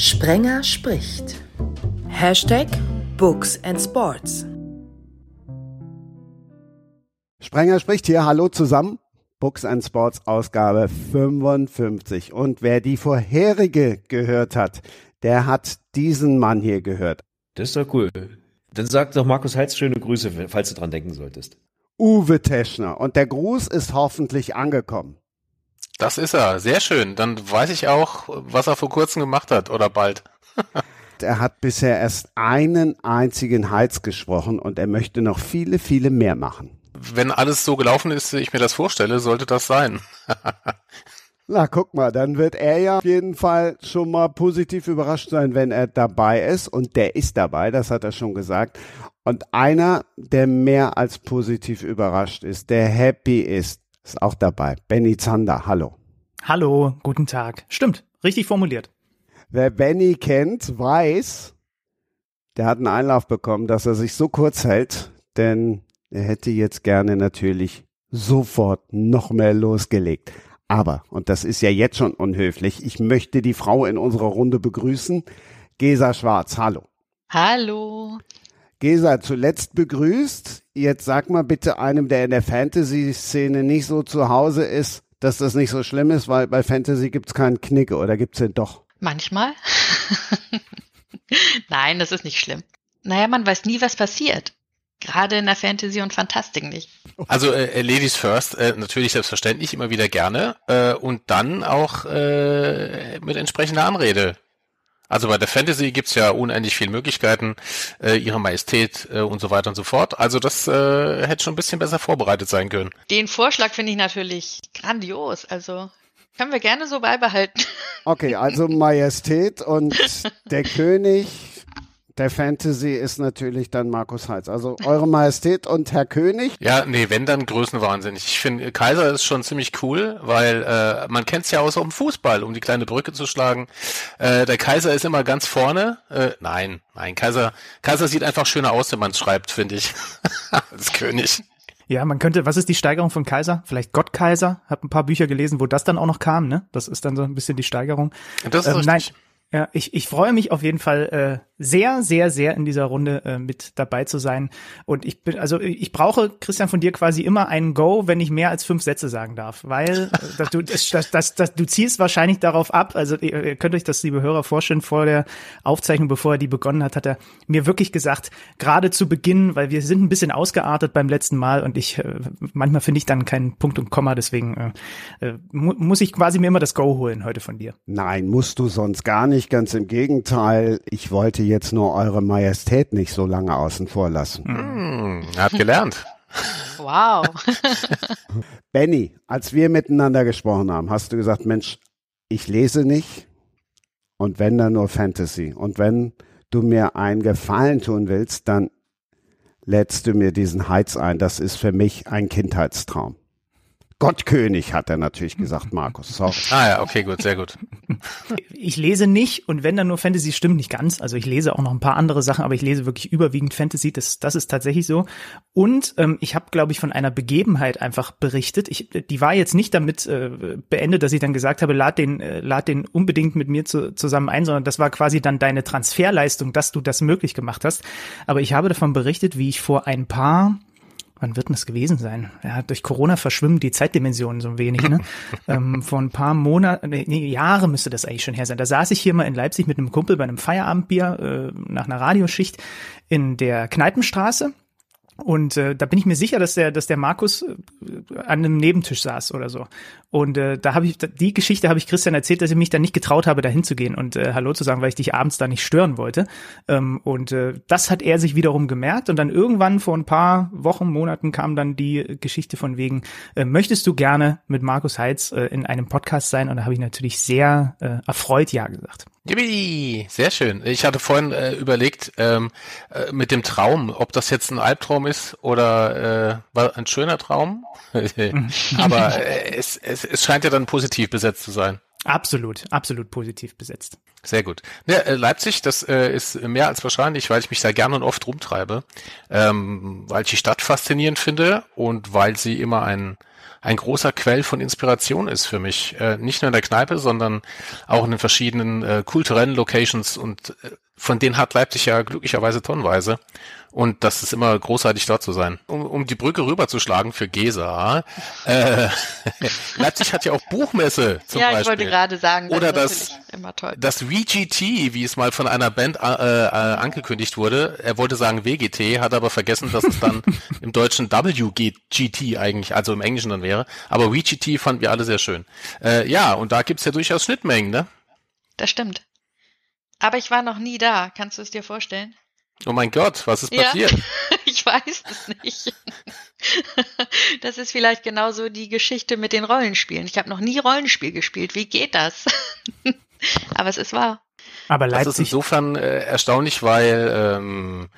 Sprenger spricht. Hashtag Books and Sports. Sprenger spricht hier. Hallo zusammen. Books and Sports Ausgabe 55. Und wer die vorherige gehört hat, der hat diesen Mann hier gehört. Das ist doch cool. Dann sag doch Markus Heitz schöne Grüße, falls du dran denken solltest. Uwe Teschner. Und der Gruß ist hoffentlich angekommen. Das ist er. Sehr schön. Dann weiß ich auch, was er vor kurzem gemacht hat oder bald. er hat bisher erst einen einzigen Heiz gesprochen und er möchte noch viele, viele mehr machen. Wenn alles so gelaufen ist, wie ich mir das vorstelle, sollte das sein. Na, guck mal, dann wird er ja auf jeden Fall schon mal positiv überrascht sein, wenn er dabei ist. Und der ist dabei, das hat er schon gesagt. Und einer, der mehr als positiv überrascht ist, der happy ist, ist auch dabei. Benny Zander, hallo. Hallo, guten Tag. Stimmt, richtig formuliert. Wer Benny kennt, weiß, der hat einen Einlauf bekommen, dass er sich so kurz hält, denn er hätte jetzt gerne natürlich sofort noch mehr losgelegt. Aber, und das ist ja jetzt schon unhöflich, ich möchte die Frau in unserer Runde begrüßen. Gesa Schwarz, hallo. Hallo. Gesa, zuletzt begrüßt. Jetzt sag mal bitte einem, der in der Fantasy-Szene nicht so zu Hause ist, dass das nicht so schlimm ist, weil bei Fantasy gibt's keinen Knicke oder gibt's den doch? Manchmal. Nein, das ist nicht schlimm. Naja, man weiß nie, was passiert. Gerade in der Fantasy und Fantastik nicht. Also äh, Ladies First, äh, natürlich selbstverständlich immer wieder gerne äh, und dann auch äh, mit entsprechender Anrede. Also bei der Fantasy gibt's ja unendlich viele Möglichkeiten, äh, ihre Majestät äh, und so weiter und so fort. Also das äh, hätte schon ein bisschen besser vorbereitet sein können. Den Vorschlag finde ich natürlich grandios. Also können wir gerne so beibehalten. Okay, also Majestät und der König der Fantasy ist natürlich dann Markus Heitz. Also Eure Majestät und Herr König. Ja, nee, wenn dann Größenwahnsinnig. Ich finde, Kaiser ist schon ziemlich cool, weil äh, man kennt es ja aus dem Fußball, um die kleine Brücke zu schlagen. Äh, der Kaiser ist immer ganz vorne. Äh, nein, nein, Kaiser, Kaiser sieht einfach schöner aus, wenn man es schreibt, finde ich. Als König. Ja, man könnte, was ist die Steigerung von Kaiser? Vielleicht Gott Kaiser? Hab ein paar Bücher gelesen, wo das dann auch noch kam, ne? Das ist dann so ein bisschen die Steigerung. Das ist ähm, Nein, ja, ich, ich freue mich auf jeden Fall äh, sehr, sehr, sehr in dieser Runde äh, mit dabei zu sein. Und ich bin, also ich brauche, Christian, von dir quasi immer einen Go, wenn ich mehr als fünf Sätze sagen darf. Weil äh, dass du, das, das, das, das, du ziehst wahrscheinlich darauf ab, also ihr, ihr könnt euch das, liebe Hörer, vorstellen, vor der Aufzeichnung, bevor er die begonnen hat, hat er mir wirklich gesagt, gerade zu Beginn, weil wir sind ein bisschen ausgeartet beim letzten Mal und ich äh, manchmal finde ich dann keinen Punkt und Komma, deswegen äh, äh, mu muss ich quasi mir immer das Go holen heute von dir. Nein, musst du sonst gar nicht nicht, ganz im Gegenteil. Ich wollte jetzt nur Eure Majestät nicht so lange außen vor lassen. Hm, hat gelernt. Wow. Benny, als wir miteinander gesprochen haben, hast du gesagt, Mensch, ich lese nicht und wenn dann nur Fantasy. Und wenn du mir einen Gefallen tun willst, dann lädst du mir diesen Heiz ein. Das ist für mich ein Kindheitstraum. Gottkönig, hat er natürlich gesagt, Markus. Sorry. Ah ja, okay, gut, sehr gut. Ich lese nicht, und wenn dann nur Fantasy, stimmt nicht ganz. Also ich lese auch noch ein paar andere Sachen, aber ich lese wirklich überwiegend Fantasy. Das, das ist tatsächlich so. Und ähm, ich habe, glaube ich, von einer Begebenheit einfach berichtet. Ich, die war jetzt nicht damit äh, beendet, dass ich dann gesagt habe, lad den, äh, lad den unbedingt mit mir zu, zusammen ein, sondern das war quasi dann deine Transferleistung, dass du das möglich gemacht hast. Aber ich habe davon berichtet, wie ich vor ein paar wann wird denn das gewesen sein? Ja, durch Corona verschwimmen die Zeitdimensionen so ein wenig, ne? ähm, vor ein paar Monaten, nee, nee, Jahre müsste das eigentlich schon her sein. Da saß ich hier mal in Leipzig mit einem Kumpel bei einem Feierabendbier äh, nach einer Radioschicht in der Kneipenstraße und äh, da bin ich mir sicher, dass der, dass der Markus äh, an einem Nebentisch saß oder so. Und äh, da habe ich die Geschichte habe ich Christian erzählt, dass ich mich da nicht getraut habe, da hinzugehen und äh, Hallo zu sagen, weil ich dich abends da nicht stören wollte. Ähm, und äh, das hat er sich wiederum gemerkt. Und dann irgendwann vor ein paar Wochen, Monaten kam dann die Geschichte von wegen, äh, möchtest du gerne mit Markus Heitz äh, in einem Podcast sein? Und da habe ich natürlich sehr äh, erfreut Ja gesagt. Yippie, sehr schön. Ich hatte vorhin äh, überlegt, ähm, äh, mit dem Traum, ob das jetzt ein Albtraum ist oder äh, war ein schöner Traum. Aber äh, es, es, es scheint ja dann positiv besetzt zu sein. Absolut, absolut positiv besetzt. Sehr gut. Ja, äh, Leipzig, das äh, ist mehr als wahrscheinlich, weil ich mich da gerne und oft rumtreibe, ähm, weil ich die Stadt faszinierend finde und weil sie immer ein ein großer Quell von Inspiration ist für mich. Äh, nicht nur in der Kneipe, sondern auch in den verschiedenen äh, kulturellen Locations und äh, von denen hat Leipzig ja glücklicherweise tonnenweise. Und das ist immer großartig dort zu sein. Um, um die Brücke rüberzuschlagen für Gesa. Äh, Leipzig hat ja auch Buchmesse zum ja, Beispiel. ich wollte gerade sagen, Oder das, das, immer toll. das VGT, wie es mal von einer Band äh, äh, angekündigt wurde. Er wollte sagen WGT, hat aber vergessen, dass es dann im Deutschen WGT eigentlich, also im Englischen dann wäre. Aber VGT fanden wir alle sehr schön. Äh, ja, und da gibt's ja durchaus Schnittmengen, ne? Das stimmt. Aber ich war noch nie da. Kannst du es dir vorstellen? Oh mein Gott, was ist Ja. passiert? ich weiß es nicht. Das ist vielleicht genauso die Geschichte mit den Rollenspielen. Ich habe noch nie Rollenspiel gespielt. Wie geht das? Aber es ist wahr. Aber Das ist Leipzig, insofern äh, erstaunlich, weil ähm,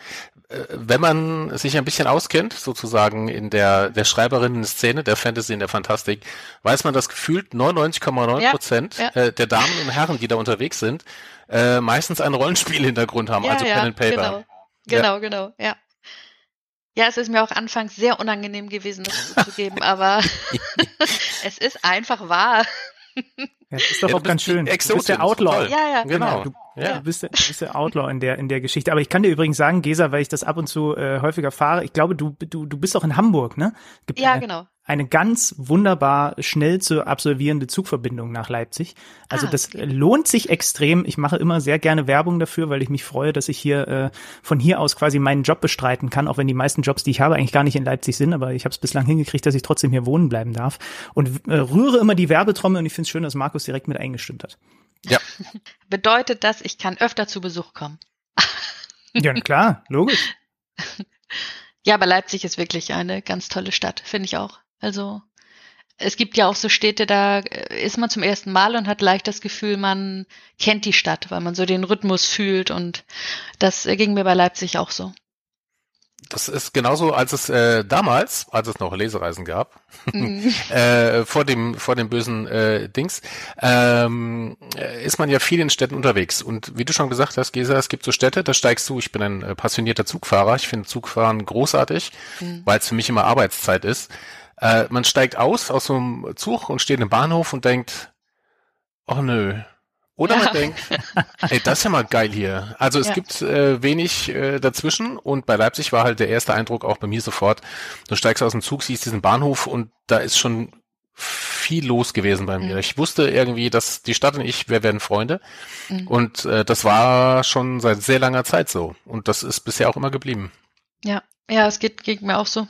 äh, wenn man sich ein bisschen auskennt, sozusagen in der, der Schreiberinnen-Szene, der Fantasy, in der Fantastik, weiß man, dass gefühlt 99,9 Ja, Prozent ja. äh, der Damen und Herren, die da unterwegs sind, äh, meistens einen Rollenspiel-Hintergrund haben, also Pen and Paper. Genau, genau, genau, ja. Ja, es ist mir auch anfangs sehr unangenehm gewesen, das zuzugeben, aber es ist einfach wahr. ja, das ist doch Ja, auch ganz schön. Du bist der Outlaw. Ja, ja. Genau. Du, Ja. du, bist der, du bist der Outlaw in der, in der Geschichte. Aber ich kann dir übrigens sagen, Gesa, weil ich das ab und zu äh, häufiger fahre, ich glaube, du, du, du bist auch in Hamburg, ne? Gibt Ja, eine, genau. eine ganz wunderbar schnell zu absolvierende Zugverbindung nach Leipzig. Also Ah, das okay. lohnt sich extrem. Ich mache immer sehr gerne Werbung dafür, weil ich mich freue, dass ich hier äh, von hier aus quasi meinen Job bestreiten kann, auch wenn die meisten Jobs, die ich habe, eigentlich gar nicht in Leipzig sind, aber ich habe es bislang hingekriegt, dass ich trotzdem hier wohnen bleiben darf. Und äh, rühre immer die Werbetrommel und ich finde es schön, dass Markus direkt mit eingestimmt hat. Ja, Bedeutet das, ich kann öfter zu Besuch kommen. Ja, klar, logisch. Ja, aber Leipzig ist wirklich eine ganz tolle Stadt, finde ich auch. Also es gibt ja auch so Städte, da äh, ist man zum ersten Mal und hat leicht das Gefühl, man kennt die Stadt, weil man so den Rhythmus fühlt und das äh, ging mir bei Leipzig auch so. Das ist genauso, als es äh, damals, als es noch Lesereisen gab, Mhm. äh, vor dem vor dem bösen äh, Dings, ähm, äh, ist man ja viel in Städten unterwegs. Und wie du schon gesagt hast, Gesa, es gibt so Städte, da steigst du. Ich bin ein äh, passionierter Zugfahrer. Ich finde Zugfahren großartig, Mhm. weil es für mich immer Arbeitszeit ist. Äh, man steigt aus aus so einem Zug und steht im Bahnhof und denkt, oh nö. Oder Ja. man denkt, ey, das ist ja mal geil hier. Also es Ja. gibt äh, wenig äh, dazwischen und bei Leipzig war halt der erste Eindruck auch bei mir sofort, du steigst aus dem Zug, siehst diesen Bahnhof und da ist schon viel los gewesen bei mir. Mhm. Ich wusste irgendwie, dass die Stadt und ich, wir werden Freunde Mhm. und äh, das war schon seit sehr langer Zeit so und das ist bisher auch immer geblieben. Ja, ja, es geht, geht mir auch so.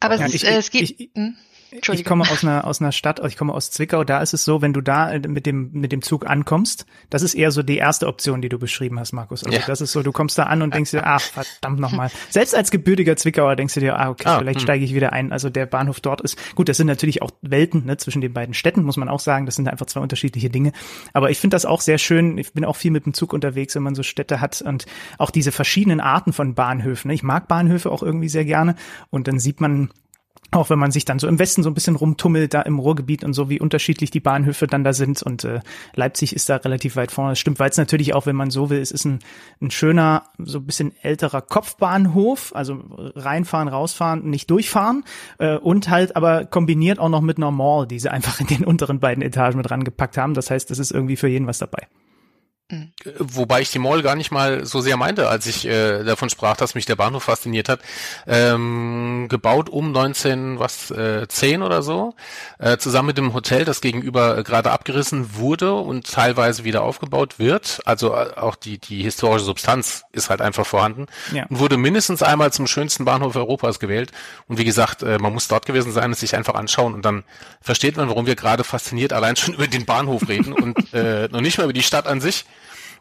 Aber Ja, es, ist, ich- äh, es geht. ich- hm? Ich komme aus einer, aus einer Stadt, ich komme aus Zwickau, da ist es so, wenn du da äh, mit dem, mit dem Zug ankommst, das ist eher so die erste Option, die du beschrieben hast, Markus. Also Ja. das ist so, du kommst da an und denkst dir, ach, verdammt nochmal. Selbst als gebürtiger Zwickauer denkst du dir, ah, okay, Ah, vielleicht hm. steige ich wieder ein. Also der Bahnhof dort ist, gut, das sind natürlich auch Welten, ne, zwischen den beiden Städten, muss man auch sagen. Das sind einfach zwei unterschiedliche Dinge. Aber ich finde das auch sehr schön. Ich bin auch viel mit dem Zug unterwegs, wenn man so Städte hat und auch diese verschiedenen Arten von Bahnhöfen. ne. Ich mag Bahnhöfe auch irgendwie sehr gerne. Und dann sieht man, auch wenn man sich dann so im Westen so ein bisschen rumtummelt, da im Ruhrgebiet und so, wie unterschiedlich die Bahnhöfe dann da sind. Und äh, Leipzig ist da relativ weit vorne. Das stimmt, weil es natürlich auch, wenn man so will, es ist ein, ein schöner, so ein bisschen älterer Kopfbahnhof, also reinfahren, rausfahren, nicht durchfahren äh, und halt aber kombiniert auch noch mit einer Mall, die sie einfach in den unteren beiden Etagen mit rangepackt haben. Das heißt, es ist irgendwie für jeden was dabei. Wobei ich die Mall gar nicht mal so sehr meinte, als ich äh, davon sprach, dass mich der Bahnhof fasziniert hat. Ähm, gebaut um 19, was, äh, 10 oder so, äh, zusammen mit dem Hotel, das gegenüber äh, gerade abgerissen wurde und teilweise wieder aufgebaut wird. Also äh, auch die, die historische Substanz ist halt einfach vorhanden. Ja. Und wurde mindestens einmal zum schönsten Bahnhof Europas gewählt. Und wie gesagt, äh, man muss dort gewesen sein und sich einfach anschauen und dann versteht man, warum wir gerade fasziniert allein schon über den Bahnhof reden und äh, noch nicht mal über die Stadt an sich.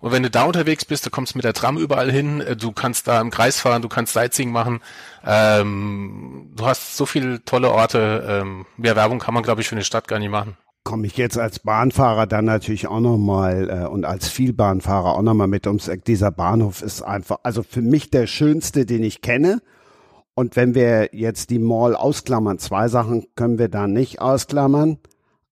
Und wenn du da unterwegs bist, du kommst mit der Tram überall hin, äh, du kannst da im Kreis fahren, du kannst Sightseeing machen, ähm, du hast so viele tolle Orte, ähm, mehr Werbung kann man, glaube ich, für eine Stadt gar nicht machen. komme ich jetzt als Bahnfahrer dann natürlich auch nochmal äh, und als Vielbahnfahrer auch nochmal mit ums Eck. Dieser Bahnhof ist einfach, also für mich der schönste, den ich kenne. Und wenn wir jetzt die Mall ausklammern, zwei Sachen können wir da nicht ausklammern.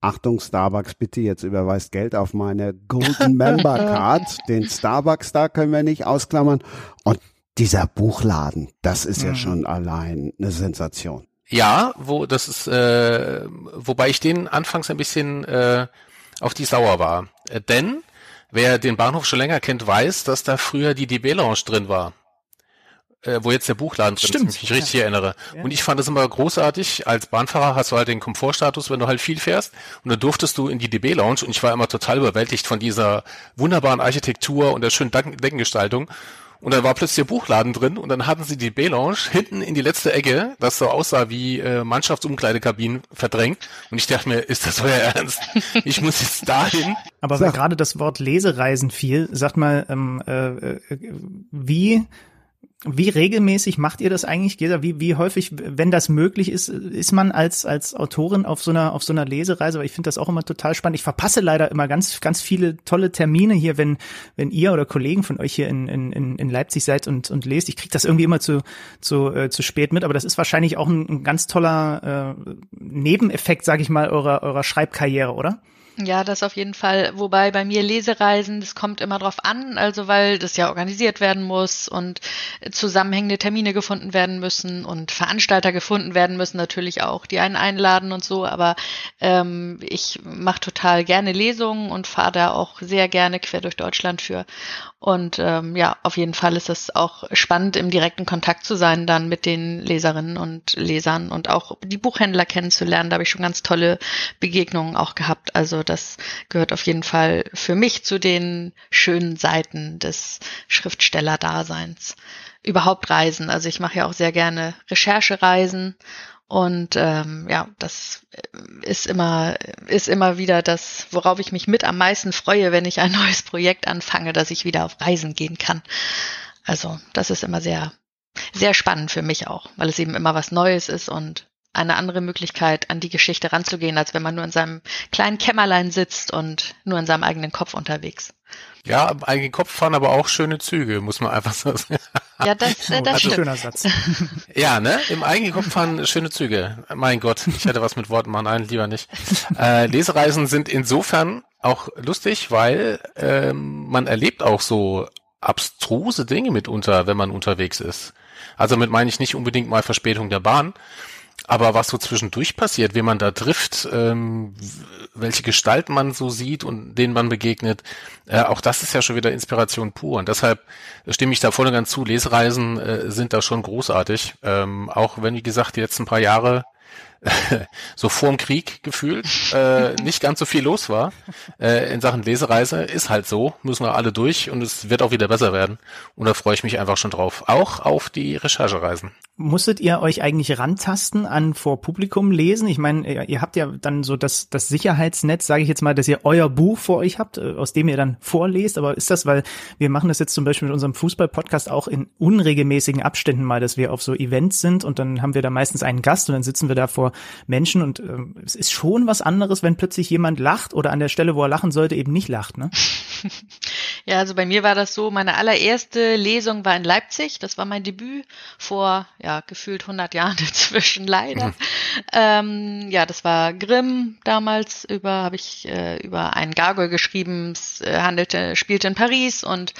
Achtung, Starbucks, bitte jetzt überweist Geld auf meine Golden Member Card. Den Starbucks da können wir nicht ausklammern. Und dieser Buchladen, das ist ja Mhm. schon allein eine Sensation. Ja, wo das ist, äh, wobei ich den anfangs ein bisschen äh, auf die Sauer war. Äh, denn wer den Bahnhof schon länger kennt, weiß, dass da früher die DB Lounge drin war äh, wo jetzt der Buchladen drin Stimmt, ist, wenn ich mich richtig erinnere. Ja. Und ich fand das immer großartig. Als Bahnfahrer hast du halt den Komfortstatus, wenn du halt viel fährst. Und dann durftest du in die DB Lounge und ich war immer total überwältigt von dieser wunderbaren Architektur und der schönen Decken- Deckengestaltung. Und dann war plötzlich der Buchladen drin und dann hatten sie die B-Lounge hinten in die letzte Ecke, das so aussah wie äh, Mannschaftsumkleidekabinen verdrängt. Und ich dachte mir, ist das euer Ernst? Ich muss jetzt dahin. Aber weil gerade das Wort Lesereisen fiel, sagt mal, ähm, äh, äh, wie wie regelmäßig macht ihr das eigentlich, Gesa? Wie, wie häufig, wenn das möglich ist, ist man als, als Autorin auf so einer, auf so einer Lesereise? Weil ich finde das auch immer total spannend. Ich verpasse leider immer ganz, ganz viele tolle Termine hier, wenn, wenn ihr oder Kollegen von euch hier in, in, in Leipzig seid und, und lest. Ich kriege das irgendwie immer zu, zu, äh, zu spät mit, aber das ist wahrscheinlich auch ein, ein ganz toller äh, Nebeneffekt, sage ich mal, eurer, eurer Schreibkarriere, oder? Ja, das auf jeden Fall. Wobei bei mir Lesereisen, das kommt immer drauf an, also weil das ja organisiert werden muss und zusammenhängende Termine gefunden werden müssen und Veranstalter gefunden werden müssen natürlich auch, die einen einladen und so. Aber ähm, ich mache total gerne Lesungen und fahre da auch sehr gerne quer durch Deutschland für. Und ähm, ja, auf jeden Fall ist es auch spannend, im direkten Kontakt zu sein dann mit den Leserinnen und Lesern und auch die Buchhändler kennenzulernen. Da habe ich schon ganz tolle Begegnungen auch gehabt. Also das gehört auf jeden Fall für mich zu den schönen Seiten des Schriftstellerdaseins. Überhaupt Reisen. Also ich mache ja auch sehr gerne Recherchereisen und ähm, ja, das ist immer, ist immer wieder das, worauf ich mich mit am meisten freue, wenn ich ein neues Projekt anfange, dass ich wieder auf Reisen gehen kann. Also das ist immer sehr, sehr spannend für mich auch, weil es eben immer was Neues ist und eine andere Möglichkeit, an die Geschichte ranzugehen, als wenn man nur in seinem kleinen Kämmerlein sitzt und nur in seinem eigenen Kopf unterwegs. Ja, im eigenen Kopf fahren aber auch schöne Züge, muss man einfach so sagen. Ja, das, äh, das also stimmt. schöner Satz. Ja, ne? Im eigenen Kopf fahren schöne Züge. Mein Gott, ich hätte was mit Worten machen, nein, lieber nicht. Äh, Lesereisen sind insofern auch lustig, weil ähm, man erlebt auch so abstruse Dinge mitunter, wenn man unterwegs ist. Also mit meine ich nicht unbedingt mal Verspätung der Bahn, aber was so zwischendurch passiert, wie man da trifft, ähm, welche Gestalt man so sieht und denen man begegnet, äh, auch das ist ja schon wieder Inspiration pur. Und deshalb stimme ich da voll und ganz zu. Lesereisen äh, sind da schon großartig. Ähm, auch wenn, wie gesagt, die letzten paar Jahre so vorm Krieg gefühlt äh, nicht ganz so viel los war äh, in Sachen Lesereise. Ist halt so, müssen wir alle durch und es wird auch wieder besser werden. Und da freue ich mich einfach schon drauf. Auch auf die Recherchereisen. Musstet ihr euch eigentlich rantasten an vor Publikum lesen? Ich meine, ihr, habt ja dann so das, das Sicherheitsnetz, sage ich jetzt mal, dass ihr euer Buch vor euch habt, äh, aus dem ihr dann vorlest. Aber ist das, weil wir machen das jetzt zum Beispiel mit unserem Fußball-Podcast auch in unregelmäßigen Abständen mal, dass wir auf so Events sind und dann haben wir da meistens einen Gast und dann sitzen wir da vor Menschen und ähm, es ist schon was anderes, wenn plötzlich jemand lacht oder an der Stelle, wo er lachen sollte, eben nicht lacht, ne? Ja, also bei mir war das so, meine allererste Lesung war in Leipzig. Das war mein Debüt vor, ja, gefühlt 100 Jahren inzwischen leider. Mhm. Ähm, ja, das war Grimm damals über, habe ich äh, über einen Gargoyle geschrieben. Es äh, handelte, spielte in Paris und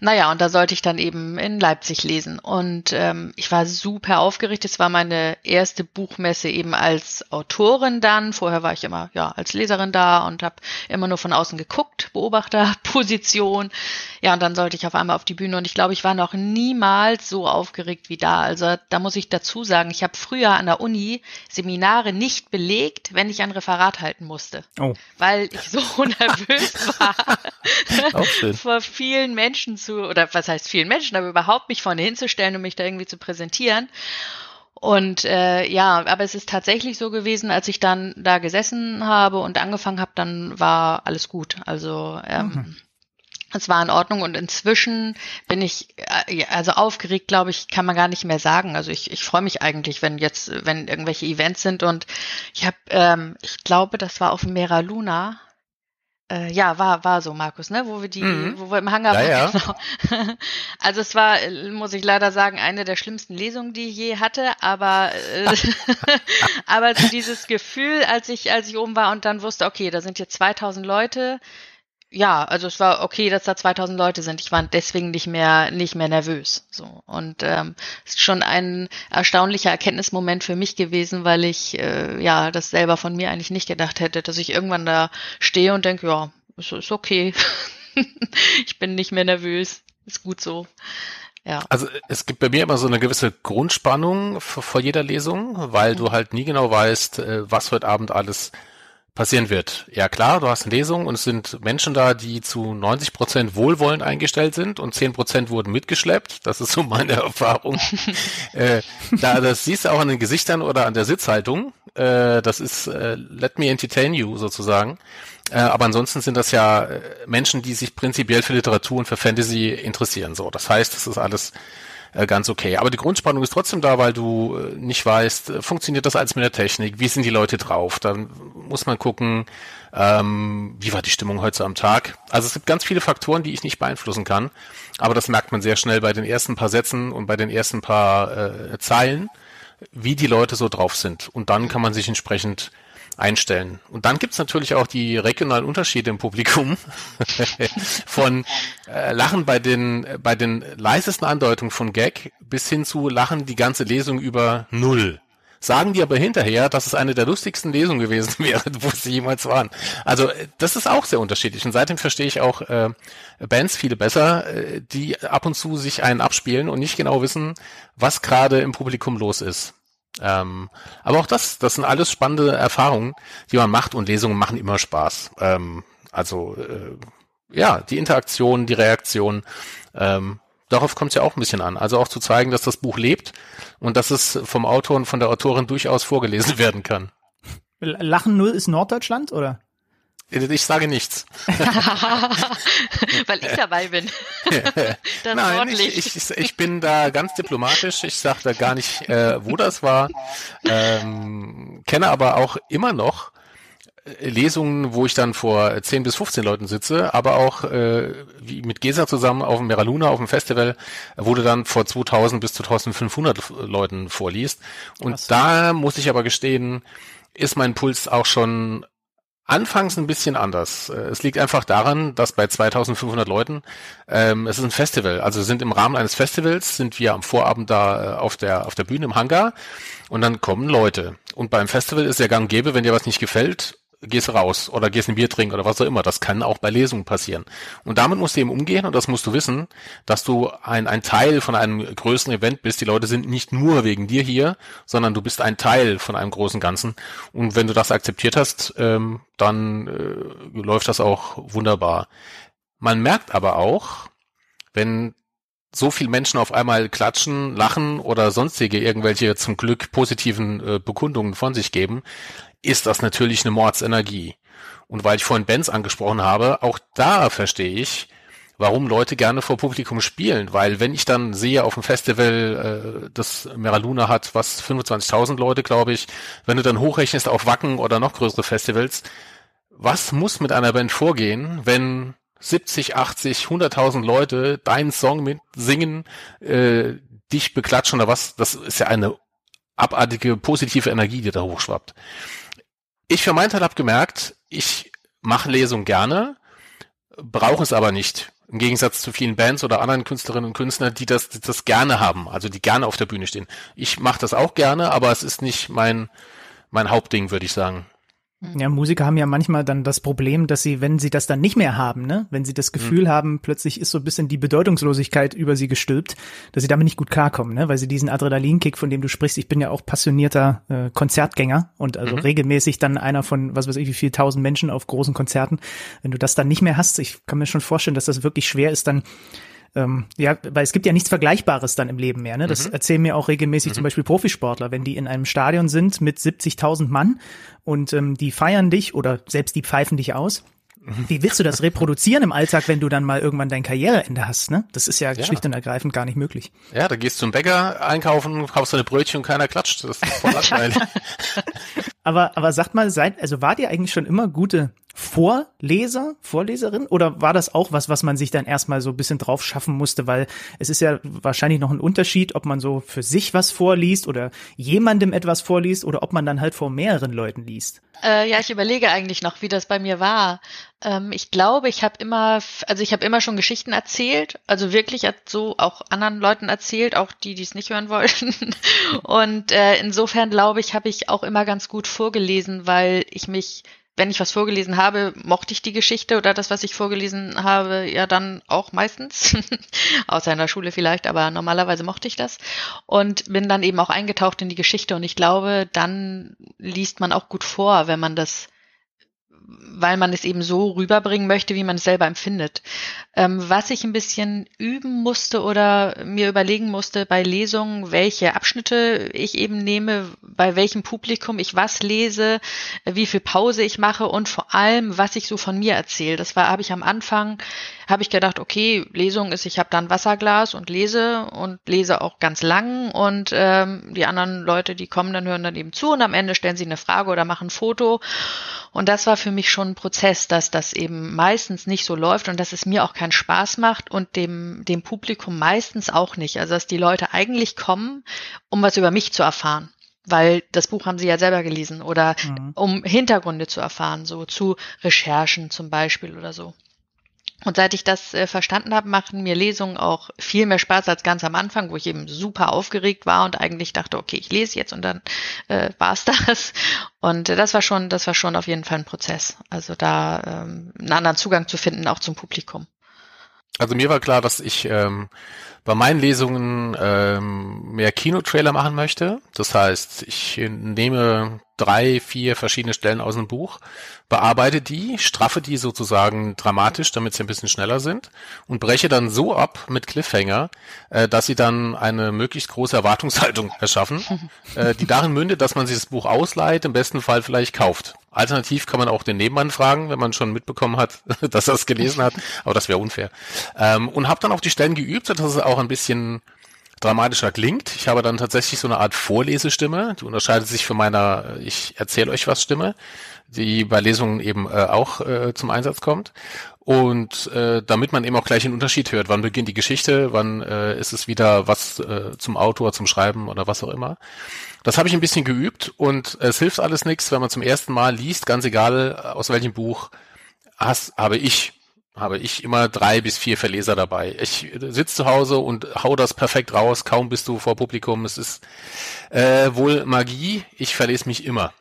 naja, und da sollte ich dann eben in Leipzig lesen. Und ähm, ich war super aufgeregt. Es war meine erste Buchmesse eben als Autorin dann. Vorher war ich immer ja als Leserin da und habe immer nur von außen geguckt, Beobachterposition. Ja, und dann sollte ich auf einmal auf die Bühne und ich glaube, ich war noch niemals so aufgeregt wie da. Also da muss ich dazu sagen, ich habe früher an der Uni Seminare nicht belegt, wenn ich ein Referat halten musste, Oh. weil ich so nervös war, vor vielen Menschen zu, oder was heißt vielen Menschen, aber überhaupt mich vorne hinzustellen und mich da irgendwie zu präsentieren. Und äh, ja, aber es ist tatsächlich so gewesen, als ich dann da gesessen habe und angefangen habe, dann war alles gut. Also ähm, es war in Ordnung und inzwischen bin ich, äh, ja, also aufgeregt, glaube ich, kann man gar nicht mehr sagen. Also ich, ich freue mich eigentlich, wenn jetzt, wenn irgendwelche Events sind und ich habe, ähm, ich glaube, das war auf Mera Luna. Äh, ja, war, war so, Markus, ne? Wo wir die, Mhm. wo wir im Hangar Ja, waren. Genau. Also es war, äh, muss ich leider sagen, eine der schlimmsten Lesungen, die ich je hatte, aber, äh, aber so dieses Gefühl, als ich, als ich oben war und dann wusste, okay, da sind jetzt 2000 Leute, ja, also es war okay, dass da 2000 Leute sind. Ich war deswegen nicht mehr nicht mehr nervös. So und ähm, ist schon ein erstaunlicher Erkenntnismoment für mich gewesen, weil ich äh, ja das selber von mir eigentlich nicht gedacht hätte, dass ich irgendwann da stehe und denke, ja, ist, ist okay, ich bin nicht mehr nervös, ist gut so. Ja. Also es gibt bei mir immer so eine gewisse Grundspannung vor jeder Lesung, weil du halt nie genau weißt, äh, was heute Abend alles passieren wird. Ja klar, du hast eine Lesung und es sind Menschen da, die zu 90 Prozent wohlwollend eingestellt sind und 10 Prozent wurden mitgeschleppt. Das ist so meine Erfahrung. äh, da, das siehst du auch an den Gesichtern oder an der Sitzhaltung. Äh, das ist äh, let me entertain you sozusagen. Äh, aber ansonsten sind das ja äh, Menschen, die sich prinzipiell für Literatur und für Fantasy interessieren. So, das heißt, das ist alles äh, ganz okay. Aber die Grundspannung ist trotzdem da, weil du äh, nicht weißt, äh, funktioniert das alles mit der Technik? Wie sind die Leute drauf? Dann muss man gucken, ähm, wie war die Stimmung heute am Tag? Also es gibt ganz viele Faktoren, die ich nicht beeinflussen kann. Aber das merkt man sehr schnell bei den ersten paar Sätzen und bei den ersten paar äh, Zeilen, wie die Leute so drauf sind. Und dann kann man sich entsprechend einstellen. Und dann gibt's natürlich auch die regionalen Unterschiede im Publikum von äh, Lachen bei den bei den leisesten Andeutungen von Gag bis hin zu Lachen die ganze Lesung über null. Sagen die aber hinterher, dass es eine der lustigsten Lesungen gewesen wäre, wo sie jemals waren. Also äh, das ist auch sehr unterschiedlich. Und seitdem verstehe ich auch äh, Bands viele besser, äh, die ab und zu sich einen abspielen und nicht genau wissen, was gerade im Publikum los ist. Ähm, aber auch das, das sind alles spannende Erfahrungen, die man macht und Lesungen machen immer Spaß. Ähm, also äh, ja, die Interaktion, die Reaktion, ähm, darauf kommt es ja auch ein bisschen an. Also auch zu zeigen, dass das Buch lebt und dass es vom Autor und von der Autorin durchaus vorgelesen werden kann. Lachen Null ist Norddeutschland, oder? Ich sage nichts. Weil ich dabei bin. Nein, ich, ich, ich, bin da ganz diplomatisch. Ich sage da gar nicht, äh, wo das war. Ähm, kenne aber auch immer noch äh, Lesungen, wo ich dann vor 10 bis 15 Leuten sitze, aber auch äh, wie mit Gesa zusammen auf dem Meraluna, auf dem Festival, wo du dann vor 2000 bis 2500 Leuten vorliest. Und Was? da muss ich aber gestehen, ist mein Puls auch schon Anfangs ein bisschen anders. Äh, es liegt einfach daran, dass bei 2500 Leuten, ähm, es ist ein Festival, also sind im Rahmen eines Festivals, sind wir am Vorabend da äh, auf der, auf der Bühne im Hangar und dann kommen Leute. Und beim Festival ist der Gang gäbe, wenn dir was nicht gefällt, gehst raus oder gehst ein Bier trinken oder was auch immer. Das kann auch bei Lesungen passieren. Und damit musst du eben umgehen und das musst du wissen, dass du ein, ein Teil von einem größeren Event bist. Die Leute sind nicht nur wegen dir hier, sondern du bist ein Teil von einem großen Ganzen. Und wenn du das akzeptiert hast, ähm, dann äh, läuft das auch wunderbar. Man merkt aber auch, wenn so viele Menschen auf einmal klatschen, lachen oder sonstige irgendwelche zum Glück positiven äh, Bekundungen von sich geben, ist das natürlich eine Mordsenergie. Und weil ich vorhin Bands angesprochen habe, auch da verstehe ich, warum Leute gerne vor Publikum spielen, weil wenn ich dann sehe auf dem Festival, äh, das Meraluna hat, was 25.000 Leute, glaube ich, wenn du dann hochrechnest auf Wacken oder noch größere Festivals, was muss mit einer Band vorgehen, wenn 70, 80, 100.000 Leute deinen Song mit singen, äh, dich beklatschen oder was? Das ist ja eine abartige positive Energie, die da hochschwappt. Ich für meinen Teil habe gemerkt, ich mache Lesungen gerne, brauche es aber nicht. Im Gegensatz zu vielen Bands oder anderen Künstlerinnen und Künstlern, die das, das gerne haben, also die gerne auf der Bühne stehen. Ich mache das auch gerne, aber es ist nicht mein, mein Hauptding, würde ich sagen. Ja, Musiker haben ja manchmal dann das Problem, dass sie, wenn sie das dann nicht mehr haben, ne, wenn sie das Gefühl mhm. haben, plötzlich ist so ein bisschen die Bedeutungslosigkeit über sie gestülpt, dass sie damit nicht gut klarkommen, ne, weil sie diesen Adrenalinkick, von dem du sprichst, ich bin ja auch passionierter äh, Konzertgänger und also mhm. regelmäßig dann einer von, was weiß ich, wie viel tausend Menschen auf großen Konzerten. Wenn du das dann nicht mehr hast, ich kann mir schon vorstellen, dass das wirklich schwer ist, dann ähm, ja, weil es gibt ja nichts Vergleichbares dann im Leben mehr. Ne? Das mhm. erzählen mir auch regelmäßig mhm. zum Beispiel Profisportler, wenn die in einem Stadion sind mit 70.000 Mann und ähm, die feiern dich oder selbst die pfeifen dich aus. Mhm. Wie willst du das reproduzieren im Alltag, wenn du dann mal irgendwann dein Karriereende hast? Ne? Das ist ja, ja, schlicht und ergreifend gar nicht möglich. Ja, da gehst du zum Bäcker einkaufen, kaufst deine Brötchen und keiner klatscht. Das ist voll langweilig. aber, aber sagt mal, seid, also wart ihr eigentlich schon immer gute Vorleser, Vorleserin? Oder war das auch was, was man sich dann erstmal so ein bisschen drauf schaffen musste? Weil es ist ja wahrscheinlich noch ein Unterschied, ob man so für sich was vorliest oder jemandem etwas vorliest oder ob man dann halt vor mehreren Leuten liest. Äh, ja, ich überlege eigentlich noch, wie das bei mir war. Ähm, ich glaube, ich habe immer, also ich habe immer schon Geschichten erzählt, also wirklich so auch anderen Leuten erzählt, auch die, die es nicht hören wollten. Und äh, insofern glaube ich, habe ich auch immer ganz gut vorgelesen, weil ich mich wenn ich was vorgelesen habe, mochte ich die Geschichte oder das, was ich vorgelesen habe, ja dann auch meistens. Außer in der Schule vielleicht, aber normalerweise mochte ich das. Und bin dann eben auch eingetaucht in die Geschichte. Und ich glaube, dann liest man auch gut vor, wenn man das weil man es eben so rüberbringen möchte, wie man es selber empfindet. Ähm, was ich ein bisschen üben musste oder mir überlegen musste bei Lesungen, welche Abschnitte ich eben nehme, bei welchem Publikum ich was lese, wie viel Pause ich mache und vor allem, was ich so von mir erzähle. Das war, habe ich am Anfang habe ich gedacht, okay, Lesung ist, ich habe da ein Wasserglas und lese und lese auch ganz lang und ähm, die anderen Leute, die kommen, dann hören dann eben zu und am Ende stellen sie eine Frage oder machen ein Foto. Und das war für mich schon ein Prozess, dass das eben meistens nicht so läuft und dass es mir auch keinen Spaß macht und dem, dem Publikum meistens auch nicht. Also dass die Leute eigentlich kommen, um was über mich zu erfahren weil das Buch haben sie ja selber gelesen oder mhm. um Hintergründe zu erfahren, so zu Recherchen zum Beispiel oder so. Und seit ich das äh, verstanden habe, machen mir Lesungen auch viel mehr Spaß als ganz am Anfang, wo ich eben super aufgeregt war und eigentlich dachte, okay, ich lese jetzt und dann äh, war's das. Und äh, das war schon, das war schon auf jeden Fall ein Prozess. Also da ähm, einen anderen Zugang zu finden, auch zum Publikum. Also mir war klar, dass ich ähm, bei meinen Lesungen ähm, mehr Kinotrailer machen möchte. Das heißt, ich nehme drei, vier verschiedene Stellen aus dem Buch, bearbeite die, straffe die sozusagen dramatisch, damit sie ein bisschen schneller sind und breche dann so ab mit Cliffhanger, äh, dass sie dann eine möglichst große Erwartungshaltung erschaffen, äh, die darin mündet, dass man sich das Buch ausleiht, im besten Fall vielleicht kauft. Alternativ kann man auch den Nebenmann fragen, wenn man schon mitbekommen hat, dass er es gelesen hat, aber das wäre unfair. Ähm, und habe dann auch die Stellen geübt, dass es auch ein bisschen dramatischer klingt. Ich habe dann tatsächlich so eine Art Vorlesestimme, die unterscheidet sich von meiner Ich erzähle euch was Stimme, die bei Lesungen eben äh, auch äh, zum Einsatz kommt. Und äh, damit man eben auch gleich einen Unterschied hört, wann beginnt die Geschichte, wann äh, ist es wieder was äh, zum Autor, zum Schreiben oder was auch immer. Das habe ich ein bisschen geübt und es hilft alles nichts, wenn man zum ersten Mal liest, ganz egal aus welchem Buch, has, habe ich habe ich immer drei bis vier Verleser dabei. Ich sitze zu Hause und hau das perfekt raus, kaum bist du vor Publikum. Es ist äh, wohl Magie, ich verlese mich immer.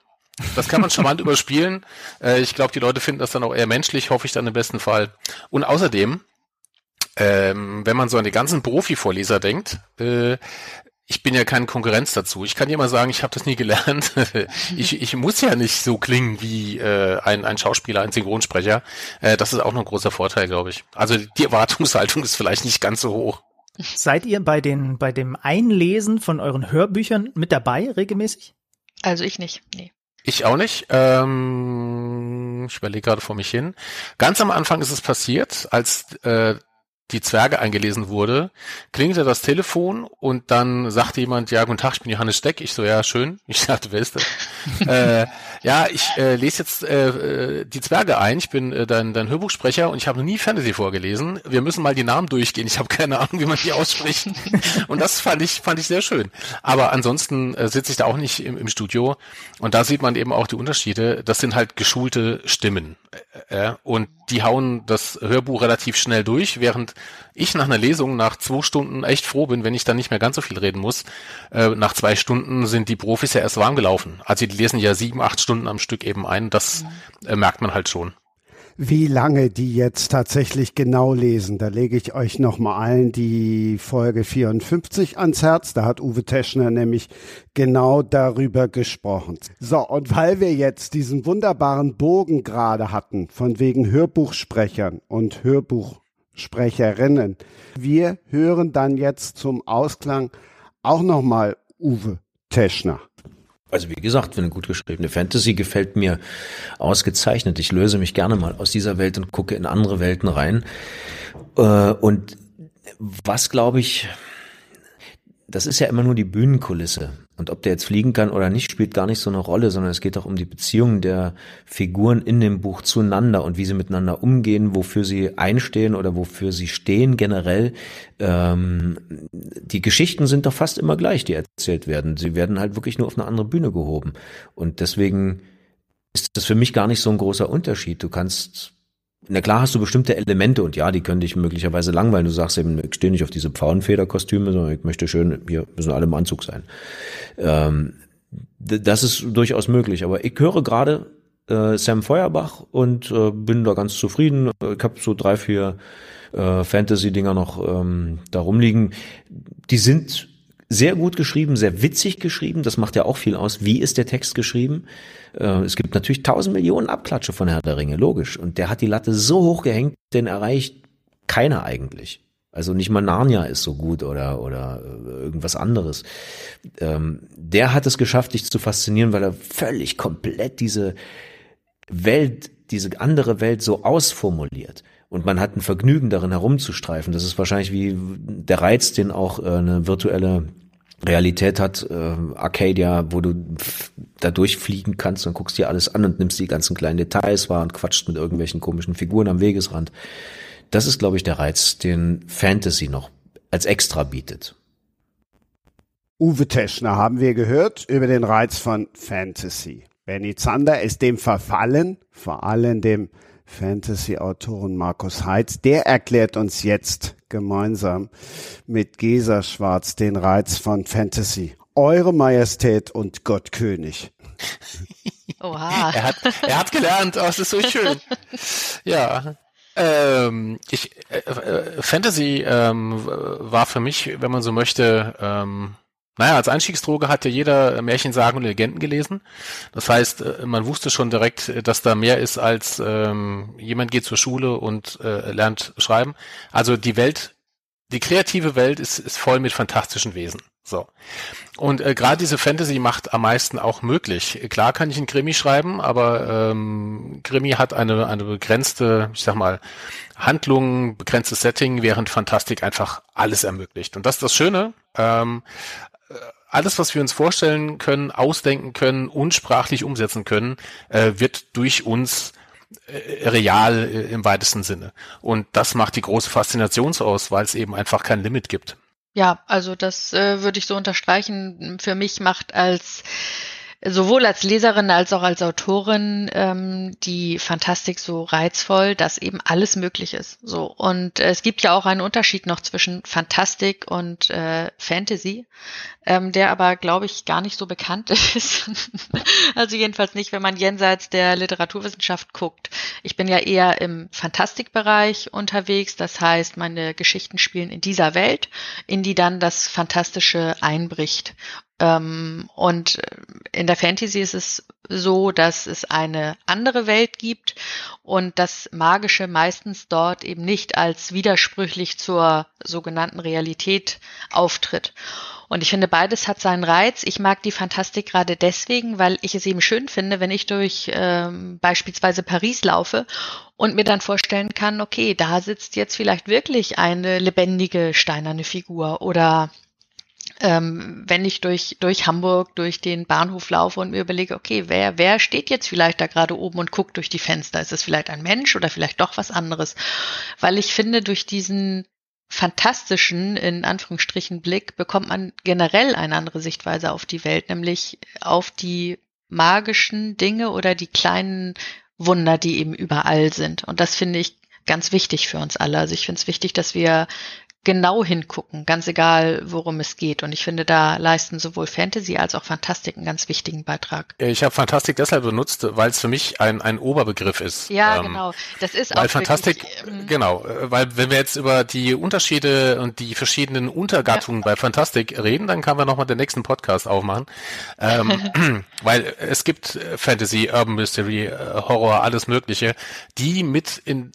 Das kann man charmant überspielen. Äh, ich glaube, die Leute finden das dann auch eher menschlich, hoffe ich dann im besten Fall. Und außerdem, ähm, wenn man so an die ganzen Profi-Vorleser denkt, äh, ich bin ja keine Konkurrenz dazu. Ich kann dir mal sagen, ich habe das nie gelernt. ich, ich muss ja nicht so klingen wie äh, ein, ein Schauspieler, ein Synchronsprecher. Äh, das ist auch noch ein großer Vorteil, glaube ich. Also die Erwartungshaltung ist vielleicht nicht ganz so hoch. Seid ihr bei den bei dem Einlesen von euren Hörbüchern mit dabei regelmäßig? Also ich nicht, nee. Ich auch nicht. Ähm, ich überlege gerade vor mich hin. Ganz am Anfang ist es passiert, als äh, die Zwerge eingelesen wurde, klingelte das Telefon und dann sagte jemand, ja, guten Tag, ich bin Johannes Steck. Ich so, ja, schön. Ich dachte, wer ist das? äh, ja, ich äh, lese jetzt äh, die Zwerge ein. Ich bin äh, dein, dein Hörbuchsprecher und ich habe noch nie Fantasy vorgelesen. Wir müssen mal die Namen durchgehen. Ich habe keine Ahnung, wie man die ausspricht. und das fand ich, fand ich sehr schön. Aber ansonsten äh, sitze ich da auch nicht im, im Studio. Und da sieht man eben auch die Unterschiede. Das sind halt geschulte Stimmen. Äh, und die hauen das Hörbuch relativ schnell durch, während ich nach einer Lesung nach zwei Stunden echt froh bin, wenn ich dann nicht mehr ganz so viel reden muss. Äh, nach zwei Stunden sind die Profis ja erst warm gelaufen. Also die lesen ja sieben, acht Stunden am Stück eben ein. Das äh, merkt man halt schon wie lange die jetzt tatsächlich genau lesen. Da lege ich euch nochmal allen die Folge 54 ans Herz. Da hat Uwe Teschner nämlich genau darüber gesprochen. So, und weil wir jetzt diesen wunderbaren Bogen gerade hatten, von wegen Hörbuchsprechern und Hörbuchsprecherinnen, wir hören dann jetzt zum Ausklang auch nochmal Uwe Teschner. Also wie gesagt, eine gut geschriebene Fantasy gefällt mir ausgezeichnet. Ich löse mich gerne mal aus dieser Welt und gucke in andere Welten rein. Äh, und was glaube ich, das ist ja immer nur die Bühnenkulisse. Und ob der jetzt fliegen kann oder nicht, spielt gar nicht so eine Rolle, sondern es geht auch um die Beziehungen der Figuren in dem Buch zueinander und wie sie miteinander umgehen, wofür sie einstehen oder wofür sie stehen generell. Ähm, die Geschichten sind doch fast immer gleich, die erzählt werden. Sie werden halt wirklich nur auf eine andere Bühne gehoben. Und deswegen ist das für mich gar nicht so ein großer Unterschied. Du kannst na klar hast du bestimmte Elemente und ja, die können dich möglicherweise langweilen. Du sagst eben, ich stehe nicht auf diese Pfauenfederkostüme, sondern ich möchte schön, hier müssen alle im Anzug sein. Ähm, das ist durchaus möglich. Aber ich höre gerade äh, Sam Feuerbach und äh, bin da ganz zufrieden. Ich habe so drei, vier äh, Fantasy-Dinger noch ähm, da rumliegen. Die sind sehr gut geschrieben, sehr witzig geschrieben. Das macht ja auch viel aus. Wie ist der Text geschrieben? Äh, es gibt natürlich tausend Millionen Abklatsche von Herr der Ringe, logisch. Und der hat die Latte so hoch gehängt, den erreicht keiner eigentlich. Also nicht mal Narnia ist so gut oder, oder äh, irgendwas anderes. Ähm, der hat es geschafft, dich zu faszinieren, weil er völlig komplett diese Welt, diese andere Welt so ausformuliert. Und man hat ein Vergnügen darin herumzustreifen. Das ist wahrscheinlich wie der Reiz, den auch äh, eine virtuelle Realität hat, äh, Arcadia, wo du da durchfliegen kannst und guckst dir alles an und nimmst die ganzen kleinen Details wahr und quatscht mit irgendwelchen komischen Figuren am Wegesrand. Das ist, glaube ich, der Reiz, den Fantasy noch als extra bietet. Uwe Teschner haben wir gehört über den Reiz von Fantasy. Benny Zander ist dem verfallen, vor allem dem Fantasy-Autoren Markus Heitz. Der erklärt uns jetzt gemeinsam mit Gesa Schwarz den Reiz von Fantasy. Eure Majestät und Gottkönig. Oha. er, hat, er hat gelernt, oh, es ist so schön. Ja. Ähm, ich, äh, äh, Fantasy ähm, war für mich, wenn man so möchte, ähm, naja, als Einstiegsdroge hat ja jeder Märchensagen und Legenden gelesen. Das heißt, äh, man wusste schon direkt, dass da mehr ist als ähm, jemand geht zur Schule und äh, lernt schreiben. Also die Welt, die kreative Welt ist, ist voll mit fantastischen Wesen. So. Und äh, gerade diese Fantasy macht am meisten auch möglich. Klar kann ich einen Krimi schreiben, aber ähm, Krimi hat eine, eine begrenzte, ich sag mal, Handlung, begrenztes Setting, während Fantastik einfach alles ermöglicht. Und das ist das Schöne. Ähm, alles, was wir uns vorstellen können, ausdenken können und sprachlich umsetzen können, äh, wird durch uns äh, real äh, im weitesten Sinne. Und das macht die große Faszination aus, weil es eben einfach kein Limit gibt. Ja, also das äh, würde ich so unterstreichen. Für mich macht als sowohl als Leserin als auch als Autorin ähm, die Fantastik so reizvoll, dass eben alles möglich ist. So und äh, es gibt ja auch einen Unterschied noch zwischen Fantastik und äh, Fantasy, ähm, der aber glaube ich gar nicht so bekannt ist. also jedenfalls nicht, wenn man jenseits der Literaturwissenschaft guckt. Ich bin ja eher im Fantastikbereich unterwegs, das heißt, meine Geschichten spielen in dieser Welt, in die dann das Fantastische einbricht. Ähm, und in der Fantasy ist es so, dass es eine andere Welt gibt und das Magische meistens dort eben nicht als widersprüchlich zur sogenannten Realität auftritt. Und ich finde, beides hat seinen Reiz. Ich mag die Fantastik gerade deswegen, weil ich es eben schön finde, wenn ich durch ähm, beispielsweise Paris laufe und mir dann vorstellen kann, okay, da sitzt jetzt vielleicht wirklich eine lebendige steinerne Figur oder ähm, wenn ich durch, durch Hamburg, durch den Bahnhof laufe und mir überlege, okay, wer, wer steht jetzt vielleicht da gerade oben und guckt durch die Fenster? Ist es vielleicht ein Mensch oder vielleicht doch was anderes? Weil ich finde, durch diesen fantastischen, in Anführungsstrichen, Blick bekommt man generell eine andere Sichtweise auf die Welt, nämlich auf die magischen Dinge oder die kleinen Wunder, die eben überall sind. Und das finde ich ganz wichtig für uns alle. Also ich finde es wichtig, dass wir genau hingucken, ganz egal, worum es geht. Und ich finde, da leisten sowohl Fantasy als auch Fantastik einen ganz wichtigen Beitrag. Ich habe Fantastik deshalb benutzt, weil es für mich ein, ein Oberbegriff ist. Ja, ähm, genau. Das ist weil auch Fantastik, wirklich, ähm, genau, äh, weil wenn wir jetzt über die Unterschiede und die verschiedenen Untergattungen ja. bei Fantastik reden, dann kann wir nochmal den nächsten Podcast aufmachen. Ähm, weil es gibt Fantasy, Urban Mystery, äh, Horror, alles Mögliche, die mit in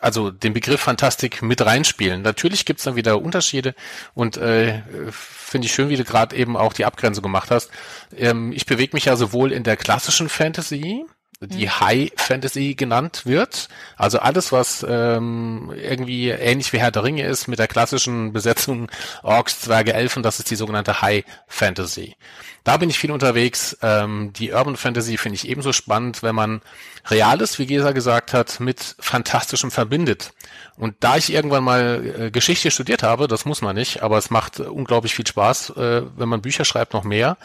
also den Begriff Fantastik mit reinspielen. Natürlich gibt's dann wieder Unterschiede und äh, finde ich schön, wie du gerade eben auch die Abgrenzung gemacht hast. Ähm, ich bewege mich ja sowohl in der klassischen Fantasy, die mhm. High Fantasy genannt wird. Also alles, was ähm, irgendwie ähnlich wie Herr der Ringe ist, mit der klassischen Besetzung Orks, Zwerge, Elfen, das ist die sogenannte High Fantasy. Da bin ich viel unterwegs. Ähm, die Urban Fantasy finde ich ebenso spannend, wenn man Reales, wie Gesa gesagt hat, mit Fantastischem verbindet. Und da ich irgendwann mal äh, Geschichte studiert habe, das muss man nicht, aber es macht unglaublich viel Spaß, äh, wenn man Bücher schreibt, noch mehr.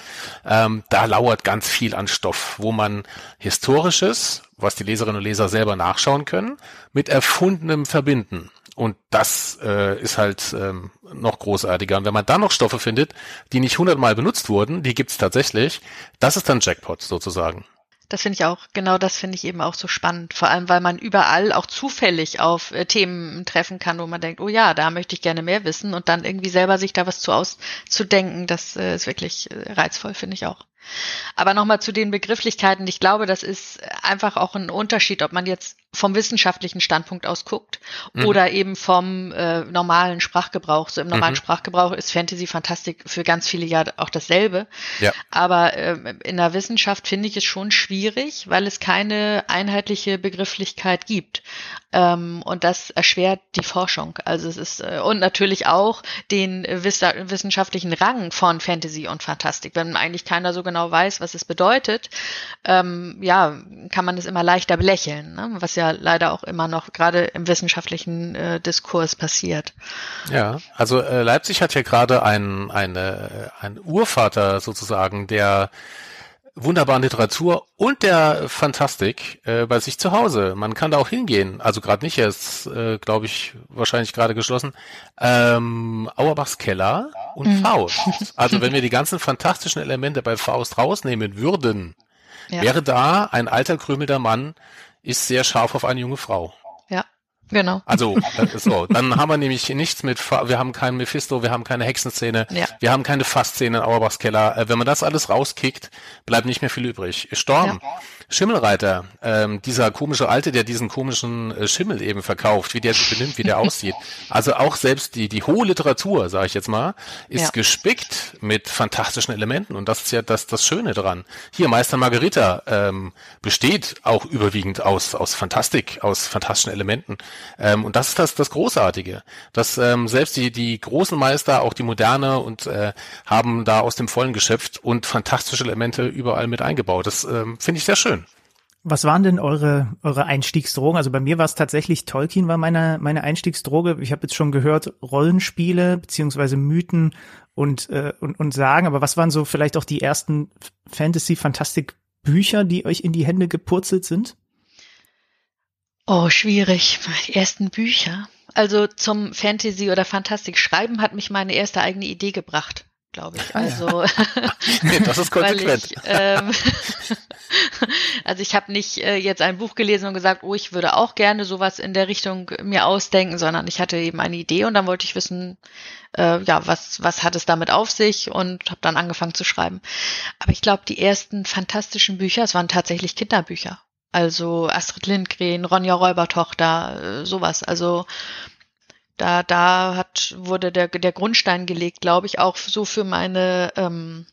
Ähm, da lauert ganz viel an Stoff, wo man historisches, was die Leserinnen und Leser selber nachschauen können, mit erfundenem verbinden. Und das äh, ist halt ähm, noch großartiger. Und wenn man dann noch Stoffe findet, die nicht hundertmal benutzt wurden, die gibt's tatsächlich, das ist dann Jackpot sozusagen. Das finde ich auch, genau das finde ich eben auch so spannend. Vor allem, weil man überall auch zufällig auf äh, Themen treffen kann, wo man denkt, oh ja, da möchte ich gerne mehr wissen und dann irgendwie selber sich da was zu auszudenken, das äh, ist wirklich äh, reizvoll, finde ich auch. Aber nochmal zu den Begrifflichkeiten. Ich glaube, das ist einfach auch ein Unterschied, ob man jetzt vom wissenschaftlichen Standpunkt aus guckt mhm. oder eben vom äh, normalen Sprachgebrauch. So im normalen mhm. Sprachgebrauch ist Fantasy Fantastik für ganz viele ja auch dasselbe. Ja. Aber äh, in der Wissenschaft finde ich es schon schwierig, weil es keine einheitliche Begrifflichkeit gibt. Ähm, und das erschwert die Forschung. Also es ist äh, und natürlich auch den wiss wissenschaftlichen Rang von Fantasy und Fantastik. Wenn eigentlich keiner so genau weiß, was es bedeutet, ähm, ja, kann man es immer leichter belächeln, ne? was ja leider auch immer noch gerade im wissenschaftlichen äh, Diskurs passiert. Ja, also äh, Leipzig hat ja gerade ein, eine, ein Urvater sozusagen, der wunderbaren Literatur und der Fantastik äh, bei sich zu Hause. Man kann da auch hingehen. Also gerade nicht, er ist, äh, glaube ich, wahrscheinlich gerade geschlossen. Ähm, Auerbachs Keller und mhm. Faust. Also wenn wir die ganzen fantastischen Elemente bei Faust rausnehmen würden, ja. wäre da ein alter krümelnder Mann, ist sehr scharf auf eine junge Frau. Genau. Also, so, dann haben wir nämlich nichts mit, wir haben keinen Mephisto, wir haben keine Hexenszene, ja. wir haben keine Fassszene in Auerbachs Keller. Äh, wenn man das alles rauskickt, bleibt nicht mehr viel übrig. Storm. Ja. Schimmelreiter, ähm, dieser komische Alte, der diesen komischen äh, Schimmel eben verkauft, wie der sich benimmt, wie der aussieht. Also auch selbst die, die hohe Literatur, sage ich jetzt mal, ist ja. gespickt mit fantastischen Elementen und das ist ja das, das Schöne dran. Hier, Meister Margarita ähm, besteht auch überwiegend aus, aus Fantastik, aus fantastischen Elementen. Ähm, und das ist das, das Großartige, dass ähm, selbst die, die großen Meister, auch die Moderne und äh, haben da aus dem Vollen geschöpft und fantastische Elemente überall mit eingebaut. Das ähm, finde ich sehr schön. Was waren denn eure, eure Einstiegsdrogen? Also bei mir war es tatsächlich Tolkien war meine, meine Einstiegsdroge. Ich habe jetzt schon gehört, Rollenspiele beziehungsweise Mythen und, äh, und, und Sagen, aber was waren so vielleicht auch die ersten Fantasy-Fantastik-Bücher, die euch in die Hände gepurzelt sind? Oh, schwierig. Die ersten Bücher. Also zum Fantasy oder Fantastik schreiben hat mich meine erste eigene Idee gebracht glaube ich. Also das ist konsequent. ich, ähm, also ich habe nicht äh, jetzt ein Buch gelesen und gesagt, oh, ich würde auch gerne sowas in der Richtung mir ausdenken, sondern ich hatte eben eine Idee und dann wollte ich wissen, äh, ja, was was hat es damit auf sich und habe dann angefangen zu schreiben. Aber ich glaube, die ersten fantastischen Bücher, es waren tatsächlich Kinderbücher. Also Astrid Lindgren, Ronja Räubertochter, äh, sowas. Also da, da hat, wurde der, der Grundstein gelegt, glaube ich, auch so für meine ähm,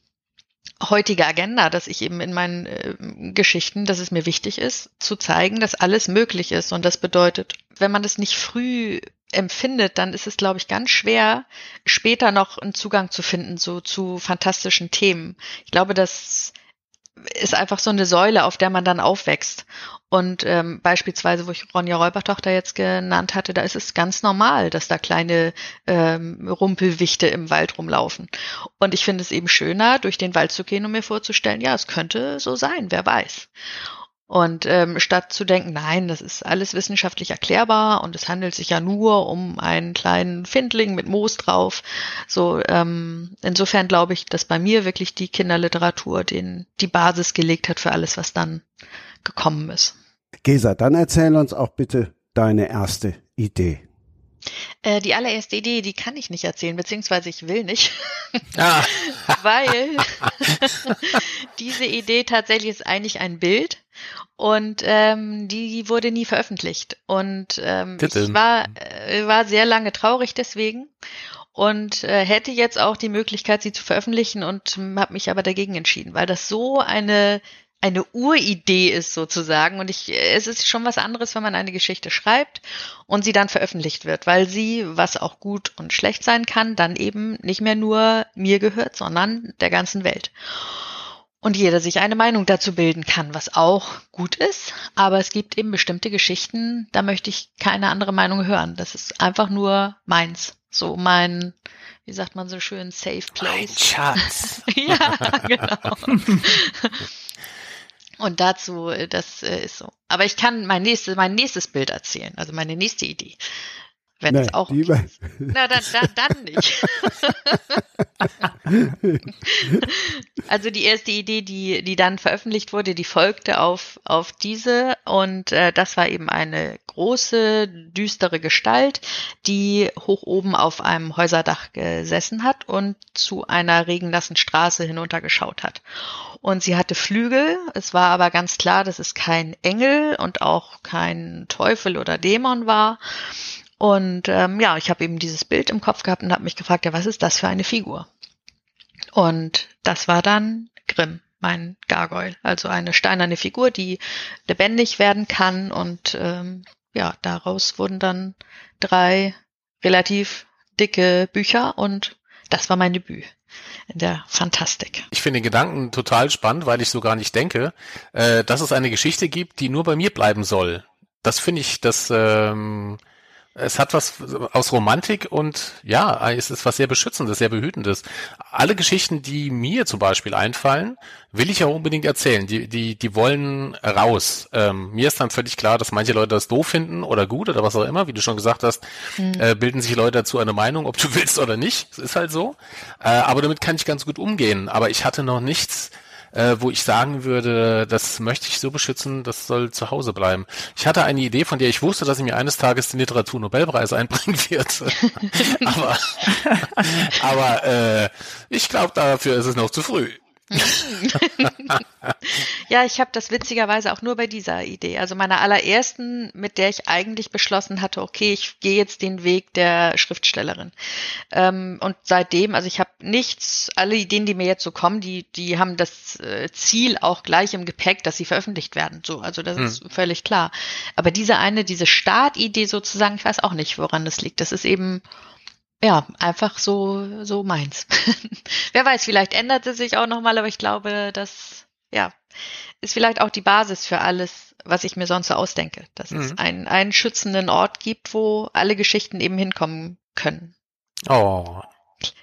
heutige Agenda, dass ich eben in meinen äh, Geschichten, dass es mir wichtig ist, zu zeigen, dass alles möglich ist. Und das bedeutet, wenn man das nicht früh empfindet, dann ist es, glaube ich, ganz schwer, später noch einen Zugang zu finden so, zu fantastischen Themen. Ich glaube, dass ist einfach so eine Säule, auf der man dann aufwächst. Und ähm, beispielsweise, wo ich Ronja Räubertochter jetzt genannt hatte, da ist es ganz normal, dass da kleine ähm, Rumpelwichte im Wald rumlaufen. Und ich finde es eben schöner, durch den Wald zu gehen und mir vorzustellen, ja, es könnte so sein, wer weiß. Und ähm, statt zu denken, nein, das ist alles wissenschaftlich erklärbar und es handelt sich ja nur um einen kleinen Findling mit Moos drauf. So ähm, insofern glaube ich, dass bei mir wirklich die Kinderliteratur den die Basis gelegt hat für alles, was dann gekommen ist. Gesa, dann erzähl uns auch bitte deine erste Idee. Äh, die allererste Idee, die kann ich nicht erzählen, beziehungsweise ich will nicht, ah. weil diese Idee tatsächlich ist eigentlich ein Bild und ähm, die wurde nie veröffentlicht. Und ähm, ich war, äh, war sehr lange traurig deswegen und äh, hätte jetzt auch die Möglichkeit, sie zu veröffentlichen und habe mich aber dagegen entschieden, weil das so eine eine Uridee ist sozusagen. Und ich, es ist schon was anderes, wenn man eine Geschichte schreibt und sie dann veröffentlicht wird, weil sie, was auch gut und schlecht sein kann, dann eben nicht mehr nur mir gehört, sondern der ganzen Welt. Und jeder sich eine Meinung dazu bilden kann, was auch gut ist. Aber es gibt eben bestimmte Geschichten, da möchte ich keine andere Meinung hören. Das ist einfach nur meins. So mein, wie sagt man so schön, safe place. Mein Schatz. ja, genau. Und dazu, äh, das äh, ist so. Aber ich kann mein nächstes, mein nächstes Bild erzählen, also meine nächste Idee. Wenn es auch. die okay. Na, dann, dann, dann nicht. also die erste Idee, die, die dann veröffentlicht wurde, die folgte auf, auf diese und äh, das war eben eine große, düstere Gestalt, die hoch oben auf einem Häuserdach gesessen hat und zu einer regennassen Straße hinuntergeschaut hat. Und sie hatte Flügel, es war aber ganz klar, dass es kein Engel und auch kein Teufel oder Dämon war. Und ähm, ja, ich habe eben dieses Bild im Kopf gehabt und habe mich gefragt, ja, was ist das für eine Figur? Und das war dann Grimm, mein Gargoyle, also eine steinerne Figur, die lebendig werden kann. Und ähm, ja, daraus wurden dann drei relativ dicke Bücher und das war mein Debüt in der Fantastik. Ich finde den Gedanken total spannend, weil ich so gar nicht denke, äh, dass es eine Geschichte gibt, die nur bei mir bleiben soll. Das finde ich, das ähm, es hat was aus Romantik und ja, es ist was sehr Beschützendes, sehr Behütendes. Alle Geschichten, die mir zum Beispiel einfallen, will ich ja unbedingt erzählen. Die, die, die wollen raus. Ähm, mir ist dann völlig klar, dass manche Leute das doof finden oder gut oder was auch immer, wie du schon gesagt hast, äh, bilden sich Leute dazu eine Meinung, ob du willst oder nicht. Es ist halt so. Äh, aber damit kann ich ganz gut umgehen. Aber ich hatte noch nichts, äh, wo ich sagen würde, das möchte ich so beschützen, das soll zu Hause bleiben. Ich hatte eine Idee, von der ich wusste, dass sie mir eines Tages den Literaturnobelpreis einbringen wird. aber aber äh, ich glaube, dafür ist es noch zu früh. Ja, ich habe das witzigerweise auch nur bei dieser Idee. Also meiner allerersten, mit der ich eigentlich beschlossen hatte, okay, ich gehe jetzt den Weg der Schriftstellerin. Ähm, und seitdem, also ich habe nichts, alle Ideen, die mir jetzt so kommen, die, die haben das äh, Ziel auch gleich im Gepäck, dass sie veröffentlicht werden. So, also das ist völlig klar. Aber diese eine, diese Startidee sozusagen, ich weiß auch nicht, woran das liegt. Das ist eben ja, einfach so, so meins. Wer weiß, vielleicht ändert es sich auch nochmal, aber ich glaube, das, ja, ist vielleicht auch die Basis für alles, was ich mir sonst so ausdenke. Dass es Mhm. einen, einen schützenden Ort gibt, wo alle Geschichten eben hinkommen können. Oh.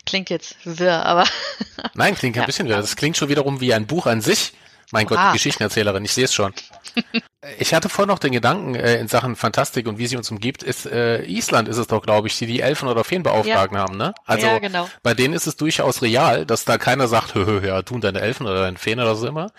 Klingt jetzt wirr, aber Nein, klingt ein Ja. bisschen wieder. Das klingt schon wiederum wie ein Buch an sich. Mein Gott, die Geschichtenerzählerin, ich sehe es schon. Ich hatte vorhin noch den Gedanken äh, in Sachen Fantastik und wie sie uns umgibt, ist äh, Island ist es doch, glaube ich, die die Elfen oder Feenbeauftragten haben, ne? Also Ja, genau. bei denen ist es durchaus real, dass da keiner sagt, hö, hö, ja, tun deine Elfen oder dein Feen oder so immer,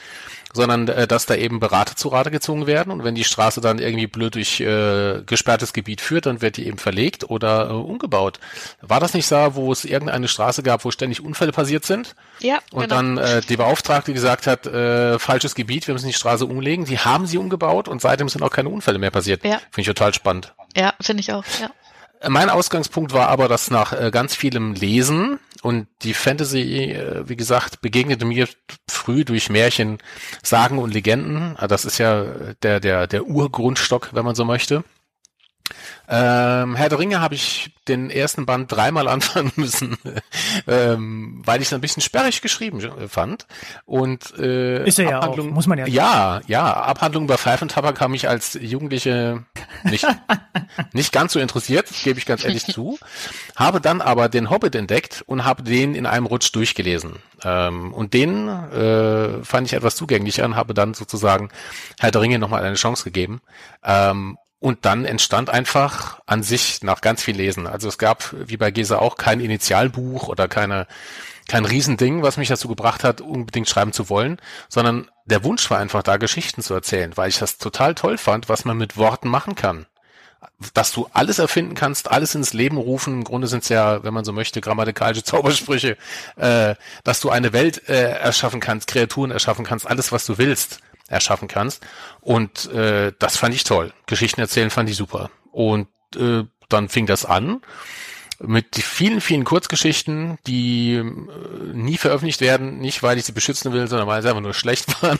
sondern äh, dass da eben Berater zu Rate gezogen werden und wenn die Straße dann irgendwie blöd durch äh, gesperrtes Gebiet führt, dann wird die eben verlegt oder äh, umgebaut. War das nicht so, wo es irgendeine Straße gab, wo ständig Unfälle passiert sind? ja, Und genau. dann äh, die Beauftragte gesagt hat, äh, falsches Gebiet, wir müssen die Straße umlegen. Die haben sie umgebaut und seitdem sind auch keine Unfälle mehr passiert. Ja. Finde ich total spannend. ja, finde ich auch, ja. Äh, Mein Ausgangspunkt war aber, dass nach äh, ganz vielem Lesen und die Fantasy, äh, wie gesagt, begegnete mir früh durch Märchen, Sagen und Legenden. Äh, Das ist ja äh, der, der, der Urgrundstock, wenn man so möchte. Ähm, Herr der Ringe habe ich den ersten Band dreimal anfangen müssen, ähm, weil ich es ein bisschen sperrig geschrieben äh, fand. Und äh, Ist er ja auch, Abhandlung, muss man ja sagen. Ja, ja, Abhandlung über Pfeifentabak haben mich als Jugendliche nicht, nicht ganz so interessiert, gebe ich ganz ehrlich zu. Habe dann aber den Hobbit entdeckt und habe den in einem Rutsch durchgelesen. Ähm, und den äh, fand ich etwas zugänglicher und habe dann sozusagen Herr der Ringe nochmal eine Chance gegeben. Ähm, und dann entstand einfach an sich nach ganz viel Lesen. Also es gab, wie bei Gesa auch, kein Initialbuch oder keine, kein Riesending, was mich dazu gebracht hat, unbedingt schreiben zu wollen, sondern der Wunsch war einfach da, Geschichten zu erzählen, weil ich das total toll fand, was man mit Worten machen kann. Dass du alles erfinden kannst, alles ins Leben rufen, im Grunde sind es ja, wenn man so möchte, grammatikalische Zaubersprüche, äh, dass du eine Welt äh, erschaffen kannst, Kreaturen erschaffen kannst, alles, was du willst erschaffen kannst. Und äh, das fand ich toll. Geschichten erzählen fand ich super. Und äh, dann fing das an. mit vielen, vielen Kurzgeschichten, die äh, nie veröffentlicht werden, nicht weil ich sie beschützen will, sondern weil sie einfach nur schlecht waren.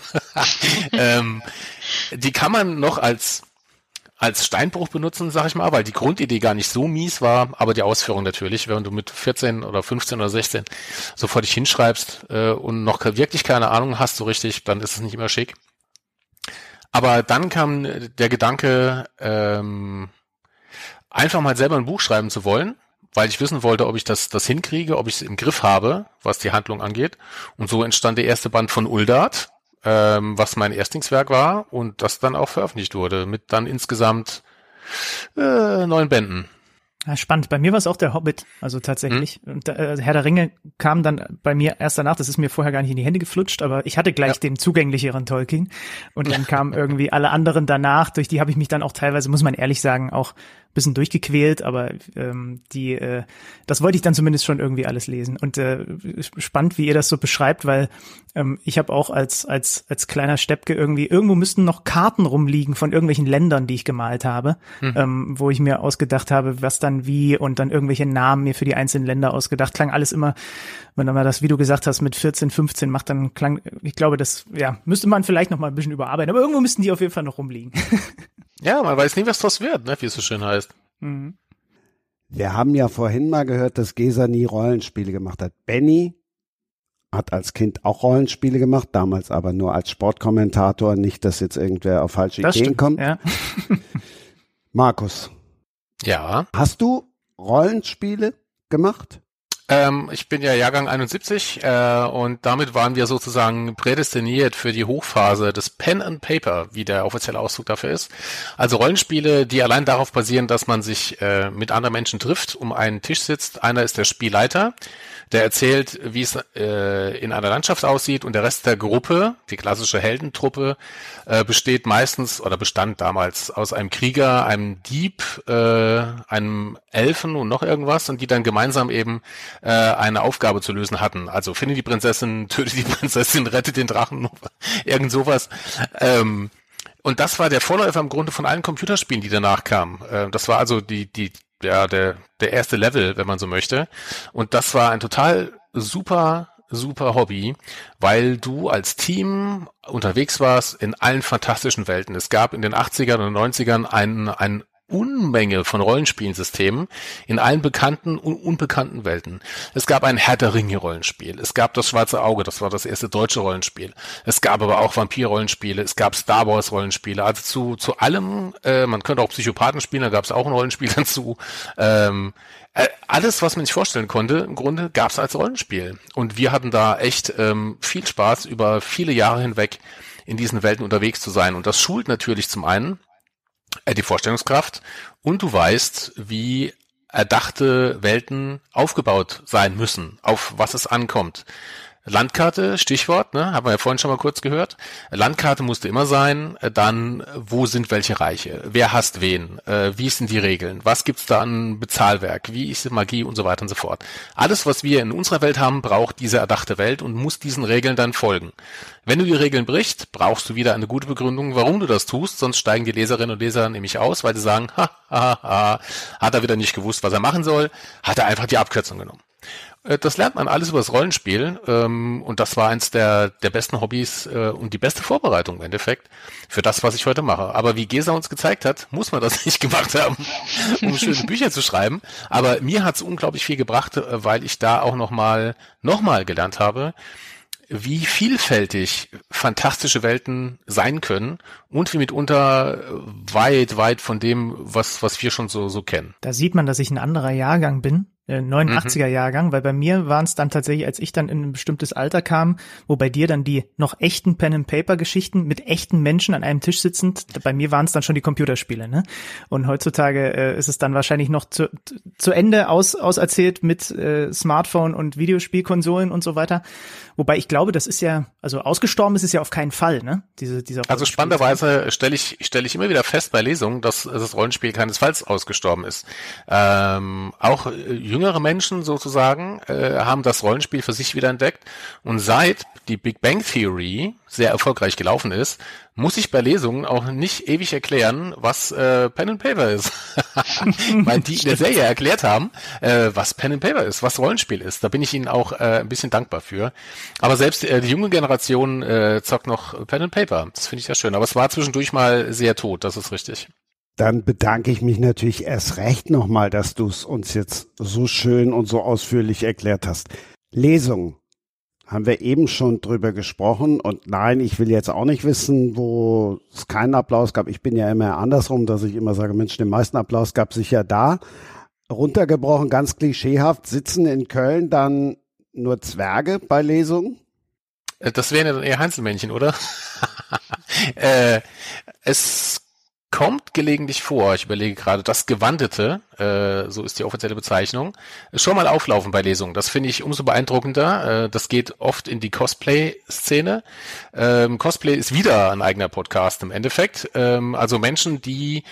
ähm, die kann man noch als als Steinbruch benutzen, sag ich mal, weil die Grundidee gar nicht so mies war, aber die Ausführung natürlich, wenn du mit 14 oder 15 oder 16 sofort dich hinschreibst äh, und noch wirklich keine Ahnung hast so richtig, dann ist es nicht immer schick. Aber dann kam der Gedanke, ähm, einfach mal selber ein Buch schreiben zu wollen, weil ich wissen wollte, ob ich das, das hinkriege, ob ich es im Griff habe, was die Handlung angeht. Und so entstand der erste Band von Uldat, ähm, was mein Erstlingswerk war und das dann auch veröffentlicht wurde, mit dann insgesamt äh, neun Bänden. Ja, spannend. Bei mir war es auch der Hobbit, also tatsächlich. Mhm. Und, äh, Herr der Ringe kam dann bei mir erst danach, das ist mir vorher gar nicht in die Hände geflutscht, aber ich hatte gleich ja. den zugänglicheren Tolkien. Und dann kamen irgendwie alle anderen danach, durch die habe ich mich dann auch teilweise, muss man ehrlich sagen, auch bisschen durchgequält, aber ähm, die, äh, das wollte ich dann zumindest schon irgendwie alles lesen. Und äh, spannend, wie ihr das so beschreibt, weil ähm, ich habe auch als als als kleiner Steppke irgendwie irgendwo müssten noch Karten rumliegen von irgendwelchen Ländern, die ich gemalt habe, hm. ähm, wo ich mir ausgedacht habe, was dann wie und dann irgendwelche Namen mir für die einzelnen Länder ausgedacht. Klang alles immer, wenn man das, wie du gesagt hast, mit 14, 15 macht, dann klang, ich glaube, das ja müsste man vielleicht noch mal ein bisschen überarbeiten, aber irgendwo müssten die auf jeden Fall noch rumliegen. Ja, man weiß nie, was das wird, ne, wie es so schön heißt. Mhm. Wir haben ja vorhin mal gehört, dass Gesa nie Rollenspiele gemacht hat. Benny hat als Kind auch Rollenspiele gemacht, damals aber nur als Sportkommentator, nicht, dass jetzt irgendwer auf falsche das Ideen stimmt, kommt. Ja. Markus. Ja. Hast du Rollenspiele gemacht? Ähm, ich bin ja Jahrgang 71 äh, und damit waren wir sozusagen prädestiniert für die Hochphase des Pen and Paper, wie der offizielle Ausdruck dafür ist. Also Rollenspiele, die allein darauf basieren, dass man sich äh, mit anderen Menschen trifft, um einen Tisch sitzt. Einer ist der Spielleiter, der erzählt, wie es äh, in einer Landschaft aussieht und der Rest der Gruppe, die klassische Heldentruppe, äh, besteht meistens oder bestand damals aus einem Krieger, einem Dieb, äh, einem Elfen und noch irgendwas und die dann gemeinsam eben äh, eine Aufgabe zu lösen hatten. Also finde die Prinzessin, töte die Prinzessin, rette den Drachen, irgend sowas. Ähm, und das war der Vorläufer im Grunde von allen Computerspielen, die danach kamen. Äh, das war also die, die, ja, der, der erste Level, wenn man so möchte. Und das war ein total super, super Hobby, weil du als Team unterwegs warst in allen fantastischen Welten. Es gab in den 80ern und 90ern einen, einen Unmenge von Rollenspielsystemen in allen bekannten und unbekannten Welten. Es gab ein Herr der Ringe Rollenspiel. Es gab das Schwarze Auge, das war das erste deutsche Rollenspiel. Es gab aber auch Vampir-Rollenspiele. Es gab Star Wars Rollenspiele. Also zu, zu allem, äh, man könnte auch Psychopathen spielen, da gab es auch ein Rollenspiel dazu. Ähm, äh, alles, was man sich vorstellen konnte, im Grunde gab es als Rollenspiel. Und wir hatten da echt ähm, viel Spaß über viele Jahre hinweg in diesen Welten unterwegs zu sein. Und das schult natürlich zum einen die Vorstellungskraft und du weißt, wie erdachte Welten aufgebaut sein müssen, auf was es ankommt. Landkarte, Stichwort, ne, haben wir ja vorhin schon mal kurz gehört. Landkarte musste immer sein, dann wo sind welche Reiche, wer hasst wen, äh, wie sind die Regeln, was gibt's da an Bezahlwerk, wie ist Magie und so weiter und so fort. Alles, was wir in unserer Welt haben, braucht diese erdachte Welt und muss diesen Regeln dann folgen. Wenn du die Regeln brichst, brauchst du wieder eine gute Begründung, warum du das tust, sonst steigen die Leserinnen und Leser nämlich aus, weil sie sagen, ha, ha, ha, hat er wieder nicht gewusst, was er machen soll, hat er einfach die Abkürzung genommen. Äh, das lernt man alles über das Rollenspiel ähm, und das war eins der, der besten Hobbys äh, und die beste Vorbereitung im Endeffekt für das, was ich heute mache. Aber wie Gesa uns gezeigt hat, muss man das nicht gemacht haben, um schöne Bücher zu schreiben. Aber mir hat es unglaublich viel gebracht, äh, weil ich da auch nochmal noch mal gelernt habe, wie vielfältig fantastische Welten sein können und wie mitunter weit, weit von dem, was, was wir schon so, so kennen. Da sieht man, dass ich ein anderer Jahrgang bin 89er äh, Jahrgang, weil bei mir waren es dann tatsächlich, als ich dann in ein bestimmtes Alter kam, wo bei dir dann die noch echten Pen and Paper Geschichten mit echten Menschen an einem Tisch sitzend, bei mir waren es dann schon die Computerspiele, ne? Und heutzutage äh, ist es dann wahrscheinlich noch zu, zu Ende aus auserzählt mit äh, Smartphone und Videospielkonsolen und so weiter. Wobei ich glaube, das ist ja, also ausgestorben ist es ja auf keinen Fall, ne? Diese, dieser also spannenderweise stelle ich, stelle ich immer wieder fest bei Lesungen, dass das Rollenspiel keinesfalls ausgestorben ist. Ähm, auch äh, jüngere Menschen sozusagen äh, haben das Rollenspiel für sich wieder entdeckt. Und seit die Big Bang Theory sehr erfolgreich gelaufen ist, muss ich bei Lesungen auch nicht ewig erklären, was äh, Pen and Paper ist. Weil die in der Serie erklärt haben, äh, was Pen and Paper ist, was Rollenspiel ist. Da bin ich ihnen auch äh, ein bisschen dankbar für. Aber selbst äh, die junge Generation äh, zockt noch Pen and Paper. Das finde ich ja schön. Aber es war zwischendurch mal sehr tot, das ist richtig. Dann bedanke ich mich natürlich erst recht nochmal, dass du es uns jetzt so schön und so ausführlich erklärt hast. Lesung haben wir eben schon drüber gesprochen und nein, ich will jetzt auch nicht wissen, wo es keinen Applaus gab. Ich bin ja immer andersrum, dass ich immer sage, Mensch, den meisten Applaus gab es sicher da. Runtergebrochen, ganz klischeehaft, sitzen in Köln dann nur Zwerge bei Lesungen? Äh, das wären ja dann eher Heinzelmännchen, oder? äh, es kommt gelegentlich vor, ich überlege gerade, das Gewandete, äh, so ist die offizielle Bezeichnung, schon mal auflaufen bei Lesungen. Das finde ich umso beeindruckender. Äh, das geht oft in die Cosplay-Szene. Ähm, Cosplay ist wieder ein eigener Podcast im Endeffekt. Ähm, also Menschen, die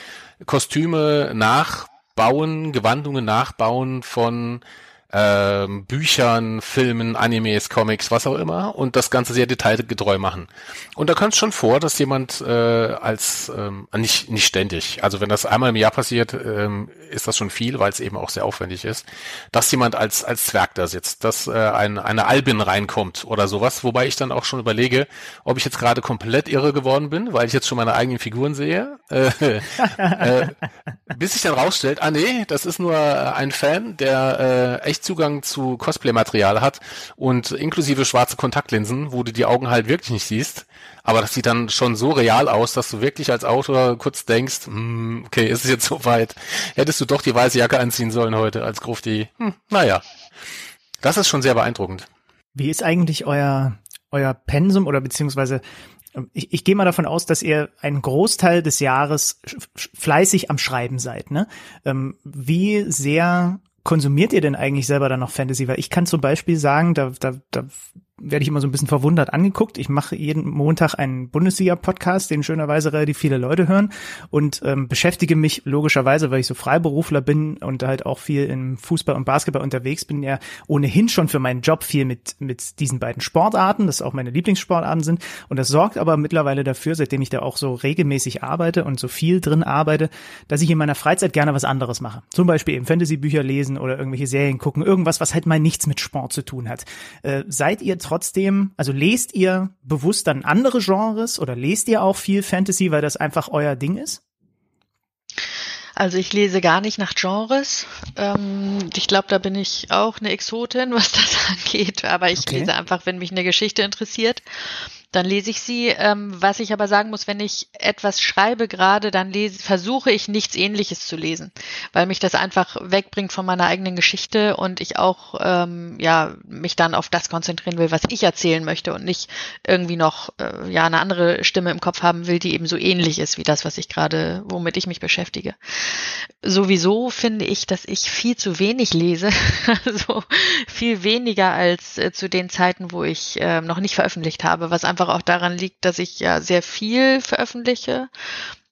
Kostüme nachbauen, Gewandungen nachbauen von ähm, Büchern, Filmen, Animes, Comics, was auch immer und das Ganze sehr detailgetreu machen. Und da kommt es schon vor, dass jemand äh, als ähm, nicht nicht ständig, also wenn das einmal im Jahr passiert, ähm, ist das schon viel, weil es eben auch sehr aufwendig ist, dass jemand als als Zwerg da sitzt, dass äh, ein, eine Albin reinkommt oder sowas, wobei ich dann auch schon überlege, ob ich jetzt gerade komplett irre geworden bin, weil ich jetzt schon meine eigenen Figuren sehe, äh, äh, bis sich dann rausstellt, ah nee, das ist nur ein Fan, der äh, echt Zugang zu Cosplay-Material hat und inklusive schwarze Kontaktlinsen, wo du die Augen halt wirklich nicht siehst. Aber das sieht dann schon so real aus, dass du wirklich als Autor kurz denkst, hm, okay, ist es jetzt soweit? Hättest du doch die weiße Jacke anziehen sollen heute als Grufti. Hm, naja, das ist schon sehr beeindruckend. Wie ist eigentlich euer, euer Pensum oder beziehungsweise ich, ich gehe mal davon aus, dass ihr einen Großteil des Jahres fleißig am Schreiben seid. Ne? Ähm, wie sehr konsumiert ihr denn eigentlich selber dann noch Fantasy? Weil ich kann zum Beispiel sagen, da, da, da werde ich immer so ein bisschen verwundert angeguckt. Ich mache jeden Montag einen Bundesliga-Podcast, den schönerweise relativ viele Leute hören und ähm, beschäftige mich logischerweise, weil ich so Freiberufler bin und halt auch viel im Fußball und Basketball unterwegs bin, ja ohnehin schon für meinen Job viel mit, mit diesen beiden Sportarten, das auch meine Lieblingssportarten sind. Und das sorgt aber mittlerweile dafür, seitdem ich da auch so regelmäßig arbeite und so viel drin arbeite, dass ich in meiner Freizeit gerne was anderes mache. Zum Beispiel eben Fantasy-Bücher lesen oder irgendwelche Serien gucken, irgendwas, was halt mal nichts mit Sport zu tun hat. Äh, seid ihr trotzdem, also lest ihr bewusst dann andere Genres oder lest ihr auch viel Fantasy, weil das einfach euer Ding ist? Also ich lese gar nicht nach Genres. Ähm, ich glaube, da bin ich auch eine Exotin, was das angeht. Aber ich okay. lese einfach, wenn mich eine Geschichte interessiert dann lese ich sie. Ähm, was ich aber sagen muss, wenn ich etwas schreibe gerade, dann lese, versuche ich nichts ähnliches zu lesen, weil mich das einfach wegbringt von meiner eigenen Geschichte und ich auch ähm, ja mich dann auf das konzentrieren will, was ich erzählen möchte und nicht irgendwie noch äh, ja eine andere Stimme im Kopf haben will, die eben so ähnlich ist wie das, was ich gerade, womit ich mich beschäftige. Sowieso finde ich, dass ich viel zu wenig lese, also viel weniger als äh, zu den Zeiten, wo ich äh, noch nicht veröffentlicht habe, was einfach einfach auch daran liegt, dass ich ja sehr viel veröffentliche.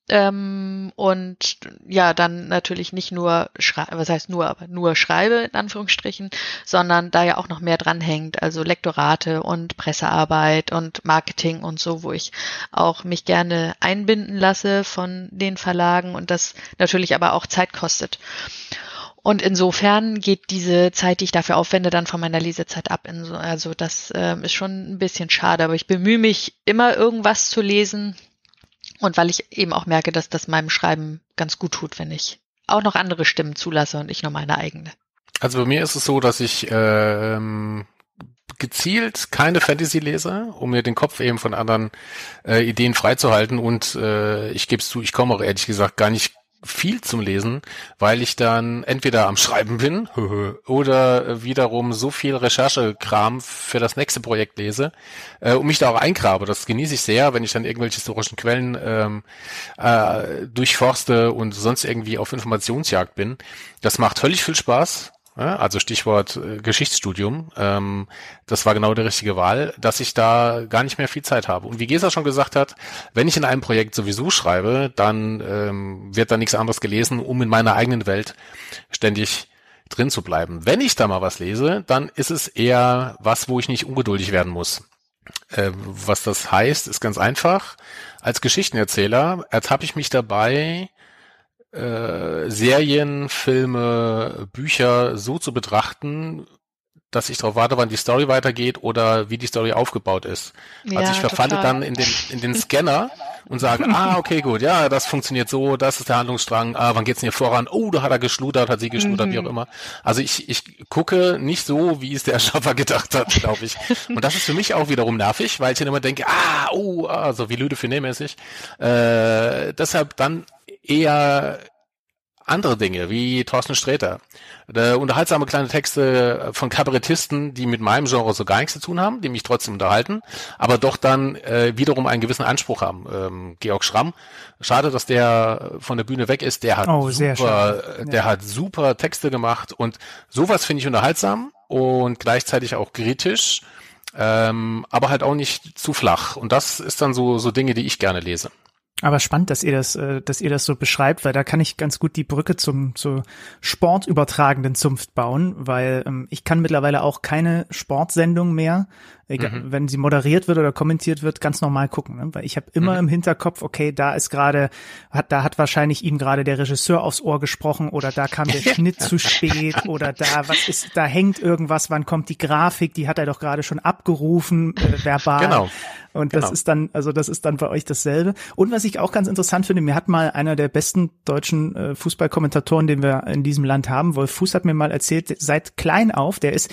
Ähm, und ja, dann natürlich nicht nur schreibe, was heißt nur, aber nur schreibe in Anführungsstrichen, sondern da ja auch noch mehr dranhängt, also Lektorate und Pressearbeit und Marketing und so, wo ich auch mich gerne einbinden lasse von den Verlagen und das natürlich aber auch Zeit kostet. Und insofern geht diese Zeit, die ich dafür aufwende, dann von meiner Lesezeit ab. Also das äh, ist schon ein bisschen schade, aber ich bemühe mich immer irgendwas zu lesen. Und weil ich eben auch merke, dass das meinem Schreiben ganz gut tut, wenn ich auch noch andere Stimmen zulasse und ich nur meine eigene. Also bei mir ist es so, dass ich ähm, gezielt keine Fantasy lese, um mir den Kopf eben von anderen äh, Ideen freizuhalten. Und äh, ich gebe es zu, ich komme auch ehrlich gesagt gar nicht viel zum Lesen, weil ich dann entweder am Schreiben bin oder wiederum so viel Recherchekram für das nächste Projekt lese äh, und mich da auch eingrabe. Das genieße ich sehr, wenn ich dann irgendwelche historischen Quellen ähm, äh, durchforste und sonst irgendwie auf Informationsjagd bin. Das macht völlig viel Spaß also Stichwort äh, Geschichtsstudium, ähm, das war genau die richtige Wahl, dass ich da gar nicht mehr viel Zeit habe. Und wie Gesa schon gesagt hat, wenn ich in einem Projekt sowieso schreibe, dann ähm, wird da nichts anderes gelesen, um in meiner eigenen Welt ständig drin zu bleiben. Wenn ich da mal was lese, dann ist es eher was, wo ich nicht ungeduldig werden muss. Äh, was das heißt, ist ganz einfach. Als Geschichtenerzähler ertappe ich mich dabei, äh, Serien, Filme, Bücher so zu betrachten, dass ich darauf warte, wann die Story weitergeht oder wie die Story aufgebaut ist. Also Ja, ich verfalle total. dann in den, in den Scanner und sage, ah, okay, gut, ja, das funktioniert so, das ist der Handlungsstrang, ah, wann geht's denn hier voran? Oh, da hat er geschludert, hat sie geschludert, wie auch immer. Also ich, ich gucke nicht so, wie es der Erschaffer gedacht hat, glaube ich. Und das ist für mich auch wiederum nervig, weil ich dann immer denke, ah, oh, ah, so wie Lüde für mäßig. Äh, deshalb dann eher andere Dinge, wie Thorsten Sträter. Äh, unterhaltsame kleine Texte von Kabarettisten, die mit meinem Genre so gar nichts zu tun haben, die mich trotzdem unterhalten, aber doch dann äh, wiederum einen gewissen Anspruch haben. Ähm, Georg Schramm, schade, dass der von der Bühne weg ist, der hat Oh, super, schade. der hat super Texte gemacht und sowas finde ich unterhaltsam und gleichzeitig auch kritisch, ähm, aber halt auch nicht zu flach. Und das ist dann so, so Dinge, die ich gerne lese. Aber spannend, dass ihr das, äh, dass ihr das so beschreibt, weil da kann ich ganz gut die Brücke zum zur sportübertragenden Zunft bauen, weil ähm, ich kann mittlerweile auch keine Sportsendung mehr, egal, wenn sie moderiert wird oder kommentiert wird, ganz normal gucken, ne? weil ich habe immer im Hinterkopf, okay, da ist gerade, hat da hat wahrscheinlich ihm gerade der Regisseur aufs Ohr gesprochen oder da kam der Schnitt zu spät oder da was ist, da hängt irgendwas, wann kommt die Grafik, die hat er doch gerade schon abgerufen äh, verbal. Genau. Und das Genau. ist dann, also das ist dann bei euch dasselbe. Und was ich auch ganz interessant finde, mir hat mal einer der besten deutschen äh, Fußballkommentatoren, den wir in diesem Land haben, Wolf Fuß hat mir mal erzählt, seit klein auf, der ist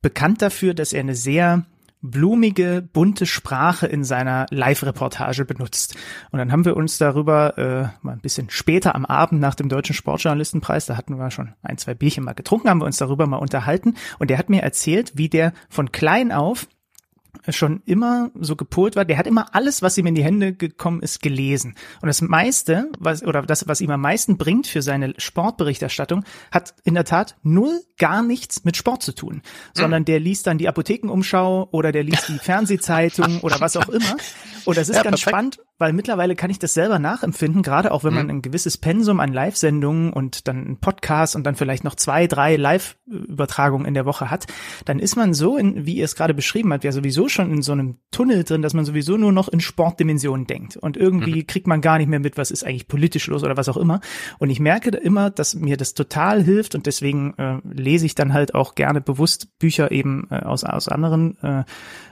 bekannt dafür, dass er eine sehr blumige, bunte Sprache in seiner Live-Reportage benutzt. Und dann haben wir uns darüber äh, mal ein bisschen später am Abend nach dem Deutschen Sportjournalistenpreis, da hatten wir schon ein, zwei Bierchen mal getrunken, haben wir uns darüber mal unterhalten. Und der hat mir erzählt, wie der von klein auf schon immer so gepolt war, der hat immer alles, was ihm in die Hände gekommen ist, gelesen. Und das meiste, was, oder das, was ihm am meisten bringt für seine Sportberichterstattung, hat in der Tat null gar nichts mit Sport zu tun. Sondern der liest dann die Apothekenumschau oder der liest die Fernsehzeitung oder was auch immer. Und das ist Ja, ganz perfekt. spannend, weil mittlerweile kann ich das selber nachempfinden, gerade auch wenn man ein gewisses Pensum an Live-Sendungen und dann einen Podcast und dann vielleicht noch zwei, drei Live-Übertragungen in der Woche hat, dann ist man so, in, wie ihr es gerade beschrieben habt, ja sowieso schon in so einem Tunnel drin, dass man sowieso nur noch in Sportdimensionen denkt. Und irgendwie kriegt man gar nicht mehr mit, was ist eigentlich politisch los oder was auch immer. Und ich merke da immer, dass mir das total hilft und deswegen äh, lese ich dann halt auch gerne bewusst Bücher eben äh, aus, aus anderen äh,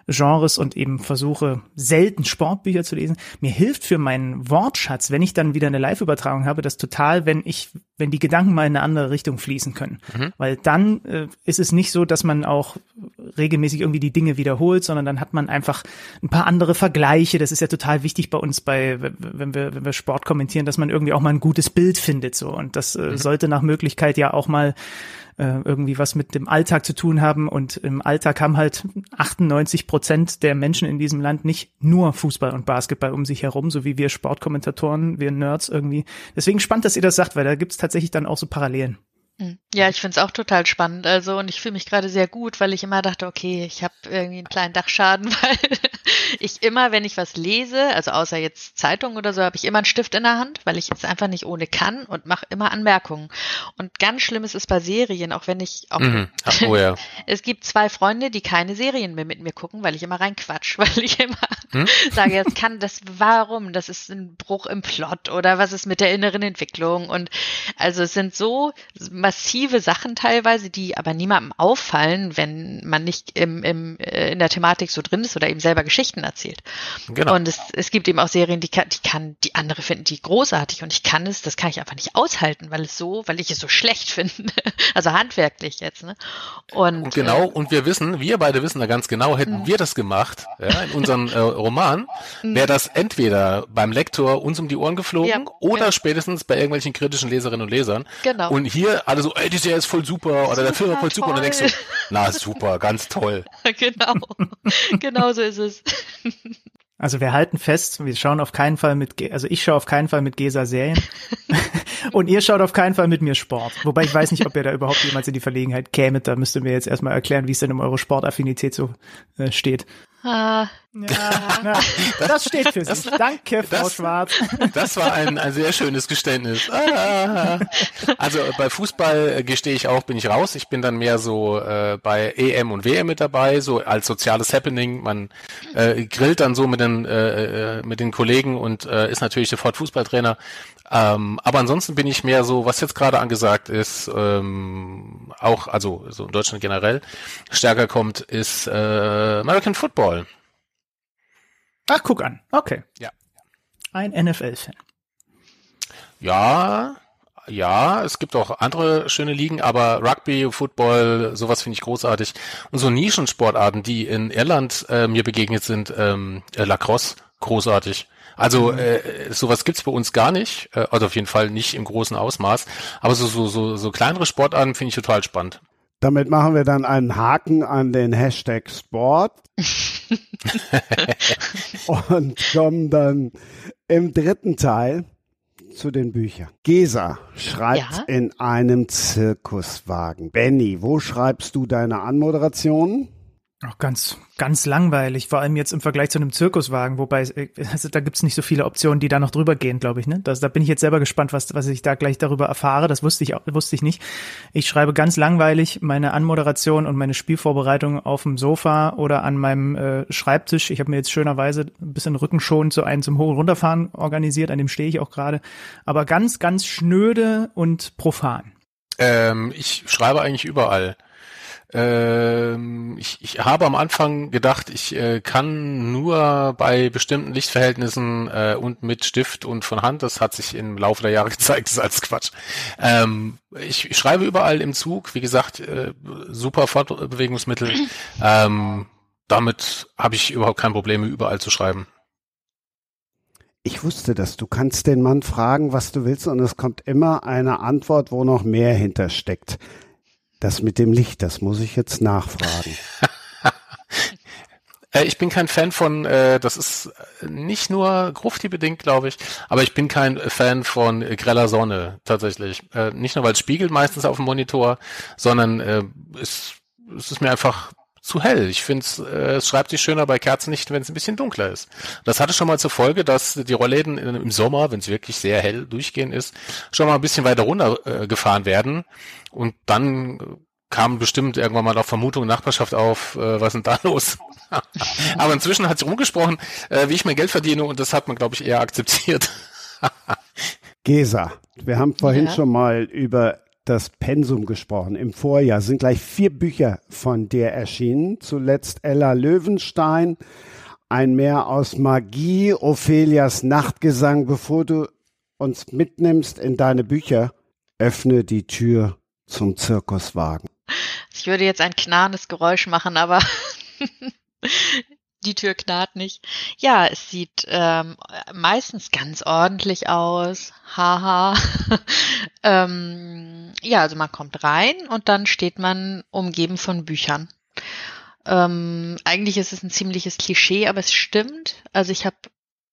Genres und eben versuche selten Sportbücher zu lesen. Mir hilft für meinen Wortschatz, wenn ich dann wieder eine Live-Übertragung habe, das total, wenn ich, wenn die Gedanken mal in eine andere Richtung fließen können. Weil dann äh, ist es nicht so, dass man auch regelmäßig irgendwie die Dinge wiederholt, sondern dann hat man einfach ein paar andere Vergleiche. Das ist ja total wichtig bei uns bei, wenn wir, wenn wir Sport kommentieren, dass man irgendwie auch mal ein gutes Bild findet, so. Und das äh, sollte nach Möglichkeit ja auch mal äh, irgendwie was mit dem Alltag zu tun haben. Und im Alltag haben halt 98 Prozent der Menschen in diesem Land nicht nur Fußball und Basketball um sich herum, so wie wir Sportkommentatoren, wir Nerds irgendwie. Deswegen spannend, dass ihr das sagt, weil da gibt's tatsächlich dann auch so Parallelen. Hm. Ja, ich find's auch total spannend. Also, und ich fühle mich gerade sehr gut, weil ich immer dachte, okay, ich habe irgendwie einen kleinen Dachschaden, weil ich immer, wenn ich was lese, also außer jetzt Zeitung oder so, habe ich immer einen Stift in der Hand, weil ich es einfach nicht ohne kann und mache immer Anmerkungen. Und ganz schlimm ist es bei Serien, auch wenn ich auch Mhm. Oh ja. es gibt zwei Freunde, die keine Serien mehr mit mir gucken, weil ich immer reinquatsch, weil ich immer Hm? sage, jetzt kann das, warum? Das ist ein Bruch im Plot oder was ist mit der inneren Entwicklung? Und also es sind so massive Sachen teilweise, die aber niemandem auffallen, wenn man nicht im, im, äh, in der Thematik so drin ist oder eben selber Geschichten erzählt. Genau. Und es, es gibt eben auch Serien, die kann, die kann, die andere finden die großartig und ich kann es, das kann ich einfach nicht aushalten, weil es so, weil ich es so schlecht finde. Also handwerklich jetzt, ne? Und, Und genau, äh, und wir wissen, wir beide wissen da ganz genau, hätten wir das gemacht, ja, in unserem äh, Roman, wäre das entweder beim Lektor uns um die Ohren geflogen Ja, oder ja. spätestens bei irgendwelchen kritischen Leserinnen und Lesern. Genau. Und hier alle so, ey, die Serie ist voll super oder der Film war voll super. Und dann denkst du, toll. na super, ganz toll. genau. genau so ist es. Also wir halten fest, wir schauen auf keinen Fall mit, also ich schaue auf keinen Fall mit Gesa Serien und ihr schaut auf keinen Fall mit mir Sport. Wobei ich weiß nicht, ob ihr da überhaupt jemals in die Verlegenheit kämet. Da müsst ihr mir jetzt erstmal erklären, wie es denn um eure Sportaffinität so äh, steht. Ah, Ja, na, das steht für sich. Danke, Frau das- Schwarz. Das war ein, ein sehr schönes Geständnis. Ah. Also bei Fußball äh, gestehe ich auch, bin ich raus. Ich bin dann mehr so äh, bei EM und WM mit dabei, so als soziales Happening. Man äh, grillt dann so mit den äh, äh, mit den Kollegen und äh, ist natürlich sofort Fußballtrainer. Ähm, aber ansonsten bin ich mehr so, was jetzt gerade angesagt ist, ähm, auch also so in Deutschland generell stärker kommt, ist äh, American Football. Ach, guck an. Okay. Ja. Ein NFL-Fan. Ja, ja, es gibt auch andere schöne Ligen, aber Rugby, Football, sowas finde ich großartig. Und so Nischensportarten, die in Irland äh, mir begegnet sind, ähm, äh, Lacrosse, großartig. Also äh, sowas gibt's bei uns gar nicht, äh, also auf jeden Fall nicht im großen Ausmaß. Aber so so so, so kleinere Sportarten finde ich total spannend. Damit machen wir dann einen Haken an den Hashtag Sport und kommen dann im dritten Teil zu den Büchern. Gesa schreibt Ja? in einem Zirkuswagen. Benny, wo schreibst du deine Anmoderationen? Auch ganz, ganz langweilig, vor allem jetzt im Vergleich zu einem Zirkuswagen, wobei äh, also da gibt's nicht so viele Optionen, die da noch drüber gehen, glaube ich. Ne? Das, da bin ich jetzt selber gespannt, was, was ich da gleich darüber erfahre. Das wusste ich, auch- wusste ich nicht. Ich schreibe ganz langweilig meine Anmoderation und meine Spielvorbereitung auf dem Sofa oder an meinem äh, Schreibtisch. Ich habe mir jetzt schönerweise ein bisschen rückenschonend so einen zum Hoch- und Runterfahren organisiert, an dem stehe ich auch gerade. Aber ganz, ganz schnöde und profan. Ähm, ich schreibe eigentlich überall. Ähm, ich, ich habe am Anfang gedacht, ich äh, kann nur bei bestimmten Lichtverhältnissen äh, und mit Stift und von Hand. Das hat sich im Laufe der Jahre gezeigt, ist alles Quatsch. Ähm, ich, ich schreibe überall im Zug. Wie gesagt, äh, super Fortbewegungsmittel. ähm, damit habe ich überhaupt kein Problem, überall zu schreiben. Ich wusste das. Du kannst den Mann fragen, was du willst, und es kommt immer eine Antwort, wo noch mehr hintersteckt. Das mit dem Licht, das muss ich jetzt nachfragen. Äh, ich bin kein Fan von, äh, das ist nicht nur Grufti bedingt, glaube ich, aber ich bin kein Fan von äh, greller Sonne tatsächlich. Äh, nicht nur, weil es spiegelt meistens auf dem Monitor, sondern äh, es, es ist mir einfach zu hell. Ich finde, äh, es schreibt sich schöner bei Kerzenlicht, wenn es ein bisschen dunkler ist. Das hatte schon mal zur Folge, dass die Rollläden im Sommer, wenn es wirklich sehr hell durchgehend ist, schon mal ein bisschen weiter runter äh, gefahren werden. Und dann äh, kam bestimmt irgendwann mal auf Vermutung Nachbarschaft auf, äh, was ist denn da los? Aber inzwischen hat sich rumgesprochen, äh, wie ich mein Geld verdiene und das hat man, glaube ich, eher akzeptiert. Gesa, wir haben vorhin Ja. schon mal über das Pensum gesprochen. Im Vorjahr sind gleich vier Bücher von dir erschienen. Zuletzt Ella Löwenstein, ein Meer aus Magie, Ophelias Nachtgesang. Bevor du uns mitnimmst in deine Bücher, öffne die Tür zum Zirkuswagen. Ich würde jetzt ein knarrendes Geräusch machen, aber die Tür knarrt nicht. Ja, es sieht ähm, meistens ganz ordentlich aus. Haha. ähm, ja, also man kommt rein und dann steht man umgeben von Büchern. Ähm, eigentlich ist es ein ziemliches Klischee, aber es stimmt. Also ich habe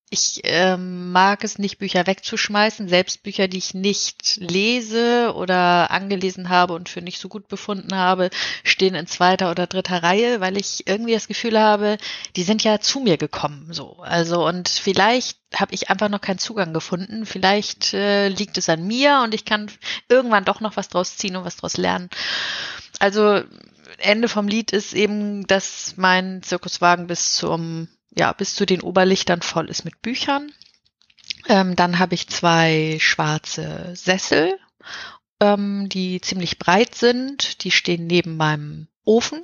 ich ähm, mag es nicht, Bücher wegzuschmeißen, selbst Bücher, die ich nicht lese oder angelesen habe und für nicht so gut befunden habe, stehen in zweiter oder dritter Reihe, weil ich irgendwie das Gefühl habe, die sind ja zu mir gekommen, so. Also und vielleicht habe ich einfach noch keinen Zugang gefunden. Vielleicht äh, liegt es an mir und ich kann irgendwann doch noch was draus ziehen und was draus lernen. Also Ende vom Lied ist eben, dass mein Zirkuswagen bis zum ja, bis zu den Oberlichtern voll ist mit Büchern. Ähm, dann habe ich zwei schwarze Sessel, ähm, die ziemlich breit sind. Die stehen neben meinem Ofen.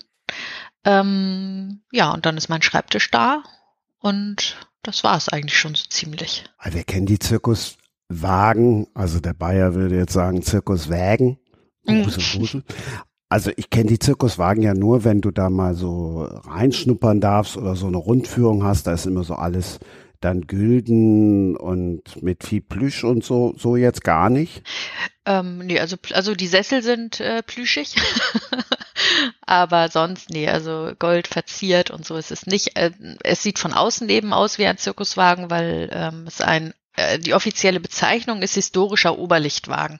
Ähm, ja, und dann ist mein Schreibtisch da. Und das war es eigentlich schon so ziemlich. Weil Wir kennen die Zirkuswagen, also der Bayer würde jetzt sagen Zirkuswägen. Mhm. Grusel, Grusel. Also ich kenne die Zirkuswagen ja nur, wenn du da mal so reinschnuppern darfst oder so eine Rundführung hast. Da ist immer so alles dann gülden und mit viel Plüsch und so, so jetzt gar nicht. Ähm, nee, also, also die Sessel sind äh, plüschig. Aber sonst, nee, also Gold verziert und so ist es nicht. Äh, es sieht von außen eben aus wie ein Zirkuswagen, weil ähm, es ein, äh, die offizielle Bezeichnung ist historischer Oberlichtwagen.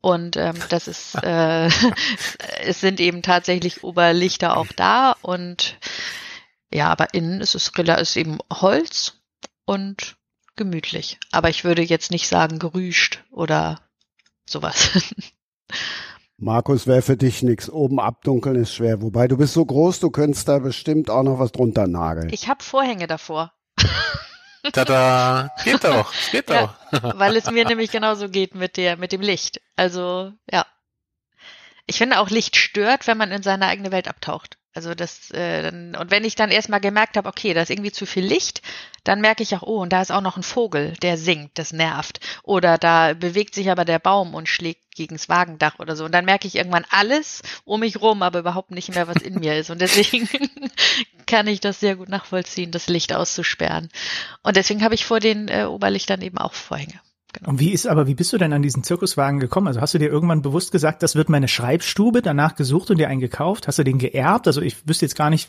Und ähm, das ist, äh, es sind eben tatsächlich Oberlichter auch da und ja, aber innen ist es ist eben Holz und gemütlich. Aber ich würde jetzt nicht sagen gerüscht oder sowas. Markus, wäre für dich nichts. Oben abdunkeln ist schwer. Wobei du bist so groß, du könntest da bestimmt auch noch was drunter nageln. Ich habe Vorhänge davor. Tada, geht doch, geht doch. Ja, weil es mir nämlich genauso geht mit der, mit dem Licht. Also, ja. Ich finde auch Licht stört, wenn man in seine eigene Welt abtaucht. Also das, äh, dann, und wenn ich dann erstmal gemerkt habe, okay, da ist irgendwie zu viel Licht, dann merke ich auch, oh, und da ist auch noch ein Vogel, der singt, das nervt. Oder da bewegt sich aber der Baum und schlägt gegens Wagendach oder so. Und dann merke ich irgendwann alles um mich rum, aber überhaupt nicht mehr, was in mir ist. Und deswegen kann ich das sehr gut nachvollziehen, das Licht auszusperren. Und deswegen habe ich vor den äh, Oberlichtern eben auch Vorhänge. Genau. Und wie ist aber, wie bist du denn an diesen Zirkuswagen gekommen? Also hast du dir irgendwann bewusst gesagt, das wird meine Schreibstube, danach gesucht und dir einen gekauft? Hast du den geerbt? Also ich wüsste jetzt gar nicht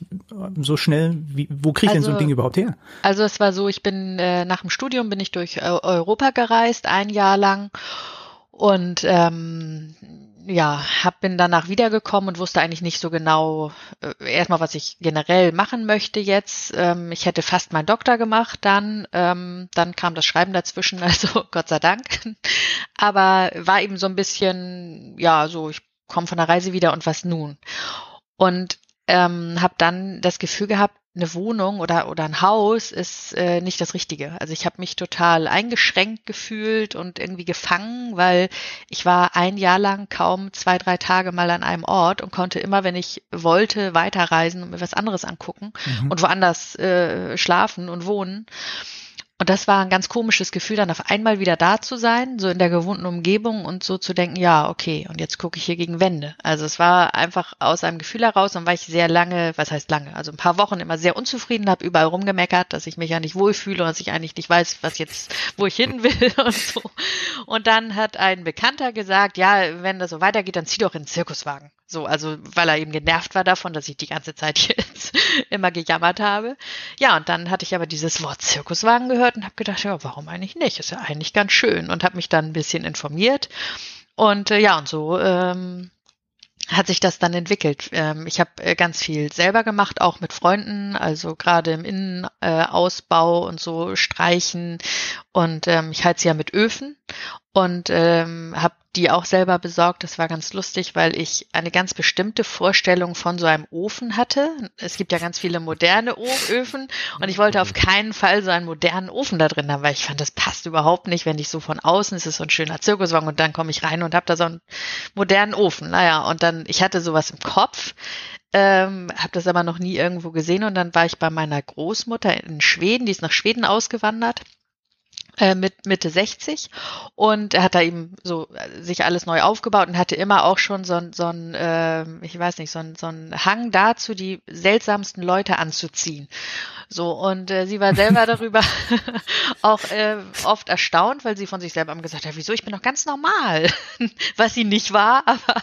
so schnell, wie, wo kriege ich also, denn so ein also Ding überhaupt her? Also es war so, ich bin äh, nach dem Studium bin ich durch Europa gereist, ein Jahr lang. Und ähm, ja, hab, bin danach wiedergekommen und wusste eigentlich nicht so genau äh, erstmal, was ich generell machen möchte jetzt. Ähm, ich hätte fast meinen Doktor gemacht dann. Ähm, dann kam das Schreiben dazwischen, also Gott sei Dank. Aber war eben so ein bisschen, ja, so, ich komme von der Reise wieder und was nun? Und ähm, habe dann das Gefühl gehabt, eine Wohnung oder, oder ein Haus ist äh, nicht das Richtige. Also ich habe mich total eingeschränkt gefühlt und irgendwie gefangen, weil ich war ein Jahr lang kaum zwei, drei Tage mal an einem Ort und konnte immer, wenn ich wollte, weiterreisen und mir was anderes angucken mhm. und woanders äh, schlafen und wohnen. Und das war ein ganz komisches Gefühl, dann auf einmal wieder da zu sein, so in der gewohnten Umgebung und so zu denken, ja, okay, und jetzt gucke ich hier gegen Wände. Also es war einfach aus einem Gefühl heraus und weil ich sehr lange, was heißt lange, also ein paar Wochen immer sehr unzufrieden habe, überall rumgemeckert, dass ich mich ja nicht wohlfühle und dass ich eigentlich nicht weiß, was jetzt, wo ich hin will und so. Und dann hat ein Bekannter gesagt, ja, wenn das so weitergeht, dann zieh doch in den Zirkuswagen. So, also weil er eben genervt war davon, dass ich die ganze Zeit jetzt immer gejammert habe. Ja, und dann hatte ich aber dieses Wort Zirkuswagen gehört und habe gedacht, ja, warum eigentlich nicht? Ist ja eigentlich ganz schön und habe mich dann ein bisschen informiert. Und äh, ja, und so ähm, hat sich das dann entwickelt. Ähm, ich habe äh, ganz viel selber gemacht, auch mit Freunden, also gerade im Innenausbau und so streichen. Und ähm, ich heize ja mit Öfen und ähm, habe die auch selber besorgt. Das war ganz lustig, weil ich eine ganz bestimmte Vorstellung von so einem Ofen hatte. Es gibt ja ganz viele moderne Öfen und ich wollte auf keinen Fall so einen modernen Ofen da drin haben, weil ich fand, das passt überhaupt nicht, wenn ich so von außen, es ist so ein schöner Zirkuswagen und dann komme ich rein und habe da so einen modernen Ofen. Naja, und dann, ich hatte sowas im Kopf, ähm, habe das aber noch nie irgendwo gesehen und dann war ich bei meiner Großmutter in Schweden, die ist nach Schweden ausgewandert mit Mitte 60 und er hat da eben so äh, sich alles neu aufgebaut und hatte immer auch schon so ein, so ein äh, ich weiß nicht, so ein, so ein Hang dazu, die seltsamsten Leute anzuziehen. So, und äh, sie war selber darüber auch äh, oft erstaunt, weil sie von sich selber gesagt hat, wieso, ich bin doch ganz normal, was sie nicht war, aber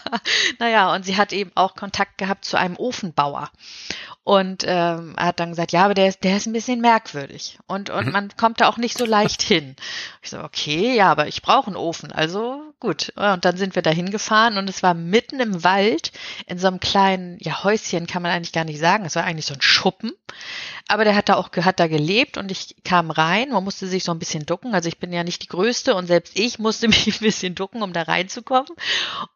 naja, und sie hat eben auch Kontakt gehabt zu einem Ofenbauer und ähm, hat dann gesagt, ja, aber der ist, der ist ein bisschen merkwürdig und und mhm. man kommt da auch nicht so leicht hin. Ich so, okay, ja, aber ich brauche einen Ofen, also gut. Und dann sind wir da hingefahren und es war mitten im Wald in so einem kleinen, ja Häuschen kann man eigentlich gar nicht sagen, es war eigentlich so ein Schuppen, aber der hat da auch hat da gelebt und ich kam rein, man musste sich so ein bisschen ducken, also ich bin ja nicht die Größte und selbst ich musste mich ein bisschen ducken, um da reinzukommen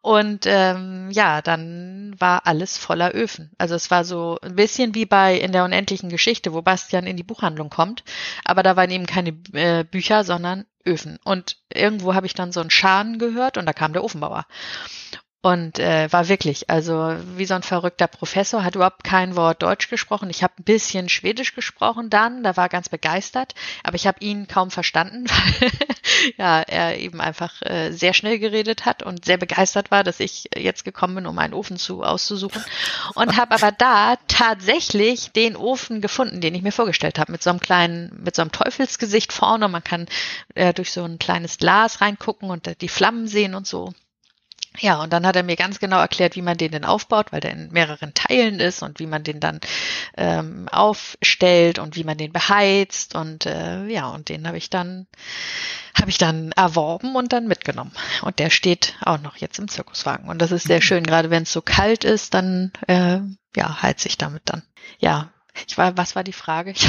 und ähm, ja, dann war alles voller Öfen. Also es war so ein bisschen wie bei in der unendlichen Geschichte, wo Bastian in die Buchhandlung kommt, aber da waren eben keine äh, Bücher, sondern Öfen. Und irgendwo habe ich dann so einen Scharen gehört und da kam der Ofenbauer. Und äh, war wirklich, also wie so ein verrückter Professor, hat überhaupt kein Wort Deutsch gesprochen. Ich habe ein bisschen Schwedisch gesprochen dann, da war ganz begeistert, aber ich habe ihn kaum verstanden, weil ja, er eben einfach äh, sehr schnell geredet hat und sehr begeistert war, dass ich jetzt gekommen bin, um einen Ofen zu auszusuchen. Und habe aber da tatsächlich den Ofen gefunden, den ich mir vorgestellt habe, mit so einem kleinen, mit so einem Teufelsgesicht vorne. Man kann äh, durch so ein kleines Glas reingucken und die Flammen sehen und so. Ja, und dann hat er mir ganz genau erklärt, wie man den denn aufbaut, weil der in mehreren Teilen ist und wie man den dann ähm, aufstellt und wie man den beheizt und äh, ja, und den habe ich dann habe ich dann erworben und dann mitgenommen. Und der steht auch noch jetzt im Zirkuswagen. Und das ist sehr mhm. schön, gerade wenn es so kalt ist, dann äh, ja heiz ich damit dann. Ja, Ich war, was war die Frage?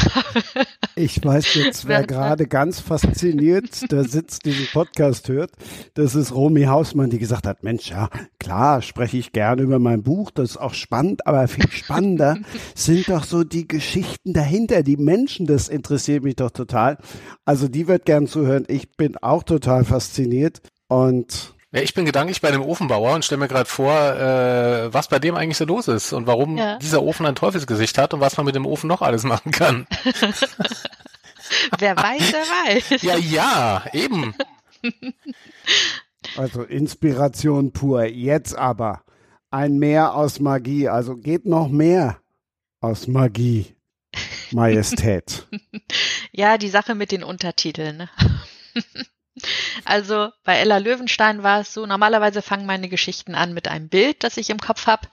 Ich weiß jetzt, wer gerade ganz fasziniert da sitzt, diesen Podcast hört. Das ist Romy Hausmann, die gesagt hat, Mensch, ja, klar, spreche ich gerne über mein Buch, das ist auch spannend, aber viel spannender sind doch so die Geschichten dahinter, die Menschen, das interessiert mich doch total. Also die wird gern zuhören. Ich bin auch total fasziniert und ja, ich bin gedanklich bei dem Ofenbauer und stelle mir gerade vor, äh, was bei dem eigentlich so los ist und warum ja. dieser Ofen ein Teufelsgesicht hat und was man mit dem Ofen noch alles machen kann. wer weiß, wer weiß. Ja, ja, eben. Also Inspiration pur. Jetzt aber ein Meer aus Magie. Also geht noch mehr aus Magie. Majestät. ja, die Sache mit den Untertiteln. Also bei Ella Löwenstein war es so, normalerweise fangen meine Geschichten an mit einem Bild, das ich im Kopf habe.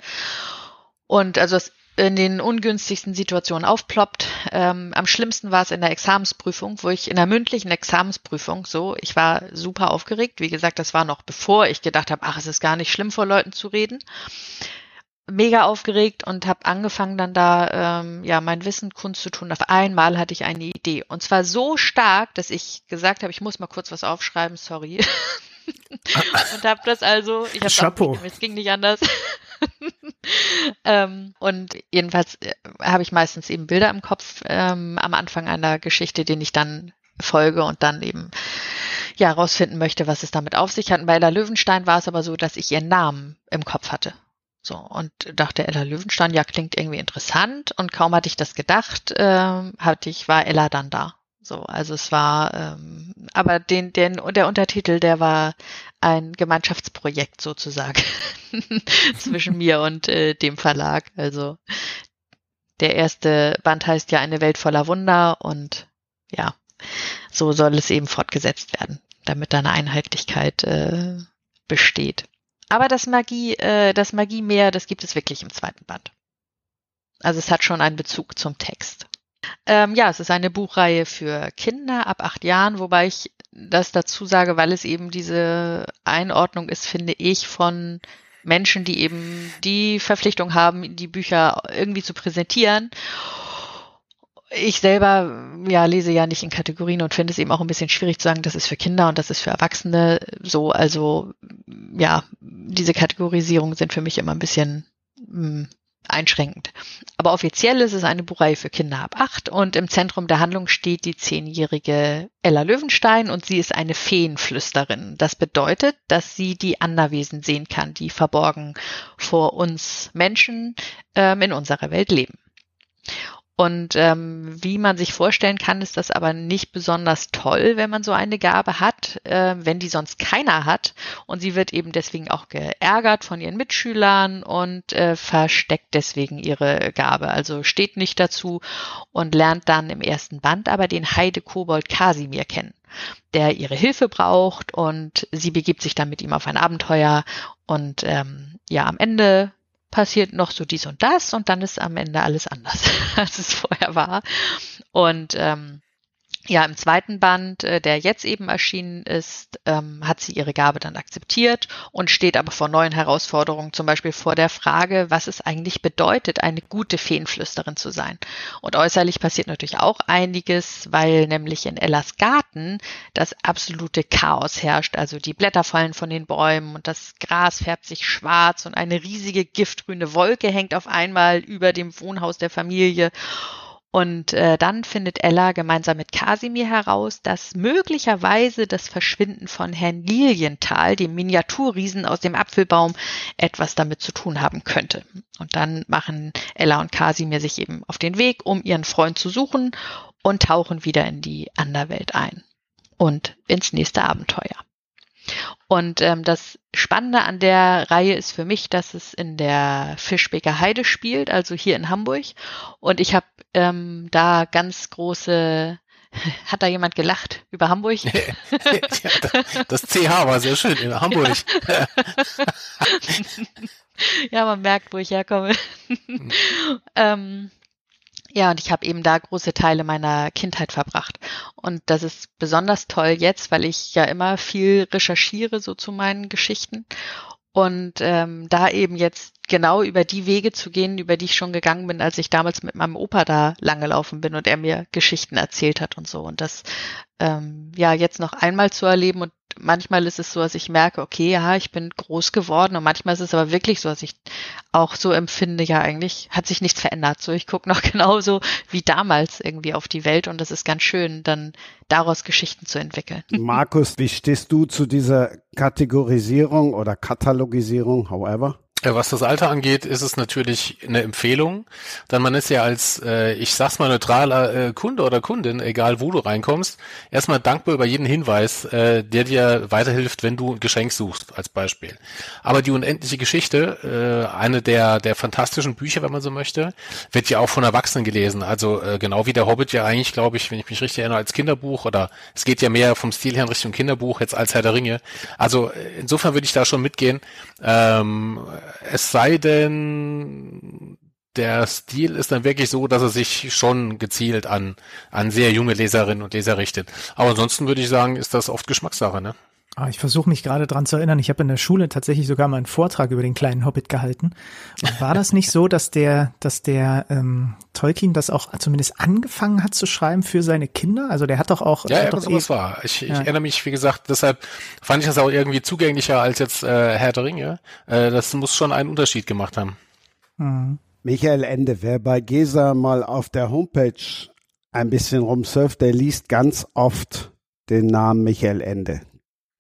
Und also es in den ungünstigsten Situationen aufploppt. Ähm, am schlimmsten war es in der Examensprüfung, wo ich in der mündlichen Examensprüfung so, ich war super aufgeregt. Wie gesagt, das war noch bevor ich gedacht habe, ach, es ist gar nicht schlimm, vor Leuten zu reden mega aufgeregt und habe angefangen dann da ähm, ja mein Wissen kundzutun. Auf einmal hatte ich eine Idee und zwar so stark, dass ich gesagt habe, ich muss mal kurz was aufschreiben, sorry. und habe das also, ich habe es ging nicht anders. ähm, und jedenfalls äh, habe ich meistens eben Bilder im Kopf ähm, am Anfang einer Geschichte, den ich dann folge und dann eben ja rausfinden möchte, was es damit auf sich hat. Und bei der Löwenstein war es aber so, dass ich ihren Namen im Kopf hatte. So, und dachte Ella Löwenstein, ja, klingt irgendwie interessant. Und kaum hatte ich das gedacht, ähm, hatte ich, war Ella dann da. So, also es war, ähm, aber den, den, der Untertitel, der war ein Gemeinschaftsprojekt sozusagen zwischen mir und äh, dem Verlag. Also der erste Band heißt ja eine Welt voller Wunder und ja, so soll es eben fortgesetzt werden, damit da eine Einheitlichkeit äh, besteht. Aber das Magie, äh, das Magie-Meer, das gibt es wirklich im zweiten Band. Also es hat schon einen Bezug zum Text. Ähm, ja, es ist eine Buchreihe für Kinder ab acht Jahren, wobei ich das dazu sage, weil es eben diese Einordnung ist, finde ich, von Menschen, die eben die Verpflichtung haben, die Bücher irgendwie zu präsentieren ich selber ja lese ja nicht in Kategorien und finde es eben auch ein bisschen schwierig zu sagen, das ist für Kinder und das ist für Erwachsene so. Also ja, diese Kategorisierungen sind für mich immer ein bisschen mh, hm, einschränkend. Aber offiziell ist es eine Buchreihe für Kinder ab acht und im Zentrum der Handlung steht die zehnjährige Ella Löwenstein und sie ist eine Feenflüsterin. Das bedeutet, dass sie die Anderwesen sehen kann, die verborgen vor uns Menschen ähm, in unserer Welt leben. Und ähm, wie man sich vorstellen kann, ist das aber nicht besonders toll, wenn man so eine Gabe hat, äh, wenn die sonst keiner hat. Und sie wird eben deswegen auch geärgert von ihren Mitschülern und äh, versteckt deswegen ihre Gabe. Also steht nicht dazu und lernt dann im ersten Band aber den Heide-Kobold Kasimir kennen der ihre Hilfe braucht und sie begibt sich dann mit ihm auf ein Abenteuer und ähm, ja, am Ende passiert noch so dies und das und dann ist am Ende alles anders, als es vorher war. Und ähm, ja, im zweiten Band, äh, der jetzt eben erschienen ist, ähm, hat sie ihre Gabe dann akzeptiert und steht aber vor neuen Herausforderungen, zum Beispiel vor der Frage, was es eigentlich bedeutet, eine gute Feenflüsterin zu sein. Und äußerlich passiert natürlich auch einiges, weil nämlich in Ellas Garten das absolute Chaos herrscht. Also die Blätter fallen von den Bäumen und das Gras färbt sich schwarz und eine riesige giftgrüne Wolke hängt auf einmal über dem Wohnhaus der Familie. Und äh, dann findet Ella gemeinsam mit Kasimir heraus, dass möglicherweise das Verschwinden von Herrn Lilienthal, dem Miniaturriesen aus dem Apfelbaum, etwas damit zu tun haben könnte. Und dann machen Ella und Kasimir sich eben auf den Weg, um ihren Freund zu suchen und tauchen wieder in die Anderwelt ein und ins nächste Abenteuer. Und ähm, das Spannende an der Reihe ist für mich, dass es in der Fischbeker Heide spielt, also hier in Hamburg. Und ich habe ähm, da ganz große hat da jemand gelacht über Hamburg? ja, das CH war sehr schön in Hamburg. ja, man merkt, wo ich herkomme. Hm. ähm, ja, und ich habe eben da große Teile meiner Kindheit verbracht. Und das ist besonders toll jetzt, weil ich ja immer viel recherchiere so zu meinen Geschichten. Und ähm, da eben jetzt genau über die Wege zu gehen, über die ich schon gegangen bin, als ich damals mit meinem Opa da lang gelaufen bin und er mir Geschichten erzählt hat und so. Und das ähm, ja jetzt noch einmal zu erleben und manchmal ist es so, dass ich merke, okay, ja, ich bin groß geworden und manchmal ist es aber wirklich so, dass ich auch so empfinde, ja, eigentlich hat sich nichts verändert. So, ich gucke noch genauso wie damals irgendwie auf die Welt und das ist ganz schön, dann daraus Geschichten zu entwickeln. Markus, wie stehst du zu dieser Kategorisierung oder Katalogisierung, however? Was das Alter angeht, ist es natürlich eine Empfehlung. Dann man ist ja als, äh, ich sag's mal neutraler äh, Kunde oder Kundin, egal wo du reinkommst, erstmal dankbar über jeden Hinweis, äh, der dir weiterhilft, wenn du ein Geschenk suchst, als Beispiel. Aber die unendliche Geschichte, äh, eine der, der fantastischen Bücher, wenn man so möchte, wird ja auch von Erwachsenen gelesen. Also äh, genau wie der Hobbit ja eigentlich, glaube ich, wenn ich mich richtig erinnere, als Kinderbuch oder es geht ja mehr vom Stil her in Richtung Kinderbuch jetzt als Herr der Ringe. Also äh, insofern würde ich da schon mitgehen. Ähm, es sei denn, der Stil ist dann wirklich so, dass er sich schon gezielt an, an sehr junge Leserinnen und Leser richtet. Aber ansonsten würde ich sagen, ist das oft Geschmackssache, ne? Ah, ich versuche mich gerade dran zu erinnern. Ich habe in der Schule tatsächlich sogar mal einen Vortrag über den kleinen Hobbit gehalten. Und war das nicht so, dass der, dass der ähm, Tolkien das auch zumindest angefangen hat zu schreiben für seine Kinder? Also der hat doch auch. Ja, ja doch sowas eh, war. Ich, ich ja. erinnere mich, wie gesagt, deshalb fand ich das auch irgendwie zugänglicher als jetzt äh, Herr der Ringe. Äh, das muss schon einen Unterschied gemacht haben. Mhm. Michael Ende, wer bei Gesa mal auf der Homepage ein bisschen rumsurft, der liest ganz oft den Namen Michael Ende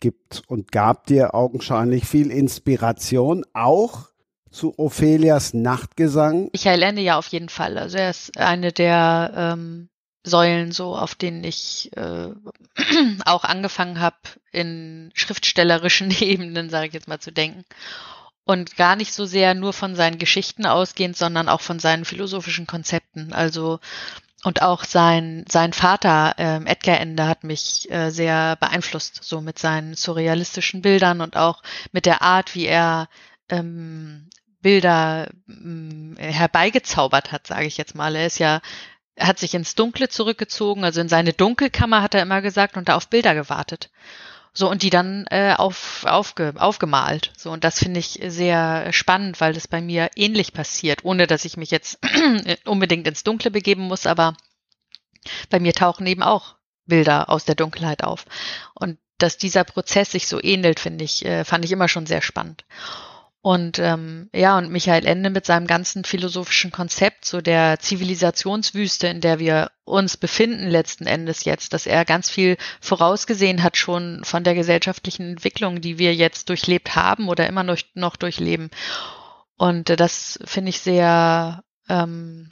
gibt und gab dir augenscheinlich viel Inspiration, auch zu Ophelias Nachtgesang. Michael Ende ja auf jeden Fall. Also er ist eine der ähm, Säulen, so auf denen ich äh, auch angefangen habe, in schriftstellerischen Ebenen, sage ich jetzt mal, zu denken. Und gar nicht so sehr nur von seinen Geschichten ausgehend, sondern auch von seinen philosophischen Konzepten. Also und auch sein, sein Vater, ähm, Edgar Ende, hat mich äh, sehr beeinflusst, so mit seinen surrealistischen Bildern und auch mit der Art, wie er ähm, Bilder ähm, herbeigezaubert hat, sage ich jetzt mal. Er ist ja, er hat sich ins Dunkle zurückgezogen, also in seine Dunkelkammer hat er immer gesagt und da auf Bilder gewartet. So, und die dann äh, auf, aufge, aufgemalt. So, und das finde ich sehr spannend, weil das bei mir ähnlich passiert, ohne dass ich mich jetzt unbedingt ins Dunkle begeben muss, aber bei mir tauchen eben auch Bilder aus der Dunkelheit auf. Und dass dieser Prozess sich so ähnelt, finde ich, äh, fand ich immer schon sehr spannend. Und ähm, ja, und Michael Ende mit seinem ganzen philosophischen Konzept, so der Zivilisationswüste, in der wir uns befinden letzten Endes jetzt, dass er ganz viel vorausgesehen hat schon von der gesellschaftlichen Entwicklung, die wir jetzt durchlebt haben oder immer noch, durchleben. Und äh, das finde ich sehr ähm,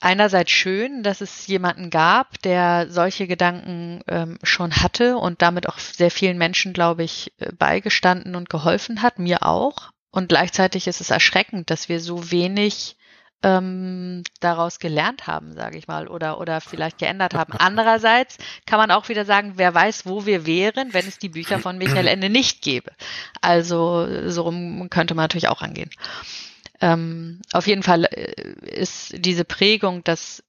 einerseits schön, dass es jemanden gab, der solche Gedanken ähm, schon hatte und damit auch sehr vielen Menschen, glaube ich, äh, beigestanden und geholfen hat, mir auch. Und gleichzeitig ist es erschreckend, dass wir so wenig ähm, daraus gelernt haben, sage ich mal, oder, oder vielleicht geändert haben. Andererseits kann man auch wieder sagen, wer weiß, wo wir wären, wenn es die Bücher von Michael Ende nicht gäbe. Also so rum könnte man natürlich auch angehen. Ähm, auf jeden Fall äh, ist diese Prägung, dass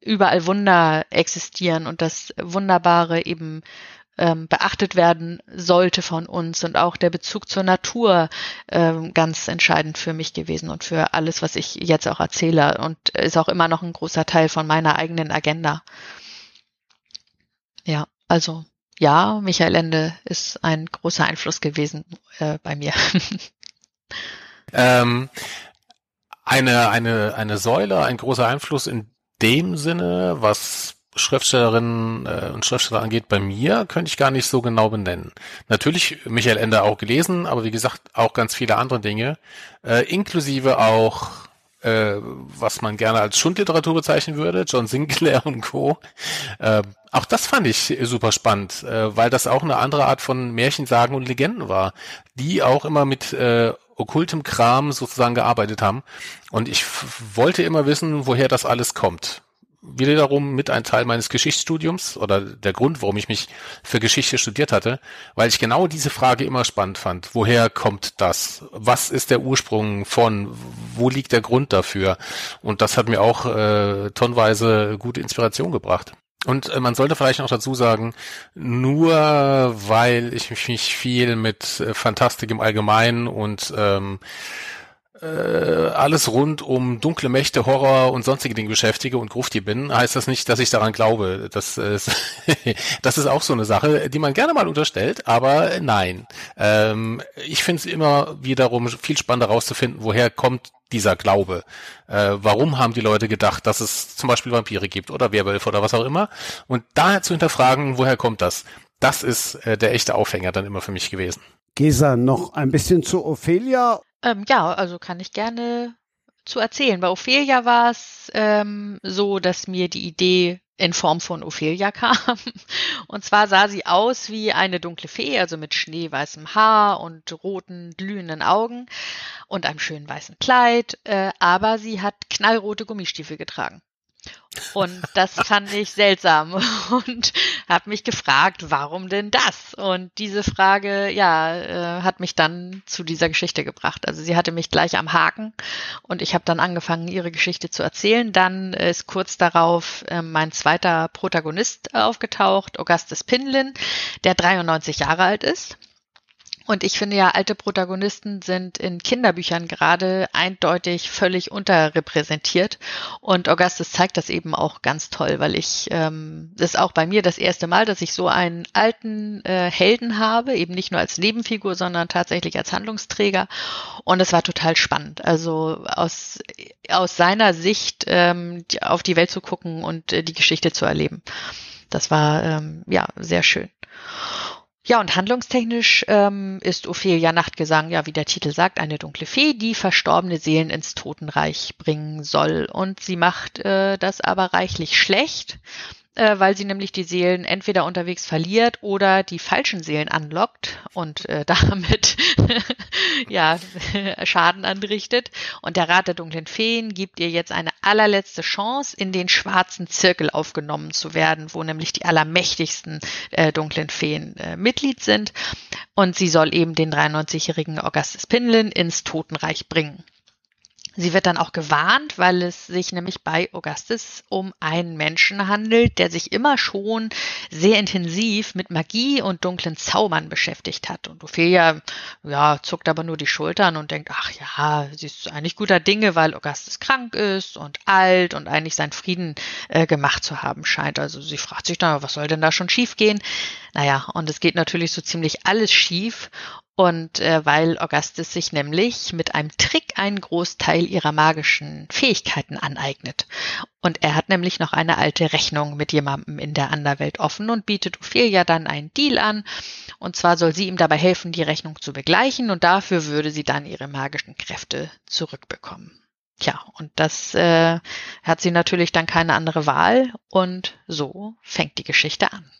überall Wunder existieren und das Wunderbare eben ähm, beachtet werden sollte von uns und auch der Bezug zur Natur ähm, ganz entscheidend für mich gewesen und für alles, was ich jetzt auch erzähle und ist auch immer noch ein großer Teil von meiner eigenen Agenda. Ja, also ja, Michael Ende ist ein großer Einfluss gewesen äh, bei mir. Ähm, eine, eine, eine Säule, ein großer Einfluss in dem Sinne, was Schriftstellerinnen äh, und Schriftsteller angeht, bei mir könnte ich gar nicht so genau benennen. Natürlich Michael Ende auch gelesen, aber wie gesagt auch ganz viele andere Dinge, äh, inklusive auch äh, was man gerne als Schundliteratur bezeichnen würde, John Sinclair und Co. Äh, auch das fand ich super spannend, äh, weil das auch eine andere Art von Märchensagen und Legenden war, die auch immer mit äh, okkultem Kram sozusagen gearbeitet haben. Und ich wollte immer wissen, woher das alles kommt. Wiederum mit ein Teil meines Geschichtsstudiums oder der Grund, warum ich mich für Geschichte studiert hatte, weil ich genau diese Frage immer spannend fand. Woher kommt das? Was ist der Ursprung von? Wo liegt der Grund dafür? Und das hat mir auch äh, tonnenweise gute Inspiration gebracht. Und äh, man sollte vielleicht noch dazu sagen, nur weil ich mich viel mit äh, Fantastik im Allgemeinen und ähm, äh, alles rund um dunkle Mächte, Horror und sonstige Dinge beschäftige und Grufti bin, heißt das nicht, dass ich daran glaube. Das, ist, das ist auch so eine Sache, die man gerne mal unterstellt, aber nein. Ähm, ich finde es immer wiederum viel spannender herauszufinden, woher kommt dieser Glaube. Äh, warum haben die Leute gedacht, dass es zum Beispiel Vampire gibt oder Werwölfe oder was auch immer? Und daher zu hinterfragen, woher kommt das? Das ist äh, der echte Aufhänger dann immer für mich gewesen. Gesa, noch ein bisschen zu Ophelia. Ähm, ja, also kann ich gerne zu erzählen. Bei Ophelia war es ähm, so, dass mir die Idee in Form von Ophelia kam. Und zwar sah sie aus wie eine dunkle Fee, also mit schneeweißem Haar und roten, glühenden Augen und einem schönen weißen Kleid, äh, aber sie hat knallrote Gummistiefel getragen. Und das fand ich seltsam und habe mich gefragt, warum denn das? Und diese Frage, ja, äh, hat mich dann zu dieser Geschichte gebracht. Also sie hatte mich gleich am Haken und ich habe dann angefangen, ihre Geschichte zu erzählen. Dann ist kurz darauf äh, mein zweiter Protagonist aufgetaucht, Augustus Pinlin, der 93 Jahre alt ist und ich finde ja, alte Protagonisten sind in Kinderbüchern gerade eindeutig völlig unterrepräsentiert. Und Augustus zeigt das eben auch ganz toll, weil ich, ähm, das ist auch bei mir das erste Mal, dass ich so einen alten äh, Helden habe, eben nicht nur als Nebenfigur, sondern tatsächlich als Handlungsträger. Und es war total spannend. Also aus, aus seiner Sicht ähm, auf die Welt zu gucken und äh, die Geschichte zu erleben. Das war ähm, ja sehr schön. Ja, und handlungstechnisch ähm, ist Ophelia Nachtgesang, ja, wie der Titel sagt, eine dunkle Fee, die verstorbene Seelen ins Totenreich bringen soll. Und sie macht äh, das aber reichlich schlecht äh, weil sie nämlich die Seelen entweder unterwegs verliert oder die falschen Seelen anlockt und äh, damit ja Schaden anrichtet. Und der Rat der dunklen Feen gibt ihr jetzt eine allerletzte Chance, in den schwarzen Zirkel aufgenommen zu werden, wo nämlich die allermächtigsten äh, dunklen Feen äh, Mitglied sind. Und sie soll eben den 93-jährigen Augustus Pinlin ins Totenreich bringen. Sie wird dann auch gewarnt, weil es sich nämlich bei Augustus um einen Menschen handelt, der sich immer schon sehr intensiv mit Magie und dunklen Zaubern beschäftigt hat. Und Ophelia, ja, zuckt aber nur die Schultern und denkt, ach ja, sie ist eigentlich guter Dinge, weil Augustus krank ist und alt und eigentlich seinen Frieden äh, gemacht zu haben scheint. Also sie fragt sich dann, was soll denn da schon schiefgehen? Naja, und es geht natürlich so ziemlich alles schief. Und äh, weil Augustus sich nämlich mit einem Trick einen Großteil ihrer magischen Fähigkeiten aneignet. Und er hat nämlich noch eine alte Rechnung mit jemandem in der Anderwelt offen und bietet Ophelia dann einen Deal an. Und zwar soll sie ihm dabei helfen, die Rechnung zu begleichen und dafür würde sie dann ihre magischen Kräfte zurückbekommen. Tja, und das äh, hat sie natürlich dann keine andere Wahl und so fängt die Geschichte an.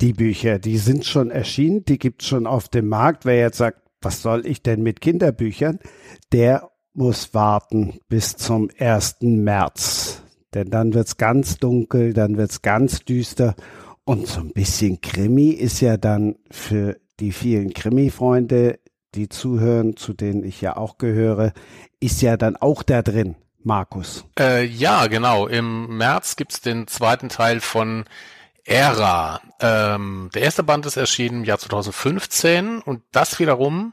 Die Bücher, die sind schon erschienen, die gibt's schon auf dem Markt. Wer jetzt sagt, was soll ich denn mit Kinderbüchern, der muss warten bis zum 1. März. Denn dann wird's ganz dunkel, dann wird's ganz düster. Und so ein bisschen Krimi ist ja dann für die vielen Krimi-Freunde, die zuhören, zu denen ich ja auch gehöre, ist ja dann auch da drin, Markus. Äh, ja, genau. Im März gibt's den zweiten Teil von Ära. Ähm, der erste Band ist erschienen im Jahr 2015 und das wiederum,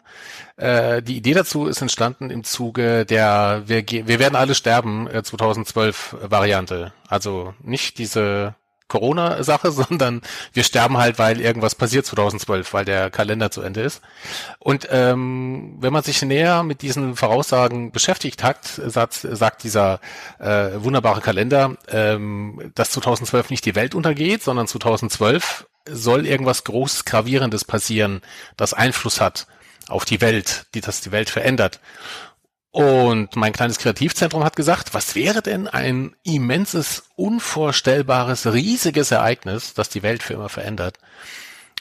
äh, die Idee dazu ist entstanden im Zuge der Wir, wir werden alle sterben äh, 2012 Variante. Also nicht diese Corona-Sache, sondern wir sterben halt, weil irgendwas passiert 2012, weil der Kalender zu Ende ist. Und ähm, wenn man sich näher mit diesen Voraussagen beschäftigt hat, sagt, sagt dieser äh, wunderbare Kalender, ähm, dass 2012 nicht die Welt untergeht, sondern 2012 soll irgendwas Großes, Gravierendes passieren, das Einfluss hat auf die Welt, die das die Welt verändert. Und mein kleines Kreativzentrum hat gesagt, was wäre denn ein immenses, unvorstellbares, riesiges Ereignis, das die Welt für immer verändert?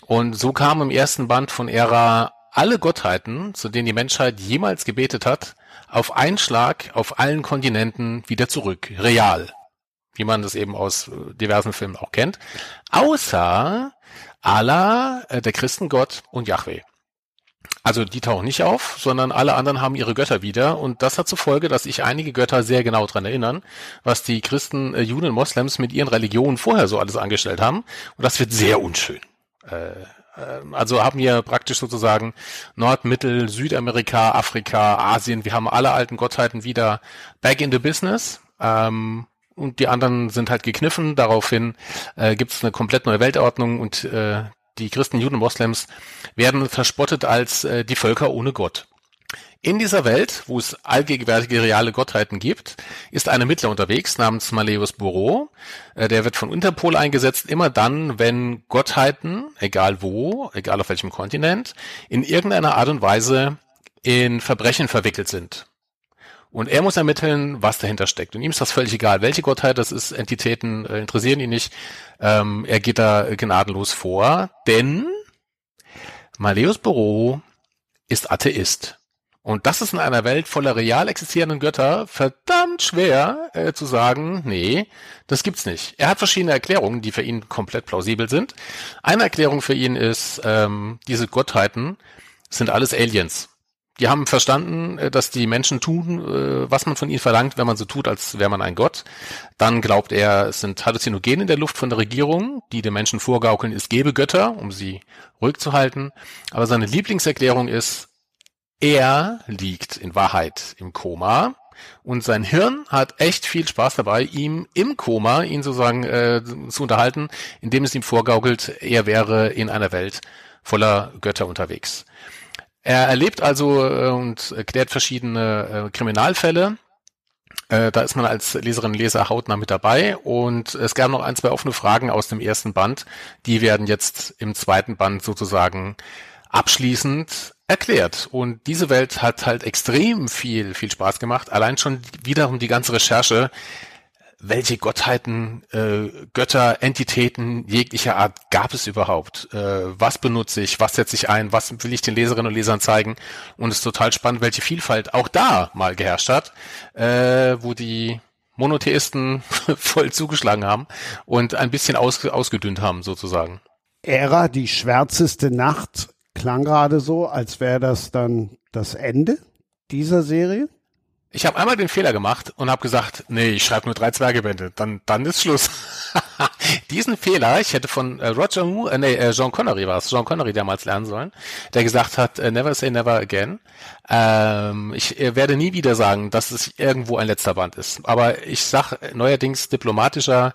Und so kamen im ersten Band von Ära alle Gottheiten, zu denen die Menschheit jemals gebetet hat, auf einen Schlag auf allen Kontinenten wieder zurück, real, wie man das eben aus äh, diversen Filmen auch kennt, außer Allah, äh, der Christengott und Yahweh. Also die tauchen nicht auf, sondern alle anderen haben ihre Götter wieder. Und das hat zur Folge, dass sich einige Götter sehr genau dran erinnern, was die Christen, äh, Juden Moslems mit ihren Religionen vorher so alles angestellt haben. Und das wird sehr unschön. Äh, äh, also haben wir praktisch sozusagen Nord-, Mittel-, Südamerika, Afrika, Asien. Wir haben alle alten Gottheiten wieder back in the business. Ähm, und die anderen sind halt gekniffen. Daraufhin äh, gibt es eine komplett neue Weltordnung und äh, die Christen, Juden Moslems werden verspottet als äh, die Völker ohne Gott. In dieser Welt, wo es allgegenwärtige reale Gottheiten gibt, ist ein Ermittler unterwegs namens Maleus Bureau. Äh, der wird von Interpol eingesetzt, immer dann, wenn Gottheiten, egal wo, egal auf welchem Kontinent, in irgendeiner Art und Weise in Verbrechen verwickelt sind. Und er muss ermitteln, was dahinter steckt. Und ihm ist das völlig egal, welche Gottheit das ist. Entitäten äh, interessieren ihn nicht. Ähm, er geht da gnadenlos vor, denn Maleus Büro ist Atheist. Und das ist in einer Welt voller real existierenden Götter verdammt schwer äh, zu sagen, nee, das gibt's nicht. Er hat verschiedene Erklärungen, die für ihn komplett plausibel sind. Eine Erklärung für ihn ist, ähm, diese Gottheiten sind alles Aliens die haben verstanden, äh, dass die Menschen tun, äh, was man von ihnen verlangt, wenn man so tut, als wäre man ein Gott. Dann glaubt er, es sind Halluzinogene in der Luft von der Regierung, die den Menschen vorgaukeln, es gebe Götter, um sie ruhig zu halten. Aber seine Lieblingserklärung ist, er liegt in Wahrheit im Koma. Und sein Hirn hat echt viel Spaß dabei, ihm im Koma, ihn sozusagen äh, zu unterhalten, indem es ihm vorgaukelt, er wäre in einer Welt voller Götter unterwegs. Er erlebt also äh, und klärt verschiedene äh, Kriminalfälle. Äh, da ist man als Leserin Leser hautnah mit dabei. Und es gab noch ein, zwei offene Fragen aus dem ersten Band. Die werden jetzt im zweiten Band sozusagen abschließend erklärt. Und diese Welt hat halt extrem viel, viel Spaß gemacht. Allein schon wiederum die ganze Recherche welche Gottheiten, äh, Götter, Entitäten jeglicher Art gab es überhaupt? Äh, was benutze ich? Was setze ich ein? Was will ich den Leserinnen und Lesern zeigen? Und es ist total spannend, welche Vielfalt auch da mal geherrscht hat, äh, wo die Monotheisten voll zugeschlagen haben und ein bisschen aus, ausgedünnt haben sozusagen. Ära, die schwärzeste Nacht, klang gerade so, als wäre das dann das Ende dieser Serie. Ich habe einmal den Fehler gemacht und habe gesagt, nee, ich schreibe nur drei Zwergebände, dann dann ist Schluss. Diesen Fehler, ich hätte von äh, Roger Moore, äh, nee, äh, Jean Connery war es, Jean Connery damals lernen sollen, der gesagt hat, äh, never say never again. Ähm, ich äh, werde nie wieder sagen, dass es irgendwo ein letzter Band ist. Aber ich sag neuerdings diplomatischer,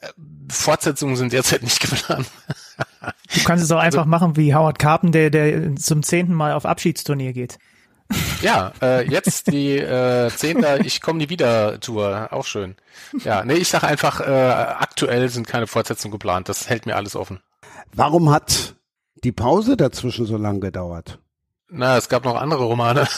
äh, Fortsetzungen sind derzeit nicht geplant. du kannst es auch einfach machen wie Howard Carpen, der, der zum zehnten Mal auf Abschiedsturnier geht. Ja, äh, jetzt die äh, zehnte Ich komme nie wieder Tour, auch schön. Ja, nee, ich sage einfach, äh, aktuell sind keine Fortsetzungen geplant. Das hält mir alles offen. Warum hat die Pause dazwischen so lange gedauert? Na, es gab noch andere Romane.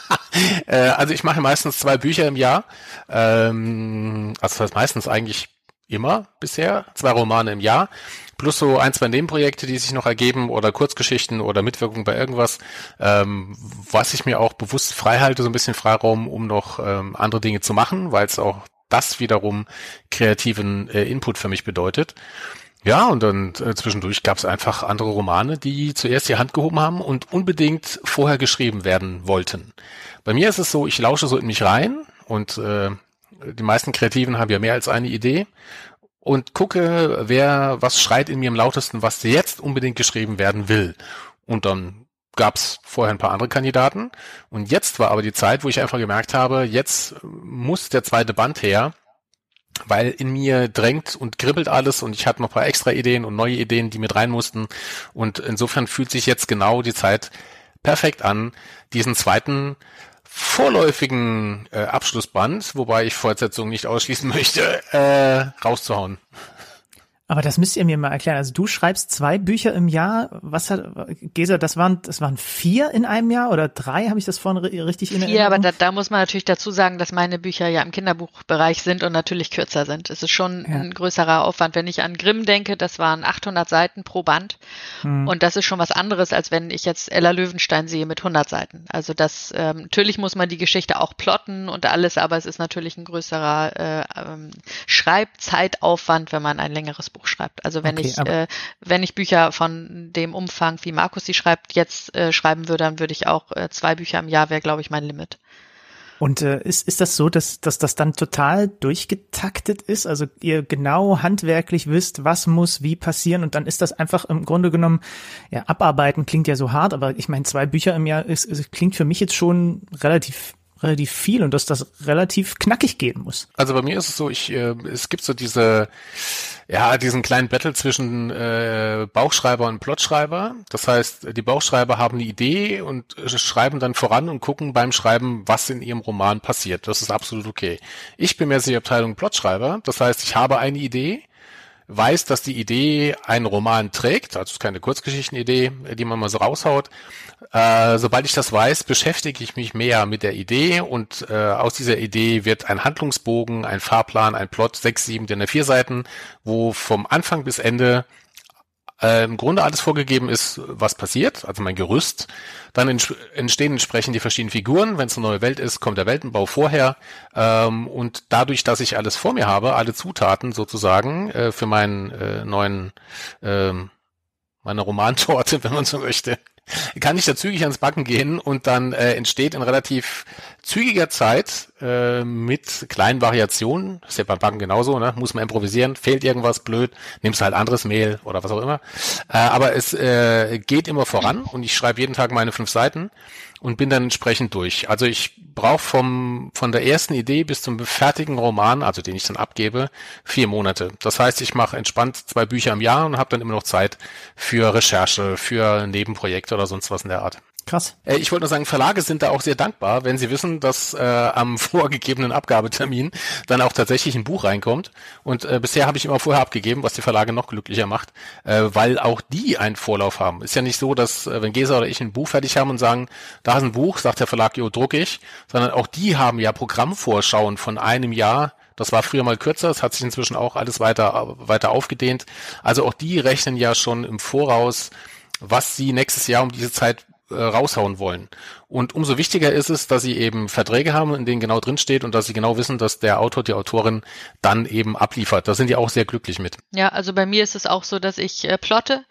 äh, also ich mache meistens zwei Bücher im Jahr. Ähm, also das heißt meistens eigentlich immer bisher, zwei Romane im Jahr plus so ein, zwei Nebenprojekte, die sich noch ergeben oder Kurzgeschichten oder Mitwirkung bei irgendwas, ähm, was ich mir auch bewusst frei halte, so ein bisschen Freiraum, um noch ähm, andere Dinge zu machen, weil es auch das wiederum kreativen äh, Input für mich bedeutet. Ja, und dann äh, zwischendurch gab es einfach andere Romane, die zuerst die Hand gehoben haben und unbedingt vorher geschrieben werden wollten. Bei mir ist es so, ich lausche so in mich rein und äh, die meisten Kreativen haben ja mehr als eine Idee und gucke, wer, was schreit in mir am lautesten, was jetzt unbedingt geschrieben werden will. Und dann gab's vorher ein paar andere Kandidaten. Und jetzt war aber die Zeit, wo ich einfach gemerkt habe, jetzt muss der zweite Band her, weil in mir drängt und kribbelt alles und ich hatte noch ein paar extra Ideen und neue Ideen, die mit rein mussten. Und insofern fühlt sich jetzt genau die Zeit perfekt an, diesen zweiten vorläufigen äh, Abschlussband, wobei ich Fortsetzung nicht ausschließen möchte, äh, rauszuhauen. Aber das müsst ihr mir mal erklären. Also du schreibst zwei Bücher im Jahr. Was hat Gesa, das waren das waren vier in einem Jahr oder drei? Habe ich das vorhin richtig in Vier, aber da, da muss man natürlich dazu sagen, dass meine Bücher ja im Kinderbuchbereich sind und natürlich kürzer sind. Es ist schon ja. ein größerer Aufwand. Wenn ich an Grimm denke, das waren 800 Seiten pro Band hm. und das ist schon was anderes, als wenn ich jetzt Ella Löwenstein sehe mit 100 Seiten. Also das ähm, natürlich muss man die Geschichte auch plotten und alles, aber es ist natürlich ein größerer äh, ähm, Schreibzeitaufwand, wenn man ein längeres Buch Buch schreibt. Also wenn Okay, ich, äh, wenn ich Bücher von dem Umfang, wie Markus sie schreibt, jetzt äh, schreiben würde, dann würde ich auch äh, zwei Bücher im Jahr wäre, glaube ich, mein Limit. Und äh, ist, ist das so, dass, dass das dann total durchgetaktet ist? Also ihr genau handwerklich wisst, was muss wie passieren und dann ist das einfach im Grunde genommen, ja, abarbeiten klingt ja so hart, aber ich meine, zwei Bücher im Jahr ist, ist, klingt für mich jetzt schon relativ relativ viel und dass das relativ knackig gehen muss. Also bei mir ist es so, ich, äh, es gibt so diese, ja, diesen kleinen Battle zwischen äh, Bauchschreiber und Plotschreiber. Das heißt, die Bauchschreiber haben eine Idee und äh, schreiben dann voran und gucken beim Schreiben, was in ihrem Roman passiert. Das ist absolut okay. Ich bin mehr die Abteilung Plotschreiber. Das heißt, ich habe eine Idee, weiß, dass die Idee einen Roman trägt, also keine Kurzgeschichtenidee, die man mal so raushaut. Äh, sobald ich das weiß, beschäftige ich mich mehr mit der Idee und äh, aus dieser Idee wird ein Handlungsbogen, ein Fahrplan, ein Plot, sechs, sieben, DIN vier Seiten, wo vom Anfang bis Ende äh, im Grunde alles vorgegeben ist, was passiert, also mein Gerüst. Dann ents entstehen entsprechend die verschiedenen Figuren. Wenn es eine neue Welt ist, kommt der Weltenbau vorher. Ähm, und dadurch, dass ich alles vor mir habe, alle Zutaten sozusagen äh, für meinen äh, neuen, ähm, meine Romantorte, wenn man so möchte, kann ich da zügig ans Backen gehen und dann äh, entsteht in relativ zügiger Zeit äh, mit kleinen Variationen, ist ja beim Backen genauso, ne? muss man improvisieren, fehlt irgendwas blöd, nimmst halt anderes Mehl oder was auch immer. Äh, aber es äh, geht immer voran und ich schreibe jeden Tag meine fünf Seiten und bin dann entsprechend durch. Also ich brauche vom von der ersten Idee bis zum fertigen Roman, also den ich dann abgebe, vier Monate. Das heißt, ich mache entspannt zwei Bücher im Jahr und habe dann immer noch Zeit für Recherche, für Nebenprojekte oder sonst was in der Art. Krass. Äh, Ich wollte nur sagen, Verlage sind da auch sehr dankbar, wenn sie wissen, dass äh, am vorgegebenen Abgabetermin dann auch tatsächlich ein Buch reinkommt. Und äh, bisher habe ich immer vorher abgegeben, was die Verlage noch glücklicher macht, äh, weil auch die einen Vorlauf haben. Ist ja nicht so, dass äh, wenn Gesa oder ich ein Buch fertig haben und sagen, da ist ein Buch, sagt der Verlag, jo, druck ich, sondern auch die haben ja Programmvorschauen von einem Jahr. Das war früher mal kürzer, es hat sich inzwischen auch alles weiter, weiter aufgedehnt. Also auch die rechnen ja schon im Voraus, was sie nächstes Jahr um diese Zeit äh, raushauen wollen. Und umso wichtiger ist es, dass sie eben Verträge haben, in denen genau drin steht und dass sie genau wissen, dass der Autor, die Autorin dann eben abliefert. Da sind die auch sehr glücklich mit. Ja, also bei mir ist es auch so, dass ich äh, plotte.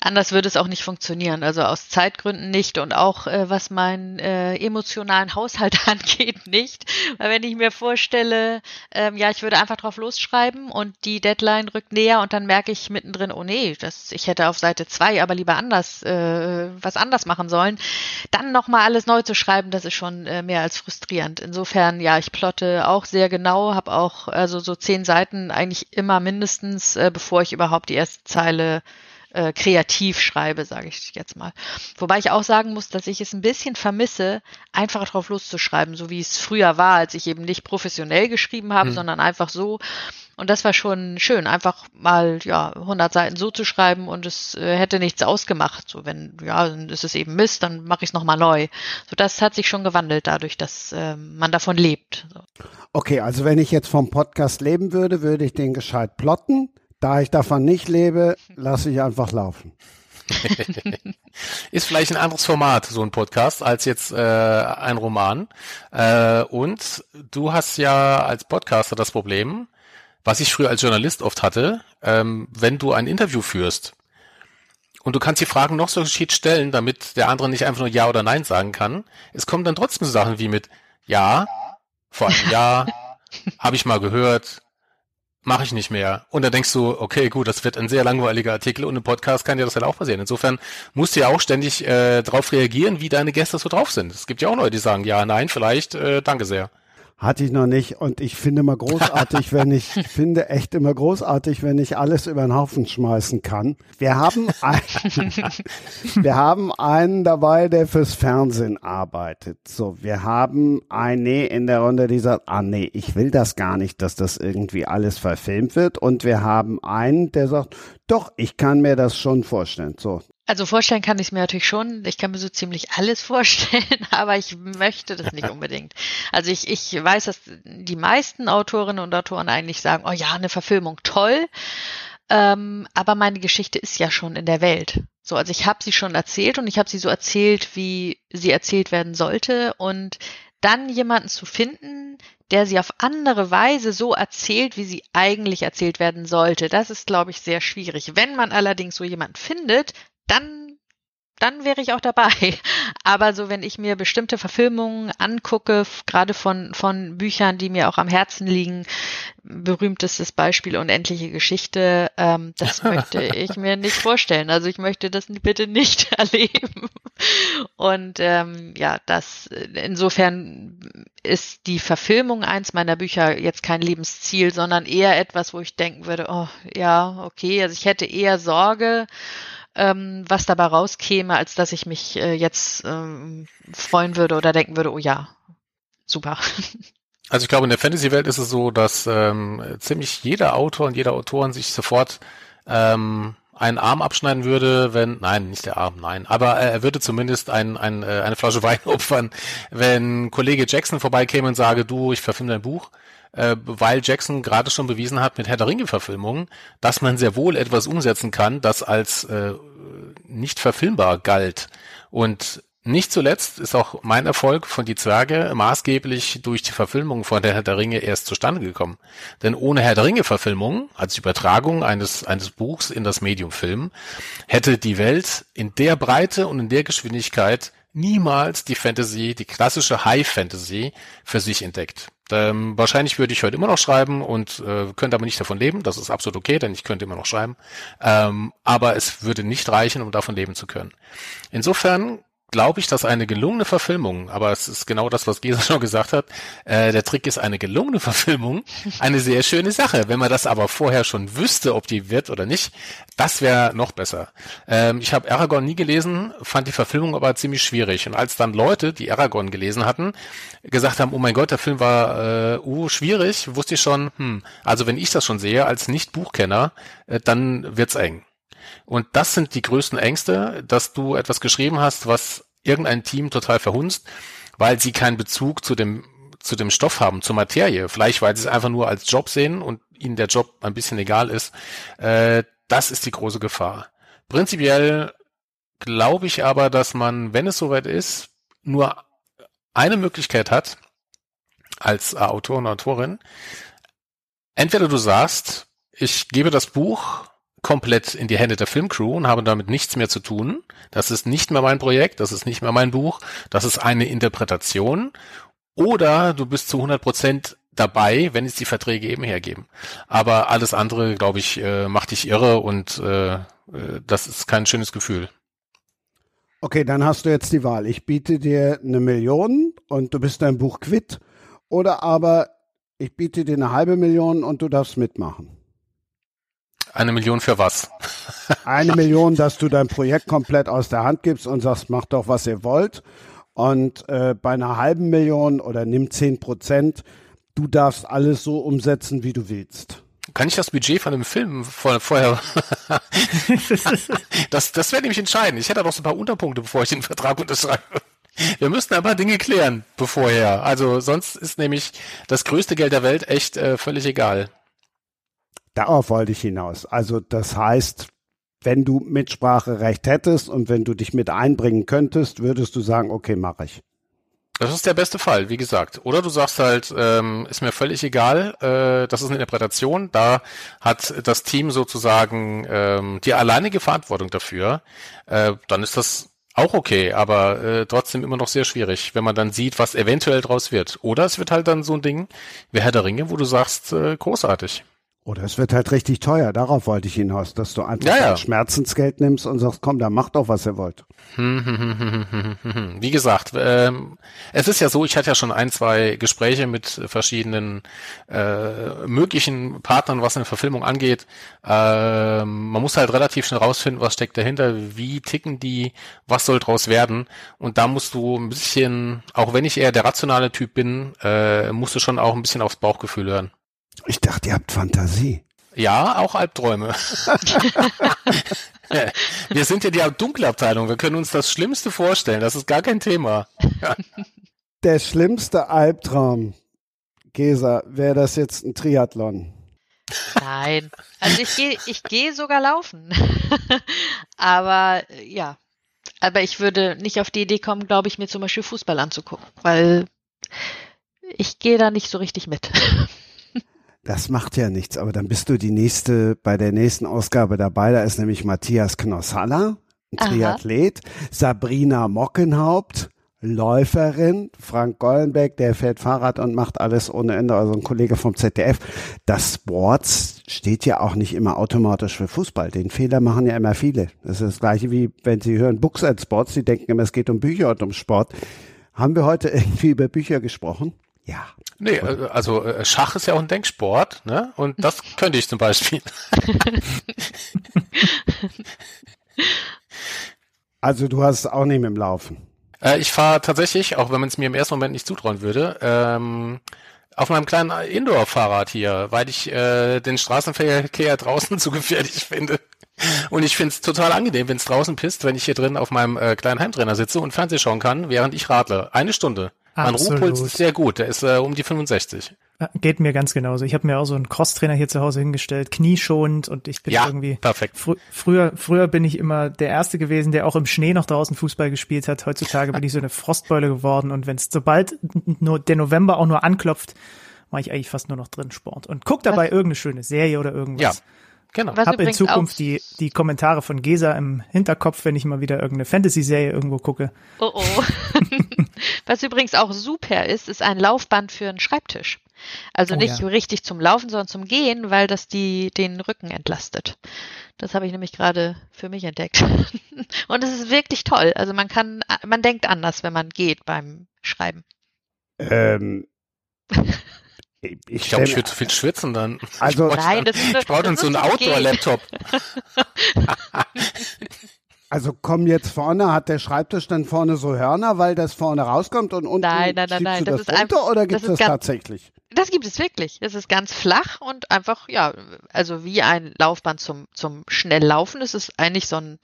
Anders würde es auch nicht funktionieren. Also aus Zeitgründen nicht und auch äh, was meinen äh, emotionalen Haushalt angeht nicht. Weil wenn ich mir vorstelle, ähm, ja, ich würde einfach drauf losschreiben und die Deadline rückt näher und dann merke ich mittendrin, oh nee, das, ich hätte auf Seite zwei aber lieber anders, äh, was anders machen sollen, dann nochmal alles neu zu schreiben, das ist schon äh, mehr als frustrierend. Insofern, ja, ich plotte auch sehr genau, habe auch also so zehn Seiten eigentlich immer mindestens, äh, bevor ich überhaupt die erste Zeile äh, kreativ schreibe, sage ich jetzt mal. Wobei ich auch sagen muss, dass ich es ein bisschen vermisse, einfach drauf loszuschreiben, so wie es früher war, als ich eben nicht professionell geschrieben habe, Hm. sondern einfach so. Und das war schon schön, einfach mal ja 100 Seiten so zu schreiben und es äh, hätte nichts ausgemacht. So wenn ja, dann ist es eben Mist, dann mache ich es noch mal neu. So das hat sich schon gewandelt dadurch, dass ähm, man davon lebt. So. Okay, also wenn ich jetzt vom Podcast leben würde, würde ich den gescheit plotten. Da ich davon nicht lebe, lasse ich einfach laufen. Ist vielleicht ein anderes Format, so ein Podcast, als jetzt äh, ein Roman. Äh, und du hast ja als Podcaster das Problem, was ich früher als Journalist oft hatte, ähm, wenn du ein Interview führst und du kannst die Fragen noch so geschickt stellen, damit der andere nicht einfach nur Ja oder Nein sagen kann. Es kommen dann trotzdem so Sachen wie mit Ja, vor allem Ja, habe ich mal gehört, mache ich nicht mehr. Und dann denkst du, okay, gut, das wird ein sehr langweiliger Artikel und im Podcast kann dir das halt auch passieren. Insofern musst du ja auch ständig äh, darauf reagieren, wie deine Gäste so drauf sind. Es gibt ja auch Leute, die sagen, ja, nein, vielleicht, äh, danke sehr. Hatte ich noch nicht und ich finde immer großartig, wenn ich ich finde echt immer großartig, wenn ich alles über den Haufen schmeißen kann. Wir haben ein, wir haben einen dabei, der fürs Fernsehen arbeitet. So, wir haben einen nee, in der Runde, die sagt, ah nee, ich will das gar nicht, dass das irgendwie alles verfilmt wird. Und wir haben einen, der sagt, doch, ich kann mir das schon vorstellen. So, Also vorstellen kann ich es mir natürlich schon. Ich kann mir so ziemlich alles vorstellen, aber ich möchte das nicht unbedingt. Also ich, ich weiß, dass die meisten Autorinnen und Autoren eigentlich sagen, oh ja, eine Verfilmung, toll. Ähm, aber meine Geschichte ist ja schon in der Welt. So, also ich habe sie schon erzählt und ich habe sie so erzählt, wie sie erzählt werden sollte. Und dann jemanden zu finden, der sie auf andere Weise so erzählt, wie sie eigentlich erzählt werden sollte. Das ist, glaube ich, sehr schwierig. Wenn man allerdings so jemanden findet, dann dann wäre ich auch dabei. Aber so, wenn ich mir bestimmte Verfilmungen angucke, gerade von, von Büchern, die mir auch am Herzen liegen, berühmtestes Beispiel Unendliche Geschichte, ähm, das möchte ich mir nicht vorstellen. Also ich möchte das bitte nicht erleben. Und ähm, ja, das insofern ist die Verfilmung eins meiner Bücher jetzt kein Lebensziel, sondern eher etwas, wo ich denken würde, oh ja, okay, also ich hätte eher Sorge, ähm, was dabei rauskäme, als dass ich mich äh, jetzt ähm, freuen würde oder denken würde, oh ja, super. Also ich glaube, in der Fantasy-Welt ist es so, dass ähm, ziemlich jeder Autor und jeder Autorin sich sofort ähm, einen Arm abschneiden würde, wenn, nein, nicht der Arm, nein, aber er würde zumindest ein, ein, äh, eine Flasche Wein opfern, wenn Kollege Jackson vorbeikäme und sage, du, ich verfilme dein Buch, äh, weil Jackson gerade schon bewiesen hat mit Herr der Ringe-Verfilmungen, dass man sehr wohl etwas umsetzen kann, das als äh, nicht verfilmbar galt. Und nicht zuletzt ist auch mein Erfolg von Die Zwerge maßgeblich durch die Verfilmung von der Herr der Ringe erst zustande gekommen. Denn ohne Herr der Ringe Verfilmung, als Übertragung eines, eines Buchs in das Medium Film, hätte die Welt in der Breite und in der Geschwindigkeit niemals die Fantasy, die klassische High Fantasy für sich entdeckt. Ähm, wahrscheinlich würde ich heute immer noch schreiben und äh, könnte aber nicht davon leben. Das ist absolut okay, denn ich könnte immer noch schreiben. Ähm, aber es würde nicht reichen, um davon leben zu können. Insofern glaube ich, dass eine gelungene Verfilmung, aber es ist genau das, was Gesa schon gesagt hat, äh, der Trick ist eine gelungene Verfilmung, eine sehr schöne Sache. Wenn man das aber vorher schon wüsste, ob die wird oder nicht, das wäre noch besser. Ähm, ich habe Aragorn nie gelesen, fand die Verfilmung aber ziemlich schwierig. Und als dann Leute, die Aragorn gelesen hatten, gesagt haben, oh mein Gott, der Film war äh, uh, schwierig, wusste ich schon, hm, also wenn ich das schon sehe als Nicht-Buchkenner, äh, dann wird's eng. Und das sind die größten Ängste, dass du etwas geschrieben hast, was irgendein Team total verhunzt, weil sie keinen Bezug zu dem zu dem Stoff haben, zur Materie. Vielleicht, weil sie es einfach nur als Job sehen und ihnen der Job ein bisschen egal ist. Äh, das ist die große Gefahr. Prinzipiell glaube ich aber, dass man, wenn es soweit ist, nur eine Möglichkeit hat, als Autor und Autorin. Entweder du sagst, ich gebe das Buch komplett in die Hände der Filmcrew und habe damit nichts mehr zu tun. Das ist nicht mehr mein Projekt, das ist nicht mehr mein Buch, das ist eine Interpretation. Oder du bist zu 100 Prozent dabei, wenn es die Verträge eben hergeben. Aber alles andere, glaube ich, äh, macht dich irre und äh, äh, das ist kein schönes Gefühl. Okay, dann hast du jetzt die Wahl. Ich biete dir eine Million und du bist dein Buch quitt. Oder aber ich biete dir eine halbe Million und du darfst mitmachen. Eine Million für was? Eine Million, dass du dein Projekt komplett aus der Hand gibst und sagst, macht doch, was ihr wollt. Und äh, bei einer halben Million oder nimm zehn Prozent, du darfst alles so umsetzen, wie du willst. Kann ich das Budget von dem Film vor, vorher? das das wäre nämlich entscheidend. Ich hätte noch so ein paar Unterpunkte, bevor ich den Vertrag unterschreibe. Wir müssten ein paar Dinge klären bevorher. Also sonst ist nämlich das größte Geld der Welt echt äh, völlig egal. Darauf wollte ich hinaus. Also das heißt, wenn du Mitspracherecht hättest und wenn du dich mit einbringen könntest, würdest du sagen, okay, mache ich. Das ist der beste Fall, wie gesagt. Oder du sagst halt, ähm, ist mir völlig egal, äh, das ist eine Interpretation, da hat das Team sozusagen ähm, die alleinige Verantwortung dafür, äh, dann ist das auch okay, aber äh, trotzdem immer noch sehr schwierig, wenn man dann sieht, was eventuell draus wird. Oder es wird halt dann so ein Ding wie Herr der Ringe, wo du sagst, äh, großartig. Oder es wird halt richtig teuer. Darauf wollte ich hinaus, dass du einfach Ja, ja. Schmerzensgeld nimmst und sagst, komm, dann macht doch, was ihr wollt. Wie gesagt, ähm, es ist ja so, ich hatte ja schon ein, zwei Gespräche mit verschiedenen äh, möglichen Partnern, was eine Verfilmung angeht. Ähm, man muss halt relativ schnell rausfinden, was steckt dahinter, wie ticken die, was soll draus werden. Und da musst du ein bisschen, auch wenn ich eher der rationale Typ bin, äh, musst du schon auch ein bisschen aufs Bauchgefühl hören. Ich dachte, ihr habt Fantasie. Ja, auch Albträume. Wir sind ja die dunkle Abteilung. Wir können uns das Schlimmste vorstellen. Das ist gar kein Thema. Der schlimmste Albtraum, Gesa, wäre das jetzt ein Triathlon. Nein. Also ich gehe ich gehe sogar laufen. aber ja. Aber ich würde nicht auf die Idee kommen, glaube ich, mir zum Beispiel Fußball anzugucken, weil ich gehe da nicht so richtig mit. Das macht ja nichts, aber dann bist du die nächste, bei der nächsten Ausgabe dabei. Da ist nämlich Matthias Knossalla. Triathlet, Sabrina Mockenhaupt, Läuferin, Frank Gollenbeck, der fährt Fahrrad und macht alles ohne Ende, also ein Kollege vom ZDF. Das Sports steht ja auch nicht immer automatisch für Fußball. Den Fehler machen ja immer viele. Das ist das gleiche wie wenn sie hören Books and Sports, die denken immer, es geht um Bücher und um Sport. Haben wir heute irgendwie über Bücher gesprochen? Ja. Nee, äh, also äh, Schach ist ja auch ein Denksport, ne? Und das könnte ich zum Beispiel. Also du hast es auch nicht mit dem Laufen. Äh, ich fahre tatsächlich, auch wenn man es mir im ersten Moment nicht zutrauen würde, ähm, auf meinem kleinen Indoor-Fahrrad hier, weil ich äh, den Straßenverkehr draußen zu gefährlich finde. Und ich finde es total angenehm, wenn es draußen pisst, wenn ich hier drin auf meinem äh, kleinen Heimtrainer sitze und Fernseh schauen kann, während ich radle. Eine Stunde. Mein Absolut. Ruhepuls ist sehr gut, der ist äh, um die 65. Ja, Geht mir ganz genauso. Ich habe mir auch so einen Crosstrainer hier zu Hause hingestellt, knieschonend und ich bin Ja, irgendwie perfekt. Frü früher früher bin ich immer der erste gewesen, der auch im Schnee noch draußen Fußball gespielt hat. Heutzutage bin ich so eine Frostbeule geworden und wenn es sobald nur der November auch nur anklopft, mache ich eigentlich fast nur noch drin Sport und guck dabei irgendeine schöne Serie oder irgendwas. Ja, genau. Was Hab in Zukunft die die Kommentare von Gesa im Hinterkopf, wenn ich mal wieder irgendeine Fantasy-Serie irgendwo gucke. Oh oh. Was übrigens auch super ist, ist ein Laufband für einen Schreibtisch. Also Oh nicht ja. richtig zum Laufen, sondern zum Gehen, weil das die den Rücken entlastet. Das habe ich nämlich gerade für mich entdeckt. Und es ist wirklich toll. Also man kann, man denkt anders, wenn man geht beim Schreiben. Ähm, ich Ich glaube, ich würde zu viel schwitzen dann. Also- ich Nein, dann- das ist ich brauche dann das so einen. Outdoor-Laptop. Also komm jetzt vorne, hat der Schreibtisch dann vorne so Hörner, weil das vorne rauskommt und unten Nein, nein, nein, nein, du das das, ist runter einfach- oder das gibt es ist das ganz- tatsächlich? Das gibt es wirklich. Es ist ganz flach und einfach, ja, also wie ein Laufband zum, zum schnell laufen. Es ist eigentlich so ein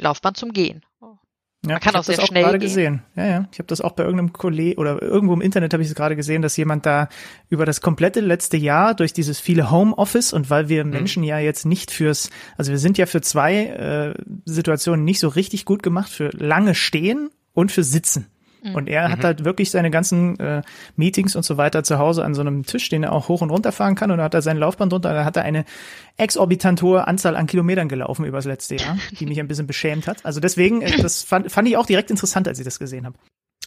Laufband zum Gehen. Ja, Man kann auch sehr das auch schnell gerade gehen. gesehen. Ja, ja. Ich habe das auch bei irgendeinem Kollegen oder irgendwo im Internet habe ich es gerade gesehen, dass jemand da über das komplette letzte Jahr durch dieses viele Homeoffice und weil Mhm. wir Menschen ja jetzt nicht fürs, also wir sind ja für zwei äh, Situationen nicht so richtig gut gemacht, für lange Stehen und für Sitzen. Mhm. Und er hat halt wirklich seine ganzen äh, Meetings und so weiter zu Hause an so einem Tisch, den er auch hoch und runter fahren kann. Und da hat er sein Laufband drunter. Da hat er eine exorbitant hohe Anzahl an Kilometern gelaufen über das letzte Jahr, die mich ein bisschen beschämt hat. Also deswegen, äh, das fand, fand ich auch direkt interessant, als ich das gesehen habe.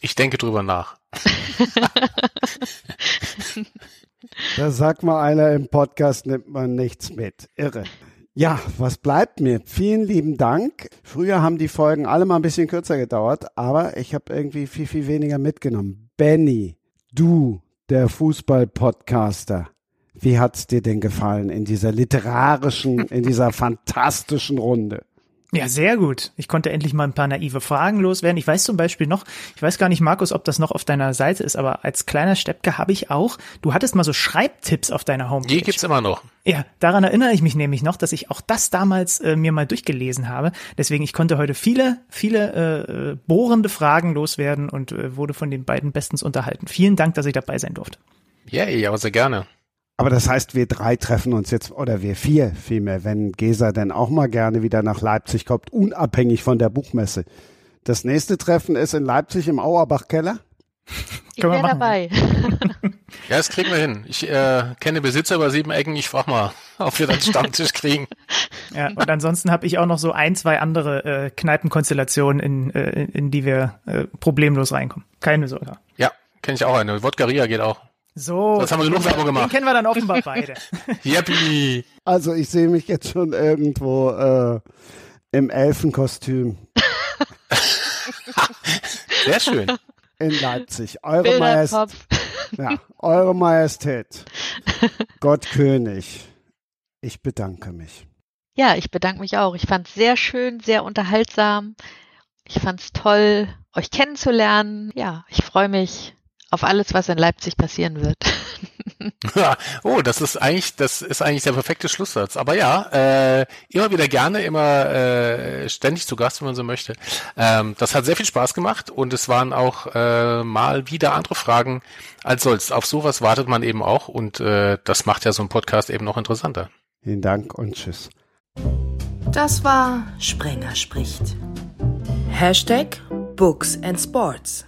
Ich denke drüber nach. Da sagt mal einer im Podcast, nimmt man nichts mit. Irre. Ja, was bleibt mir? Vielen lieben Dank. Früher haben die Folgen alle mal ein bisschen kürzer gedauert, aber ich habe irgendwie viel, viel weniger mitgenommen. Benny, du, der Fußball-Podcaster, wie hat's dir denn gefallen in dieser literarischen, in dieser fantastischen Runde? Ja, sehr gut. Ich konnte endlich mal ein paar naive Fragen loswerden. Ich weiß zum Beispiel noch, ich weiß gar nicht, Markus, ob das noch auf deiner Seite ist, aber als kleiner Steppke habe ich auch, du hattest mal so Schreibtipps auf deiner Homepage. Die gibt's immer noch. Ja, daran erinnere ich mich nämlich noch, dass ich auch das damals äh, mir mal durchgelesen habe. Deswegen, ich konnte heute viele, viele äh, bohrende Fragen loswerden und äh, wurde von den beiden bestens unterhalten. Vielen Dank, dass ich dabei sein durfte. Yay, aber sehr gerne. Aber das heißt, wir drei treffen uns jetzt, oder wir vier vielmehr, wenn Gesa denn auch mal gerne wieder nach Leipzig kommt, unabhängig von der Buchmesse. Das nächste Treffen ist in Leipzig im Auerbach-Keller. Ich wäre dabei. Ja, das kriegen wir hin. Ich äh, kenne Besitzer über sieben Ecken. Ich frage mal, ob wir dann einen Stammtisch kriegen. Ja, und ansonsten habe ich auch noch so ein, zwei andere äh, Kneipenkonstellationen, in, äh, in, in die wir äh, problemlos reinkommen. Keine Sorge. Ja, kenne ich auch eine. Wodka Ria geht auch. So, Das haben wir genug Werbung den gemacht. kennen wir dann offenbar beide. Yippie! Also ich sehe mich jetzt schon irgendwo äh, im Elfenkostüm Sehr schön. in Leipzig. Eure, Bilder im Majest Kopf. ja, Eure Majestät, Gott König, ich bedanke mich. Ja, ich bedanke mich auch. Ich fand es sehr schön, sehr unterhaltsam. Ich fand es toll, euch kennenzulernen. Ja, ich freue mich auf alles, was in Leipzig passieren wird. oh, das ist eigentlich, das ist eigentlich der perfekte Schlusssatz. Aber ja, äh, immer wieder gerne, immer äh, ständig zu Gast, wenn man so möchte. Ähm, das hat sehr viel Spaß gemacht und es waren auch äh, mal wieder andere Fragen als sonst. Auf sowas wartet man eben auch und äh, das macht ja so ein Podcast eben noch interessanter. Vielen Dank und tschüss. Das war Sprenger spricht. Hashtag Books and Sports.